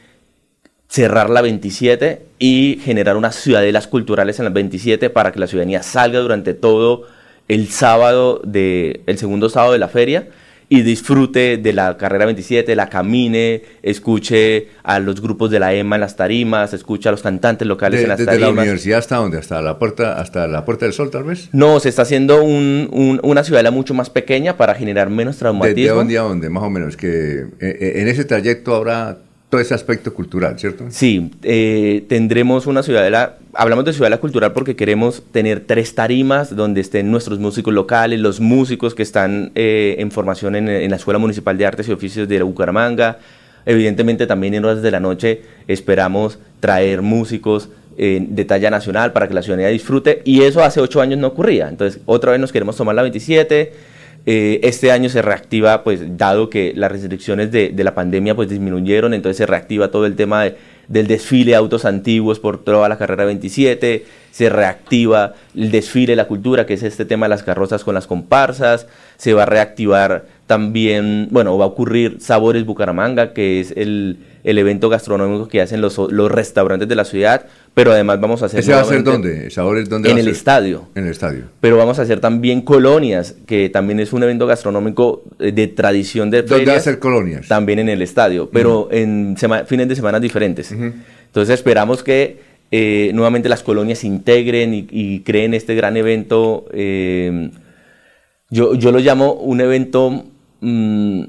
cerrar la 27 y generar unas ciudadelas culturales en la 27 para que la ciudadanía salga durante todo el sábado, de, el segundo sábado de la feria y disfrute de la carrera 27, la camine, escuche a los grupos de la EMA en las tarimas, escuche a los cantantes locales en las desde tarimas. ¿Desde la universidad hasta dónde? ¿Hasta la, puerta, ¿Hasta la Puerta del Sol tal vez? No, se está haciendo un, una ciudadela mucho más pequeña para generar menos traumatismo. ¿De, dónde a dónde? Más o menos. que eh, eh, En ese trayecto habrá todo ese aspecto cultural, ¿cierto? Sí, eh, tendremos una ciudadela, hablamos de ciudadela cultural porque queremos tener tres tarimas donde estén nuestros músicos locales, los músicos que están eh, en formación en, la Escuela Municipal de Artes y Oficios de Bucaramanga. Evidentemente también en horas de la noche esperamos traer músicos eh, de talla nacional para que la ciudadanía disfrute y eso hace ocho años no ocurría. Entonces otra vez nos queremos tomar la 27 eh, este año se reactiva, pues dado que las restricciones de, la pandemia pues disminuyeron, entonces se reactiva todo el tema del desfile de autos antiguos por toda la carrera 27, se reactiva el desfile de la cultura, que es este tema de las carrozas con las comparsas, se va a reactivar también, bueno, va a ocurrir Sabores Bucaramanga, que es el, el evento gastronómico que hacen los, los restaurantes de la ciudad, pero además vamos a hacer... ¿Ese va a ser dónde? ¿Sabores dónde En el estadio. En el estadio. Pero vamos a hacer también colonias, que también es un evento gastronómico eh, de tradición de ¿Dónde va a ser colonias? También en el estadio, pero en fines de semana diferentes. Entonces esperamos que eh, nuevamente las colonias se integren y, creen este gran evento. Eh, yo, yo lo llamo un evento... Mm,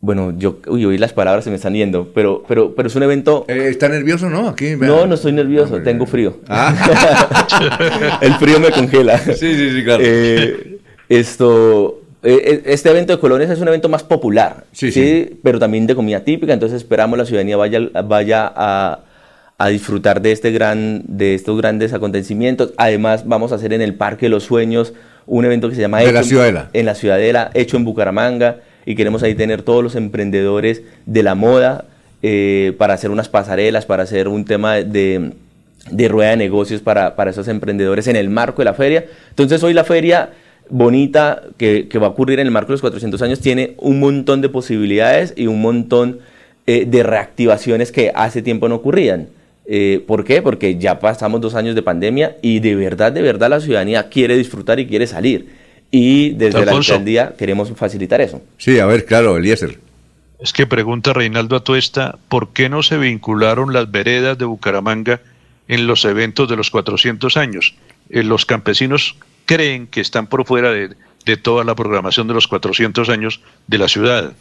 Bueno, yo, uy, oí las palabras se me están yendo, pero, pero, pero es un evento. Eh, ¿Está nervioso no? Aquí, no, no estoy nervioso, tengo frío. Ah. El frío me congela. Sí, sí, sí, claro. Eh, esto, eh, este evento de colonias es un evento más popular, sí, sí, pero también de comida típica, entonces esperamos la ciudadanía vaya, vaya a, a, disfrutar de, este gran, de estos grandes acontecimientos. Además, vamos a hacer en el Parque de los Sueños un evento que se llama... De la Ciudadela. En la Ciudadela, hecho en Bucaramanga y queremos ahí tener todos los emprendedores de la moda eh, para hacer unas pasarelas, para hacer un tema de, rueda de negocios para, para, esos emprendedores en el marco de la feria. Entonces hoy la feria bonita que, va a ocurrir en el marco de los 400 años tiene un montón de posibilidades y un montón eh, de reactivaciones que hace tiempo no ocurrían. Eh, ¿Por qué? Porque ya pasamos dos años de pandemia y de verdad, de verdad la ciudadanía quiere disfrutar y quiere salir y desde la alcaldía queremos facilitar eso. Sí, a ver, claro, Eliezer. Es que pregunta Reinaldo Atuesta, ¿por qué no se vincularon las veredas de Bucaramanga en los eventos de los 400 años? Eh, los campesinos creen que están por fuera de, de toda la programación de los 400 años de la ciudad.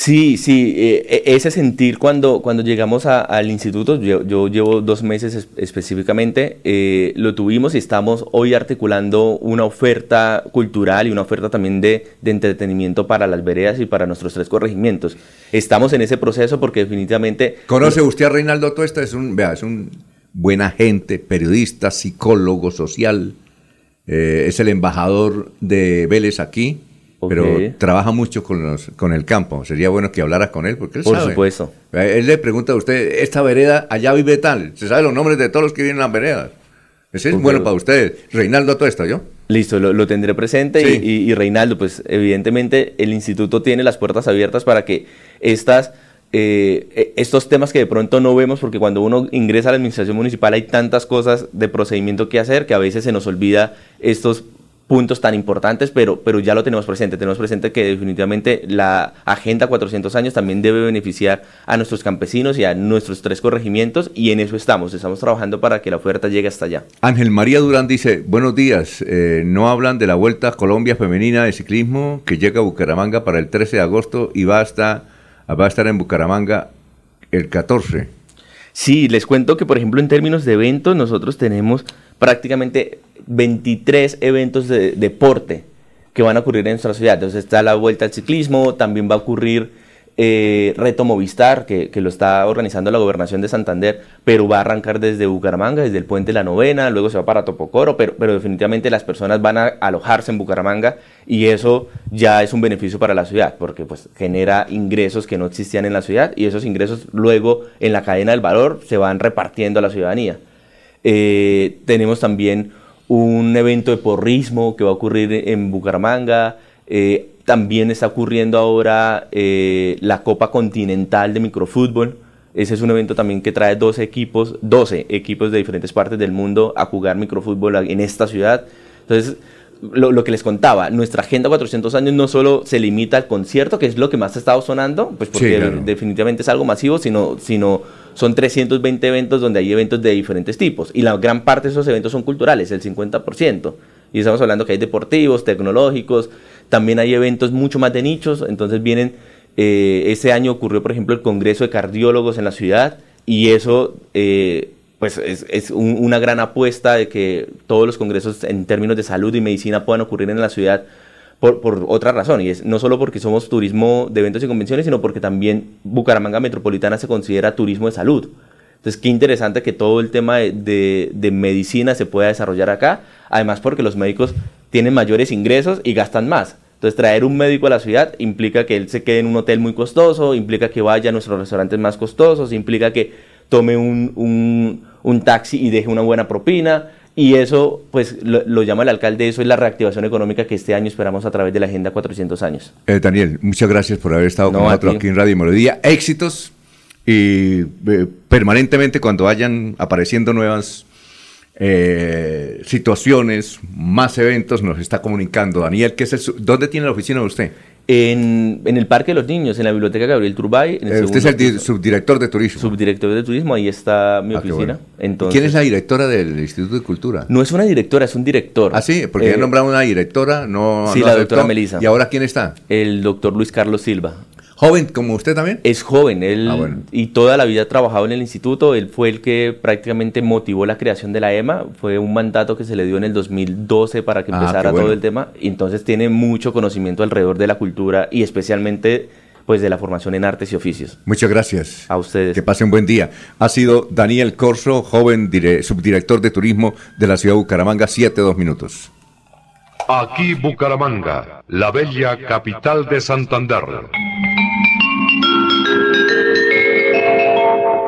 Sí, sí, eh, e, ese sentir cuando, cuando llegamos al instituto, yo, llevo dos meses específicamente, eh, lo tuvimos y estamos hoy articulando una oferta cultural y una oferta también de, entretenimiento para las veredas y para nuestros tres corregimientos. Estamos en ese proceso porque definitivamente... ¿Conoce usted a Reinaldo Tuesta? Es un, vea, es un buen agente, periodista, psicólogo social, eh, es el embajador de Vélez aquí pero trabaja mucho con, los, con el campo. Sería bueno que hablara con él, porque él Por supuesto. Él le pregunta a usted, esta vereda, allá vive tal. Se sabe los nombres de todos los que viven en las veredas. Ese es bueno para ustedes. Reinaldo, todo esto, ¿yo? Listo, lo, tendré presente. Y, Reinaldo, pues evidentemente el instituto tiene las puertas abiertas para que estas... Eh, e, estos temas que de pronto no vemos porque cuando uno ingresa a la administración municipal hay tantas cosas de procedimiento que hacer que a veces se nos olvida estos puntos tan importantes, pero, pero ya lo tenemos presente. Tenemos presente que definitivamente la Agenda 400 años también debe beneficiar a nuestros campesinos y a nuestros tres corregimientos y en eso estamos. Estamos trabajando para que la oferta llegue hasta allá. Ángel María Durán dice, buenos días, eh, no hablan de la Vuelta a Colombia Femenina de Ciclismo que llega a Bucaramanga para el 13 de agosto y va, hasta, va a estar en Bucaramanga el 14. Sí, les cuento que por ejemplo en términos de eventos nosotros tenemos prácticamente 23 eventos de deporte que van a ocurrir en nuestra ciudad. Entonces está la vuelta al ciclismo, también va a ocurrir eh, Reto Movistar, que, lo está organizando la gobernación de Santander, pero va a arrancar desde Bucaramanga, desde el puente La Novena, luego se va para Topocoro, pero, pero definitivamente las personas van a alojarse en Bucaramanga y eso ya es un beneficio para la ciudad, porque pues genera ingresos que no existían en la ciudad y esos ingresos luego en la cadena del valor se van repartiendo a la ciudadanía. Eh, tenemos también un evento de porrismo que va a ocurrir en Bucaramanga. Eh, también está ocurriendo ahora eh, la Copa Continental de Microfútbol. Ese es un evento también que trae 12 equipos, 12 equipos de diferentes partes del mundo a jugar microfútbol en esta ciudad. Entonces, lo, que les contaba, nuestra Agenda 400 años no solo se limita al concierto, que es lo que más ha estado sonando, pues porque definitivamente es algo masivo, sino, sino son 320 eventos donde hay eventos de diferentes tipos. Y la gran parte de esos eventos son culturales, el 50%. Y estamos hablando que hay deportivos, tecnológicos, también hay eventos mucho más de nichos, entonces vienen, eh, ese año ocurrió por ejemplo el Congreso de Cardiólogos en la ciudad y eso eh, pues es, una gran apuesta de que todos los congresos en términos de salud y medicina puedan ocurrir en la ciudad por, otra razón, y es no solo porque somos turismo de eventos y convenciones, sino porque también Bucaramanga Metropolitana se considera turismo de salud. Entonces, qué interesante que todo el tema de, medicina se pueda desarrollar acá, además porque los médicos tienen mayores ingresos y gastan más. Entonces, traer un médico a la ciudad implica que él se quede en un hotel muy costoso, implica que vaya a nuestros restaurantes más costosos, implica que tome un, un, un taxi y deje una buena propina, y eso, pues lo, llama el alcalde, eso es la reactivación económica que este año esperamos a través de la Agenda 400 años. Eh, Daniel, muchas gracias por haber estado con nosotros aquí en Radio Melodía. Éxitos y eh, permanentemente cuando vayan apareciendo nuevas eh, situaciones, más eventos, nos está comunicando. Daniel, ¿qué es ¿dónde tiene la oficina de usted? En, el Parque de los Niños, en la Biblioteca Gabriel Turbay. Eh, usted es el subdirector de turismo. Subdirector de turismo, ahí está mi ah, oficina. ¿Quién es la directora del Instituto de Cultura? No es una directora, es un director. Ah, sí, porque ya eh, nombrado una directora, no. Sí, la doctora Melisa. ¿Y ahora quién está? El doctor Luis Carlos Silva. ¿Joven como usted también? Es joven, él ah, y toda la vida ha trabajado en el instituto, él fue el que prácticamente motivó la creación de la EMA, fue un mandato que se le dio en el 2012 para que ah, empezara todo el tema, y entonces tiene mucho conocimiento alrededor de la cultura y especialmente pues de la formación en artes y oficios. Muchas gracias. A ustedes. Que pasen un buen día. Ha sido Daniel Corso, joven subdirector de turismo de la ciudad de Bucaramanga, siete, dos minutos. Aquí Bucaramanga, la bella capital de Santander.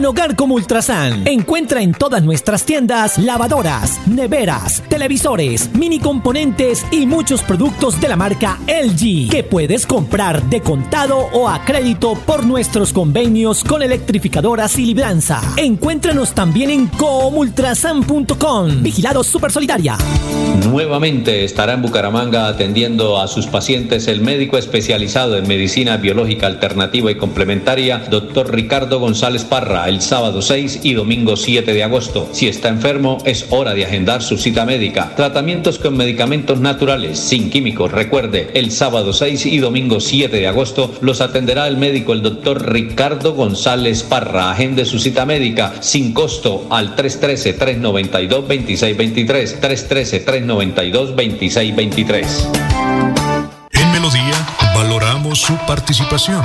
En Hogar como Ultrasan, encuentra en todas nuestras tiendas lavadoras, neveras, televisores, mini componentes y muchos productos de la marca LG que puedes comprar de contado o a crédito por nuestros convenios con electrificadoras y libranza. Encuéntranos también en comultrasan.com. Vigilado Super Solidaria. Nuevamente estará en Bucaramanga atendiendo a sus pacientes el médico especializado en medicina biológica alternativa y complementaria, doctor Ricardo González Parra el sábado 6 y domingo 7 de agosto. Si está enfermo, es hora de agendar su cita médica. Tratamientos con medicamentos naturales, sin químicos. Recuerde, el sábado 6 y domingo 7 de agosto los atenderá el médico, el doctor Ricardo González Parra. Agende su cita médica sin costo al 313-392-2623. 313-392-2623. En Melodía valoramos su participación.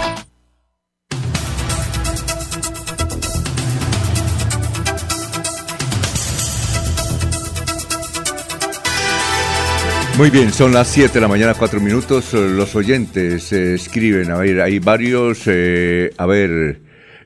Muy bien, son las 7 de la mañana, 4 minutos. Los oyentes eh, escriben, a ver, hay varios, eh, a ver,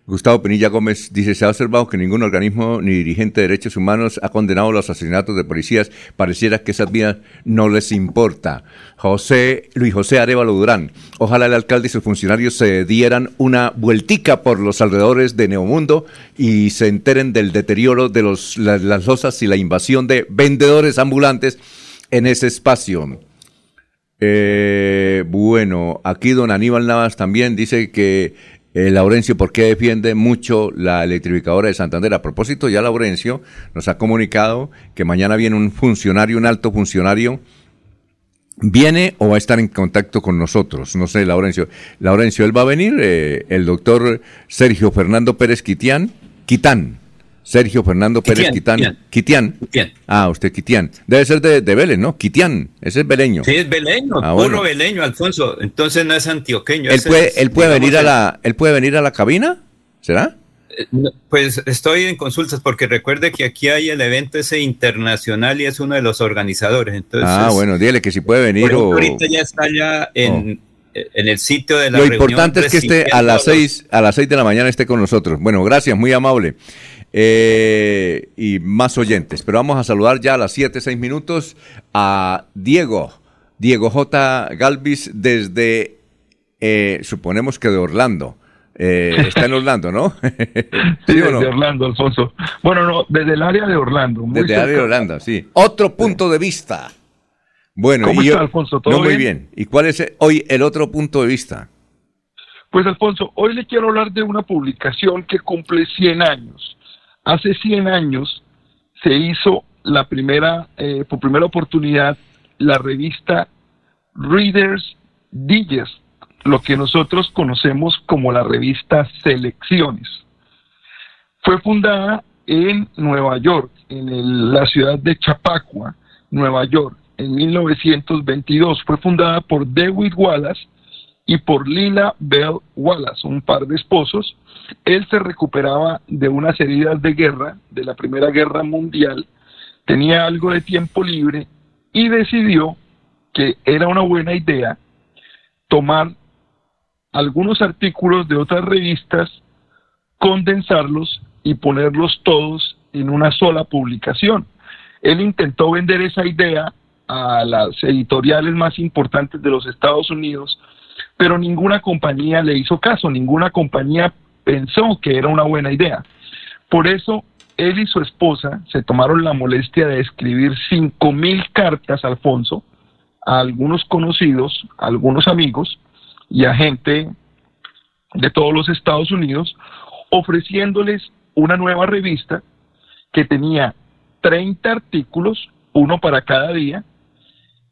Gustavo Penilla Gómez dice, se ha observado que ningún organismo ni dirigente de derechos humanos ha condenado los asesinatos de policías. Pareciera que esas vías no les importa. José, Luis José Arevalo Durán, ojalá el alcalde y sus funcionarios se dieran una vueltica por los alrededores de Neomundo y se enteren del deterioro de los, las losas y la invasión de vendedores ambulantes en ese espacio. Eh, bueno, aquí don Aníbal Navas también dice que eh, Laurencio, ¿por qué defiende mucho la electrificadora de Santander? A propósito, ya Laurencio nos ha comunicado que mañana viene un funcionario, un alto funcionario, viene o va a estar en contacto con nosotros. No sé, Laurencio. Laurencio, él va a venir, eh, el doctor Sergio Fernando Pérez Quitián, Quitán Sergio Fernando Pérez Quitián. Quitián. Ah, usted Quitián. Debe ser de, de Vélez, ¿no? Quitián. Ese es beleño. Sí, es beleño, ah, puro beleño, Alfonso. Entonces no es antioqueño. ¿Él puede, él puede venir a la, él puede venir a la cabina? ¿Será? Eh, pues estoy en consultas porque recuerde que aquí hay el evento ese internacional y es uno de los organizadores. Entonces, ah, bueno, dile que si puede venir o... Ahorita ya está ya en, oh. en el sitio de la Lo importante es que esté a las seis, a las seis de la mañana esté con nosotros. Bueno, gracias, muy amable. Eh, y más oyentes. Pero vamos a saludar ya a las 7, 6 minutos a Diego, Diego J. Galvis desde, eh, suponemos que de Orlando. Eh, está en Orlando, ¿no? sí, desde Orlando, Alfonso. Bueno, no, desde el área de Orlando. desde el área de Orlando, sí. Otro punto de vista. Bueno, ¿Cómo está, Alfonso? ¿Todo muy bien? ¿Y cuál es hoy el otro punto de vista? Pues, Alfonso, hoy le quiero hablar de una publicación que cumple 100 años. Hace 100 años se hizo la primera, eh, por primera oportunidad, la revista Reader's Digest, lo que nosotros conocemos como la revista Selecciones. Fue fundada en Nueva York, en la ciudad de Chapacua, Nueva York, en 1922. Fue fundada por David Wallace y por Lila Bell Wallace, un par de esposos. Él se recuperaba de unas heridas de guerra, de la Primera Guerra Mundial, tenía algo de tiempo libre y decidió que era una buena idea tomar algunos artículos de otras revistas, condensarlos y ponerlos todos en una sola publicación. Él intentó vender esa idea a las editoriales más importantes de los Estados Unidos, pero ninguna compañía le hizo caso, ninguna compañía pensó que era una buena idea. Por eso él y su esposa se tomaron la molestia de escribir cinco mil cartas a Alfonso, a algunos conocidos, a algunos amigos y a gente de todos los Estados Unidos, ofreciéndoles una nueva revista que tenía 30 artículos, uno para cada día,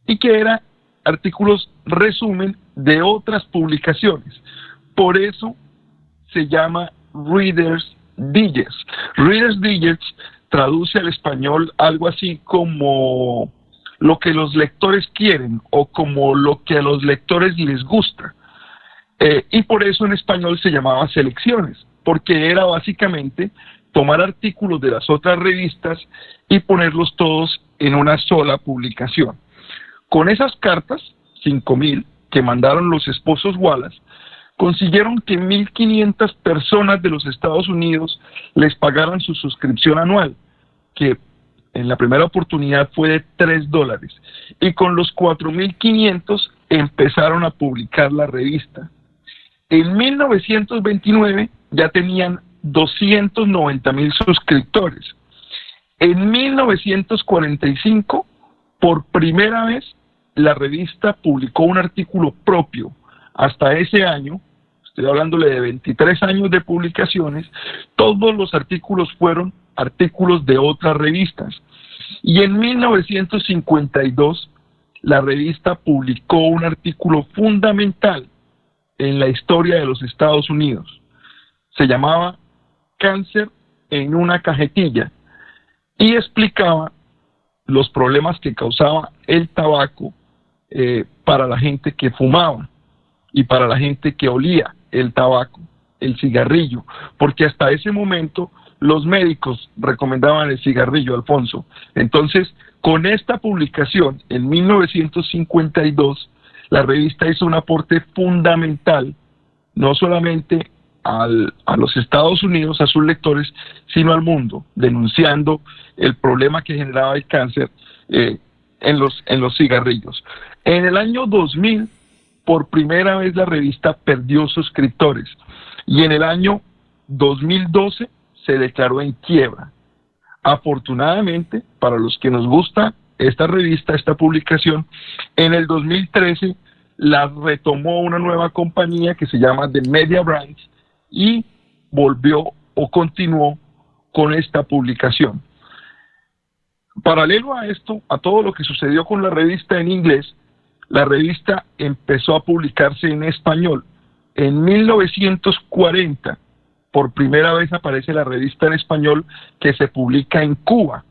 y que era artículos resumen de otras publicaciones. Por eso se llama Reader's Digest. Reader's Digest traduce al español algo así como lo que los lectores quieren o como lo que a los lectores les gusta. Eh, y por eso en español se llamaba selecciones, porque era básicamente tomar artículos de las otras revistas y ponerlos todos en una sola publicación. Con esas cartas, 5.000, que mandaron los esposos Wallace, consiguieron que 1.500 personas de los Estados Unidos les pagaran su suscripción anual, que en la primera oportunidad fue de 3 dólares. Y con los 4.500 empezaron a publicar la revista. En 1929 ya tenían 290.000 suscriptores. En 1945, por primera vez, la revista publicó un artículo propio. Hasta ese año, estoy hablándole de 23 años de publicaciones, todos los artículos fueron artículos de otras revistas. Y en 1952, la revista publicó un artículo fundamental en la historia de los Estados Unidos. Se llamaba Cáncer en una cajetilla y explicaba los problemas que causaba el tabaco eh, para la gente que fumaba y para la gente que olía el tabaco, el cigarrillo, porque hasta ese momento los médicos recomendaban el cigarrillo, Alfonso. Entonces, con esta publicación, en 1952, la revista hizo un aporte fundamental, no solamente a los Estados Unidos, a sus lectores, sino al mundo, denunciando el problema que generaba el cáncer eh, en, los, en los cigarrillos. En el año 2000, por primera vez la revista perdió suscriptores y en el año 2012 se declaró en quiebra. Afortunadamente, para los que nos gusta esta revista, esta publicación, en el 2013 la retomó una nueva compañía que se llama The Media Branch y volvió o continuó con esta publicación. Paralelo a esto, a todo lo que sucedió con la revista en inglés, la revista empezó a publicarse en español. En 1940, por primera vez aparece la revista en español que se publica en Cuba.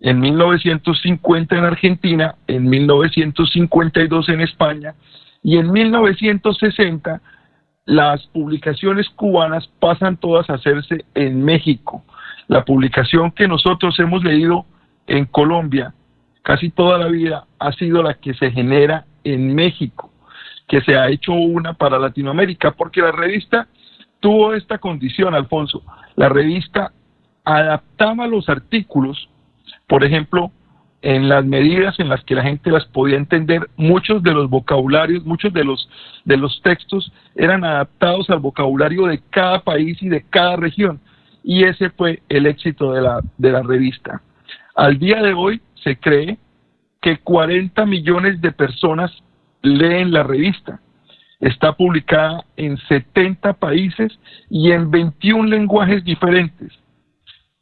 En 1950 en Argentina, en 1952 en España y en 1960 las publicaciones cubanas pasan todas a hacerse en México. La publicación que nosotros hemos leído en Colombia casi toda la vida ha sido la que se genera en México, que se ha hecho una para Latinoamérica, porque la revista tuvo esta condición, Alfonso. La revista adaptaba los artículos, por ejemplo, en las medidas en las que la gente las podía entender, muchos de los vocabularios, muchos de los, de los textos eran adaptados al vocabulario de cada país y de cada región. Y ese fue el éxito de la, de la revista. Al día de hoy se cree que 40 millones de personas leen la revista. Está publicada en 70 países y en 21 lenguajes diferentes.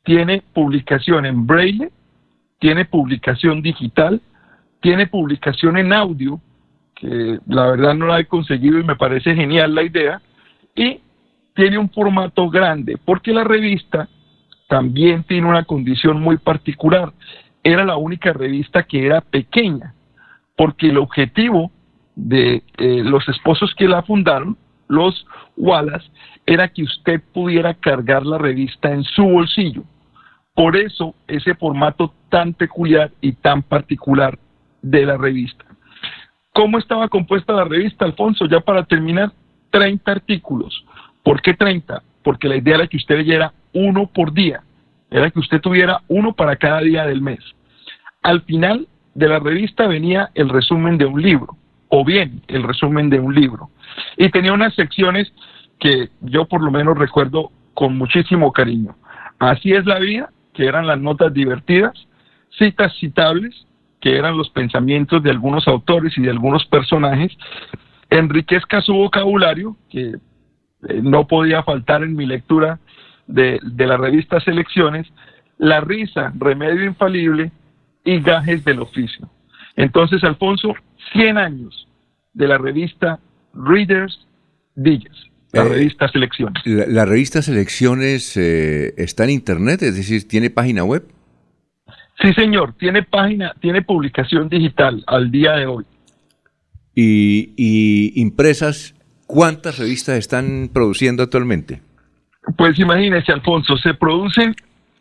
Tiene publicación en braille, tiene publicación digital, tiene publicación en audio, que la verdad no la he conseguido y me parece genial la idea, y tiene un formato grande, porque la revista también tiene una condición muy particular. Era la única revista que era pequeña, porque el objetivo de eh, los esposos que la fundaron, los Wallace, era que usted pudiera cargar la revista en su bolsillo. Por eso ese formato tan peculiar y tan particular de la revista. ¿Cómo estaba compuesta la revista, Alfonso? Ya para terminar, 30 artículos. ¿Por qué 30? Porque la idea era que usted leyera uno por día. Era que usted tuviera uno para cada día del mes. Al final de la revista venía el resumen de un libro, o bien el resumen de un libro. Y tenía unas secciones que yo por lo menos recuerdo con muchísimo cariño. Así es la vida, que eran las notas divertidas, citas citables, que eran los pensamientos de algunos autores y de algunos personajes, enriquezca su vocabulario, que eh, no podía faltar en mi lectura de, de la revista Selecciones, la risa, remedio infalible y gajes del oficio. Entonces, Alfonso, 100 años de la revista Readers Digest la eh, revista Selecciones. La, revista Selecciones eh, está en internet, es decir, tiene página web. Sí, señor, tiene página, tiene publicación digital al día de hoy. Y, impresas, ¿cuántas revistas están produciendo actualmente? Pues imagínese, Alfonso, se producen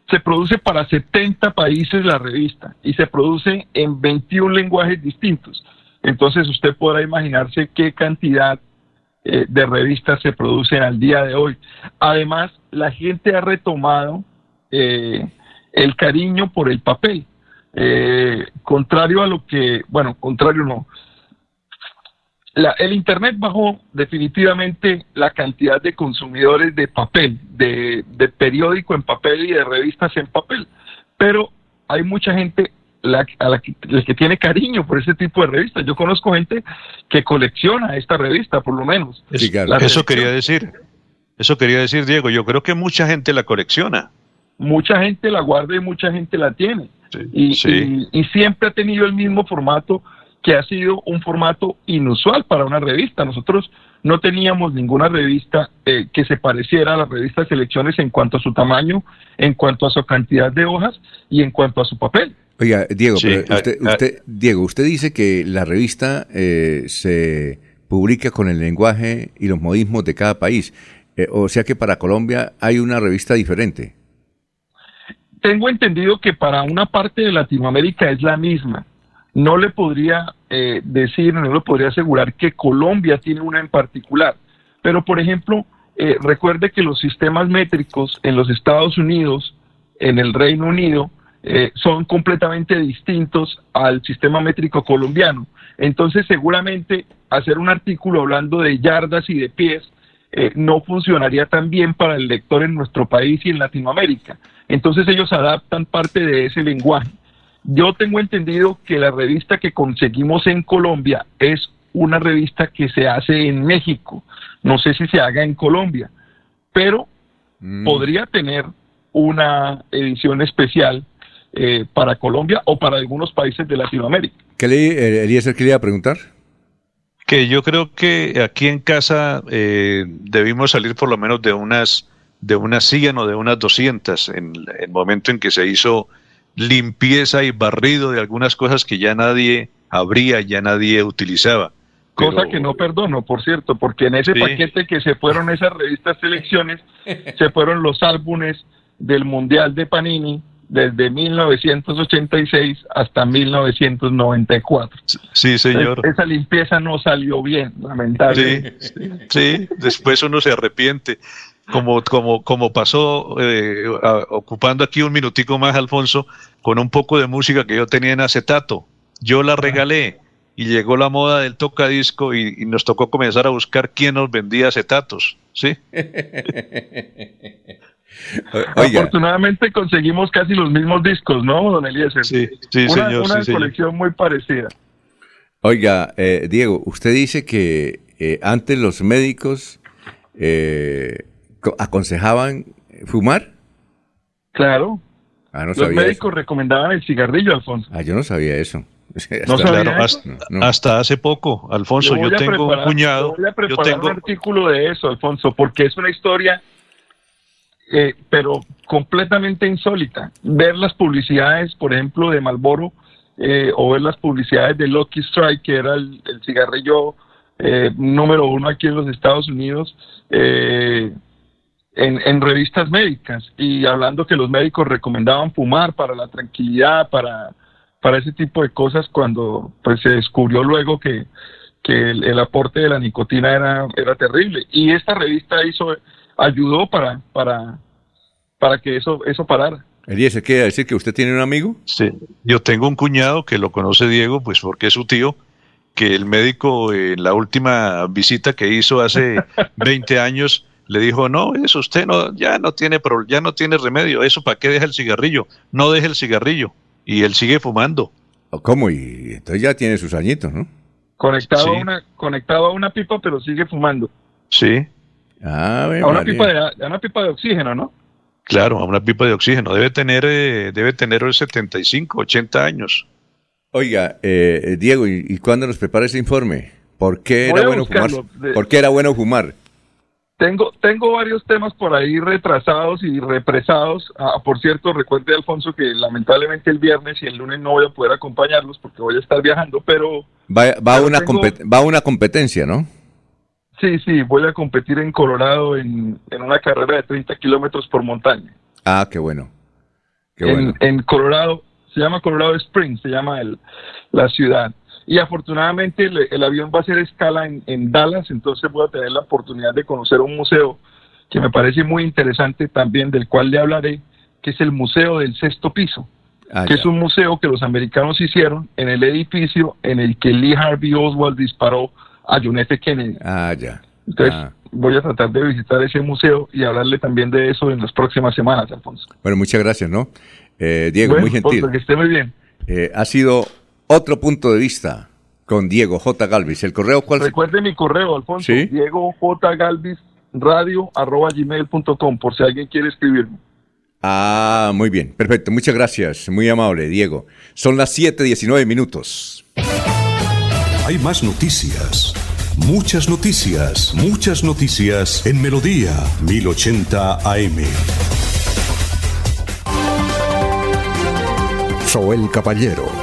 se produce para 70 países la revista y se produce en 21 lenguajes distintos. Entonces usted podrá imaginarse qué cantidad eh, de revistas se producen al día de hoy. Además, la gente ha retomado eh, el cariño por el papel. Eh, contrario a lo que, bueno, contrario no. El Internet bajó definitivamente la cantidad de consumidores de papel, de, de periódico en papel y de revistas en papel, pero hay mucha gente la, a la que, que, tiene cariño por ese tipo de revistas. Yo conozco gente que colecciona esta revista, por lo menos. Eso quería decir. Eso quería decir, Diego. Yo creo que mucha gente la colecciona. Mucha gente la guarda y mucha gente la tiene. y, y, siempre ha tenido el mismo formato que ha sido un formato inusual para una revista. Nosotros no teníamos ninguna revista eh, que se pareciera a la revista Selecciones en cuanto a su tamaño, en cuanto a su cantidad de hojas y en cuanto a su papel. Oiga, Diego, usted, Diego, usted dice que la revista eh, se publica con el lenguaje y los modismos de cada país. Eh, o sea que para Colombia hay una revista diferente. Tengo entendido que para una parte de Latinoamérica es la misma. No le podría eh, decir, no le podría asegurar que Colombia tiene una en particular. Pero, por ejemplo, recuerde que los sistemas métricos en los Estados Unidos, en el Reino Unido, eh, son completamente distintos al sistema métrico colombiano. Entonces, seguramente hacer un artículo hablando de yardas y de pies eh, no funcionaría tan bien para el lector en nuestro país y en Latinoamérica. Entonces, ellos adaptan parte de ese lenguaje. Yo tengo entendido que la revista que conseguimos en Colombia es una revista que se hace en México. No sé si se haga en Colombia, pero mm. podría tener una edición especial eh, para Colombia o para algunos países de Latinoamérica. ¿Qué le, Eliezer, qué le iba a preguntar? Que yo creo que aquí en casa eh, debimos salir por lo menos de unas de unas 100 o de unas 200 en el momento en que se hizo limpieza y barrido de algunas cosas que ya nadie abría, ya nadie utilizaba. Cosa que no perdono, por cierto, porque en ese paquete que se fueron esas revistas selecciones, se fueron los álbumes del Mundial de Panini, desde 1986 hasta 1994. Sí, señor. esa limpieza no salió bien, lamentablemente. Sí, después uno se arrepiente. Como, como, como pasó, eh, ocupando aquí un minutico más, Alfonso, con un poco de música que yo tenía en acetato. Yo la regalé y llegó la moda del tocadisco y, y nos tocó comenzar a buscar quién nos vendía acetatos. ¿Sí? Afortunadamente conseguimos casi los mismos discos, ¿no, don Eliezer? Sí, sí, una, señor. Una colección muy parecida. Oiga, eh, Diego, usted dice que eh, antes los médicos eh, aconsejaban fumar. Claro. Ah, los médicos recomendaban el cigarrillo, Alfonso. Ah, yo no sabía eso. hasta, hace poco, Alfonso, yo, tengo un cuñado. Voy a preparar un artículo de eso, Alfonso, porque es una historia eh, pero completamente insólita. Ver las publicidades, por ejemplo, de Malboro eh, o ver las publicidades de Lucky Strike, que era el, cigarrillo eh, número uno aquí en los Estados Unidos, en, en, revistas médicas y hablando que los médicos recomendaban fumar para la tranquilidad, para, para ese tipo de cosas, cuando pues se descubrió luego que, que el, aporte de la nicotina era, era terrible. Y esta revista hizo ayudó para, para, para que eso, eso parara. Elías, quiere decir que usted tiene un amigo? Sí, yo tengo un cuñado que lo conoce Diego, pues porque es su tío, que el médico en la última visita que hizo hace 20 años le dijo, no, eso usted no, ya no tiene ya no tiene remedio, eso para qué deja el cigarrillo, no deje el cigarrillo, y él sigue fumando. ¿Cómo? Y entonces ya tiene sus añitos, ¿no? Conectado, a una, conectado a una pipa, pero sigue fumando. Sí. Ah, a, una pipa de, a una pipa de oxígeno, ¿no? Claro, a una pipa de oxígeno. Debe tener, eh, debe tener 75, 80 años. Oiga, eh, Diego, ¿y, cuándo nos prepara ese informe? ¿Por qué era bueno fumar? ¿Por qué era bueno fumar? Tengo, tengo varios temas por ahí retrasados y represados. Ah, por cierto, recuerde, Alfonso, que lamentablemente el viernes y el lunes no voy a poder acompañarlos porque voy a estar viajando, pero... Va, va, una, va a una competencia, ¿no? Sí, sí, voy a competir en Colorado en, una carrera de 30 kilómetros por montaña. Ah, qué bueno. en, Colorado, se llama Colorado Springs, se llama el, la ciudad. Y afortunadamente el, avión va a hacer escala en, Dallas, entonces voy a tener la oportunidad de conocer un museo que me parece muy interesante también, del cual le hablaré, que es el Museo del Sexto Piso, ah, que es un museo que los americanos hicieron en el edificio en el que Lee Harvey Oswald disparó a John F. Kennedy. Ah, ya. Entonces, ah. voy a tratar de visitar ese museo y hablarle también de eso en las próximas semanas, Alfonso. Bueno, muchas gracias, ¿no? Eh, Diego, muy gentil. que esté muy bien. Eh, ha sido otro punto de vista con Diego J. Galvis. ¿El correo cuál? Recuerde mi correo, Alfonso. Diego J. Galvis radio arroba gmail.com por si alguien quiere escribirme. Ah, muy bien, perfecto. Muchas gracias. Muy amable, Diego. Son las 7:19 minutos. Hay más noticias. Muchas noticias, muchas noticias en Melodía 1080 AM. Soel Caballero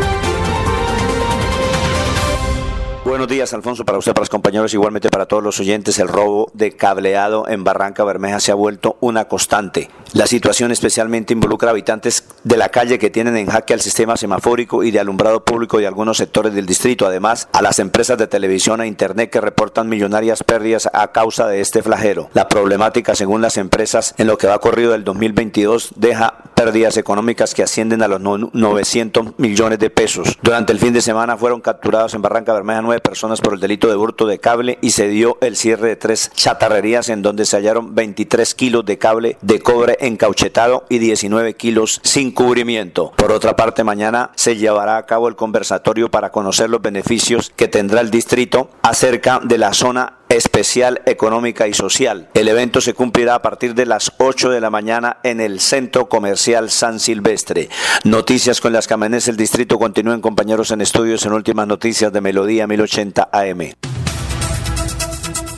Buenos días, Alfonso, para usted, para los compañeros, igualmente para todos los oyentes. El robo de cableado en Barranca Bermeja se ha vuelto una constante. La situación especialmente involucra habitantes de la calle que tienen en jaque al sistema semafórico y de alumbrado público de algunos sectores del distrito. Además, a las empresas de televisión e internet que reportan millonarias pérdidas a causa de este flagero. La problemática, según las empresas, en lo que va corrido del 2022, deja pérdidas económicas que ascienden a los 900 millones de pesos. Durante el fin de semana fueron capturados en Barranca Bermeja nueve personas por el delito de hurto de cable y se dio el cierre de tres chatarrerías en donde se hallaron 23 kilos de cable de cobre encauchetado y 19 kilos sin cubrimiento. Por otra parte, mañana se llevará a cabo el conversatorio para conocer los beneficios que tendrá el distrito acerca de la zona especial económica y social. El evento se cumplirá a partir de las 8 de la mañana en el Centro Comercial San Silvestre. Noticias con las que amanece el distrito continúen compañeros en estudios en últimas noticias de Melodía 1080 AM.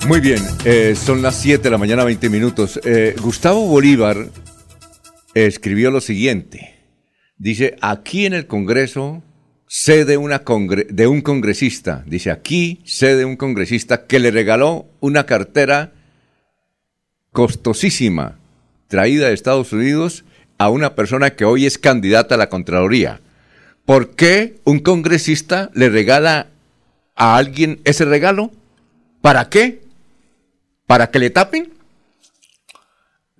Muy bien, eh, son las 7 de la mañana 20 minutos. Eh, Gustavo Bolívar escribió lo siguiente. Dice, aquí en el Congreso sede una de un congresista, dice aquí, sede un congresista que le regaló una cartera costosísima, traída de Estados Unidos a una persona que hoy es candidata a la Contraloría. ¿Por qué un congresista le regala a alguien ese regalo? ¿Para qué? ¿Para que le tapen?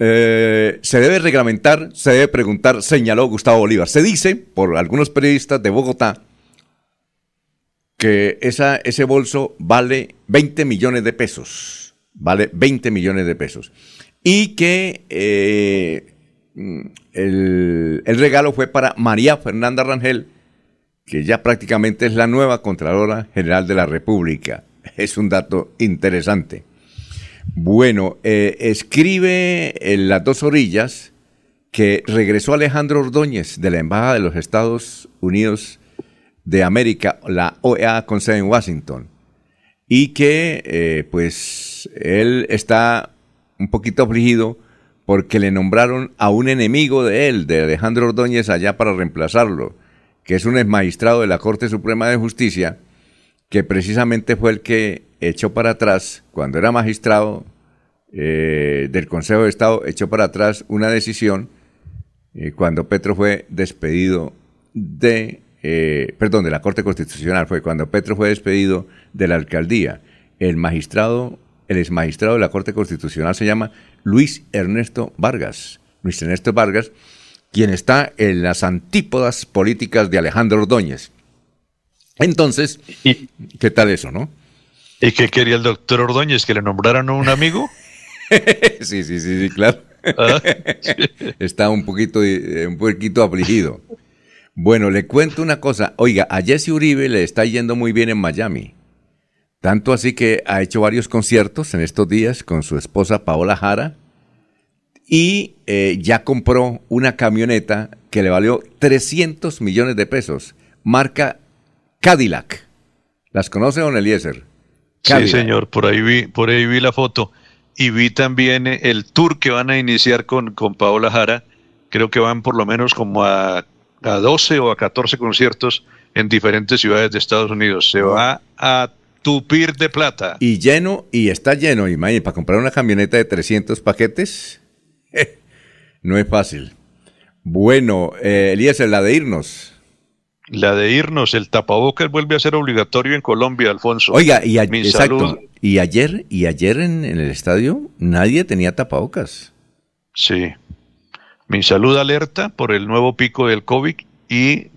Eh, se debe reglamentar, se debe preguntar, señaló Gustavo Bolívar. Se dice por algunos periodistas de Bogotá que ese bolso vale 20 millones de pesos. Vale 20 millones de pesos. Y que eh, el, el, regalo fue para María Fernanda Rangel, que ya prácticamente es la nueva Contralora General de la República. Es un dato interesante. Bueno, eh, escribe en las dos orillas que regresó Alejandro Ordóñez de la Embajada de los Estados Unidos de América, la OEA con sede en Washington. y que eh, pues él está un poquito afligido porque le nombraron a un enemigo de él, de Alejandro Ordóñez, allá para reemplazarlo, que es un ex magistrado de la Corte Suprema de Justicia, que precisamente fue el que echó para atrás, cuando era magistrado eh, del Consejo de Estado, echó para atrás una decisión eh, cuando Petro fue despedido de, eh, perdón, de la Corte Constitucional, fue cuando Petro fue despedido de la alcaldía. El magistrado, el ex magistrado de la Corte Constitucional se llama Luis Ernesto Vargas. Luis Ernesto Vargas, quien está en las antípodas políticas de Alejandro Ordóñez. Entonces, ¿qué tal eso, no? ¿Y qué quería el doctor Ordóñez? ¿Que le nombraran a un amigo? sí, sí, sí, sí, claro. Ah, está un poquito, eh, un poquito afligido. Bueno, le cuento una cosa. Oiga, a Jesse Uribe le está yendo muy bien en Miami. Tanto así que ha hecho varios conciertos en estos días con su esposa Paola Jara y eh, ya compró una camioneta que le valió 300 millones de pesos, marca Cadillac. ¿Las conoce, don Eliezer? Sí, señor, por ahí vi, por ahí vi la foto. Y vi también eh, el tour que van a iniciar con, con Paola Jara. Creo que van por lo menos como a, a 12 o a 14 conciertos en diferentes ciudades de Estados Unidos. Se va a tupir de plata. Y lleno, y está lleno, y para comprar una camioneta de 300 paquetes, no es fácil. Bueno, eh, Elías, la de irnos. La de irnos, el tapabocas vuelve a ser obligatorio en Colombia, Alfonso. Oiga, y, exacto, y ayer, y ayer en, el estadio nadie tenía tapabocas. Sí. Mi salud alerta por el nuevo pico del COVID y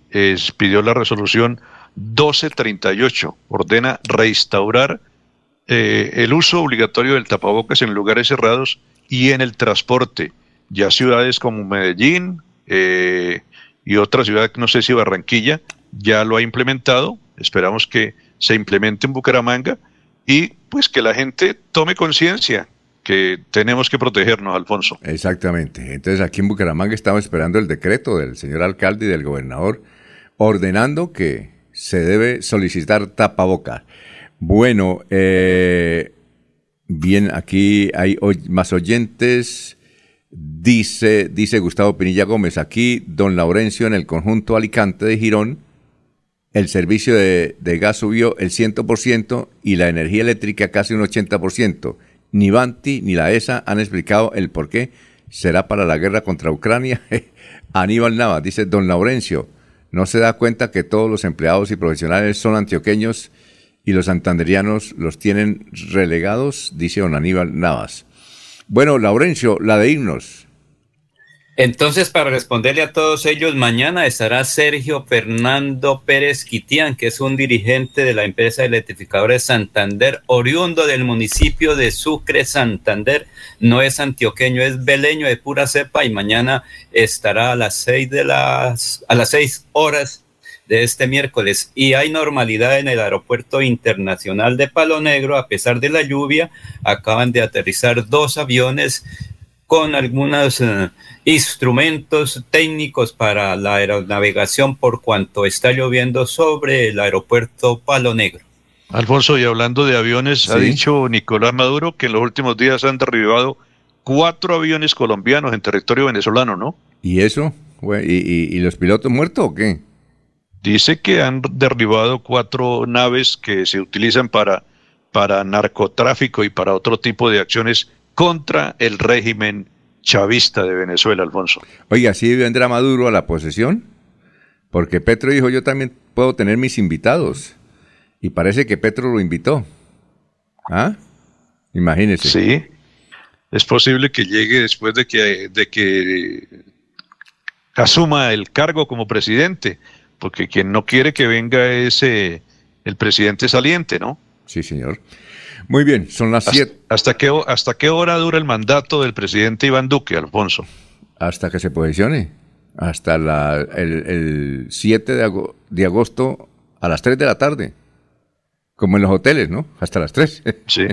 pidió la resolución 1238. Ordena restaurar eh, el uso obligatorio del tapabocas en lugares cerrados y en el transporte. Ya ciudades como Medellín, eh, y otra ciudad, no sé si Barranquilla, ya lo ha implementado. Esperamos que se implemente en Bucaramanga y pues que la gente tome conciencia que tenemos que protegernos, Alfonso. Exactamente. Entonces aquí en Bucaramanga estamos esperando el decreto del señor alcalde y del gobernador ordenando que se debe solicitar tapaboca. Bueno, eh, bien, aquí hay más oyentes. Dice, dice Gustavo Pinilla Gómez, aquí don Laurencio en el conjunto Alicante de Girón, el servicio de, gas subió el 100% y la energía eléctrica casi un 80%. Ni Banti ni la ESA han explicado el por qué. ¿Será para la guerra contra Ucrania? Aníbal Nava, dice don Laurencio, ¿no se da cuenta que todos los empleados y profesionales son antioqueños y los santanderianos los tienen relegados? Dice don Aníbal Navas. Bueno, Laurencio, la de irnos. Entonces, para responderle a todos ellos, mañana estará Sergio Fernando Pérez Quitián, que es un dirigente de la empresa electrificadora Santander, oriundo del municipio de Sucre, Santander. No es antioqueño, es beleño de pura cepa y mañana estará a las seis de las, a las seis horas de este miércoles y hay normalidad en el aeropuerto internacional de Palo Negro a pesar de la lluvia. Acaban de aterrizar dos aviones con algunos eh, instrumentos técnicos para la aeronavegación por cuanto está lloviendo sobre el aeropuerto Palo Negro. Alfonso, y hablando de aviones, ha dicho Nicolás Maduro que en los últimos días han derribado cuatro aviones colombianos en territorio venezolano, ¿no? ¿Y eso? ¿Y, y los pilotos muertos o qué? Dice que han derribado cuatro naves que se utilizan para, para narcotráfico y para otro tipo de acciones contra el régimen chavista de Venezuela, Alfonso. Oiga, ¿sí vendrá Maduro a la posesión? Porque Petro dijo, yo también puedo tener mis invitados. Y parece que Petro lo invitó. ¿Ah? Imagínese. Sí. Es posible que llegue después de que, de que asuma el cargo como presidente porque quien no quiere que venga es eh, el presidente saliente, ¿no? Sí, señor. Muy bien, son las siete. Hasta, qué, ¿Hasta qué hora dura el mandato del presidente Iván Duque, Alfonso? Hasta que se posicione. Hasta la, el, 7 de, agosto a las 3 de la tarde. Como en los hoteles, ¿no? Hasta las 3. Sí,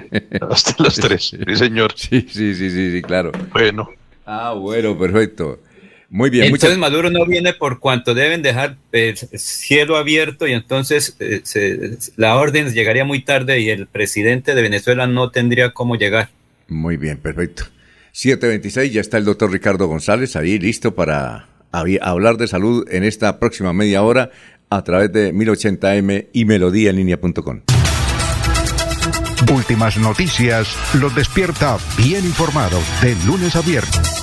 hasta las 3, sí, señor. Sí, sí, sí, sí, sí, claro. Bueno. Ah, bueno, perfecto. Muy bien. Entonces Maduro no viene por cuanto deben dejar el cielo abierto y entonces eh, la orden llegaría muy tarde y el presidente de Venezuela no tendría cómo llegar. Muy bien, perfecto. 726, ya está el doctor Ricardo González ahí listo para hablar de salud en esta próxima media hora a través de 1080m y melodíaenlínea.com. Últimas noticias los despierta bien informados de lunes a viernes.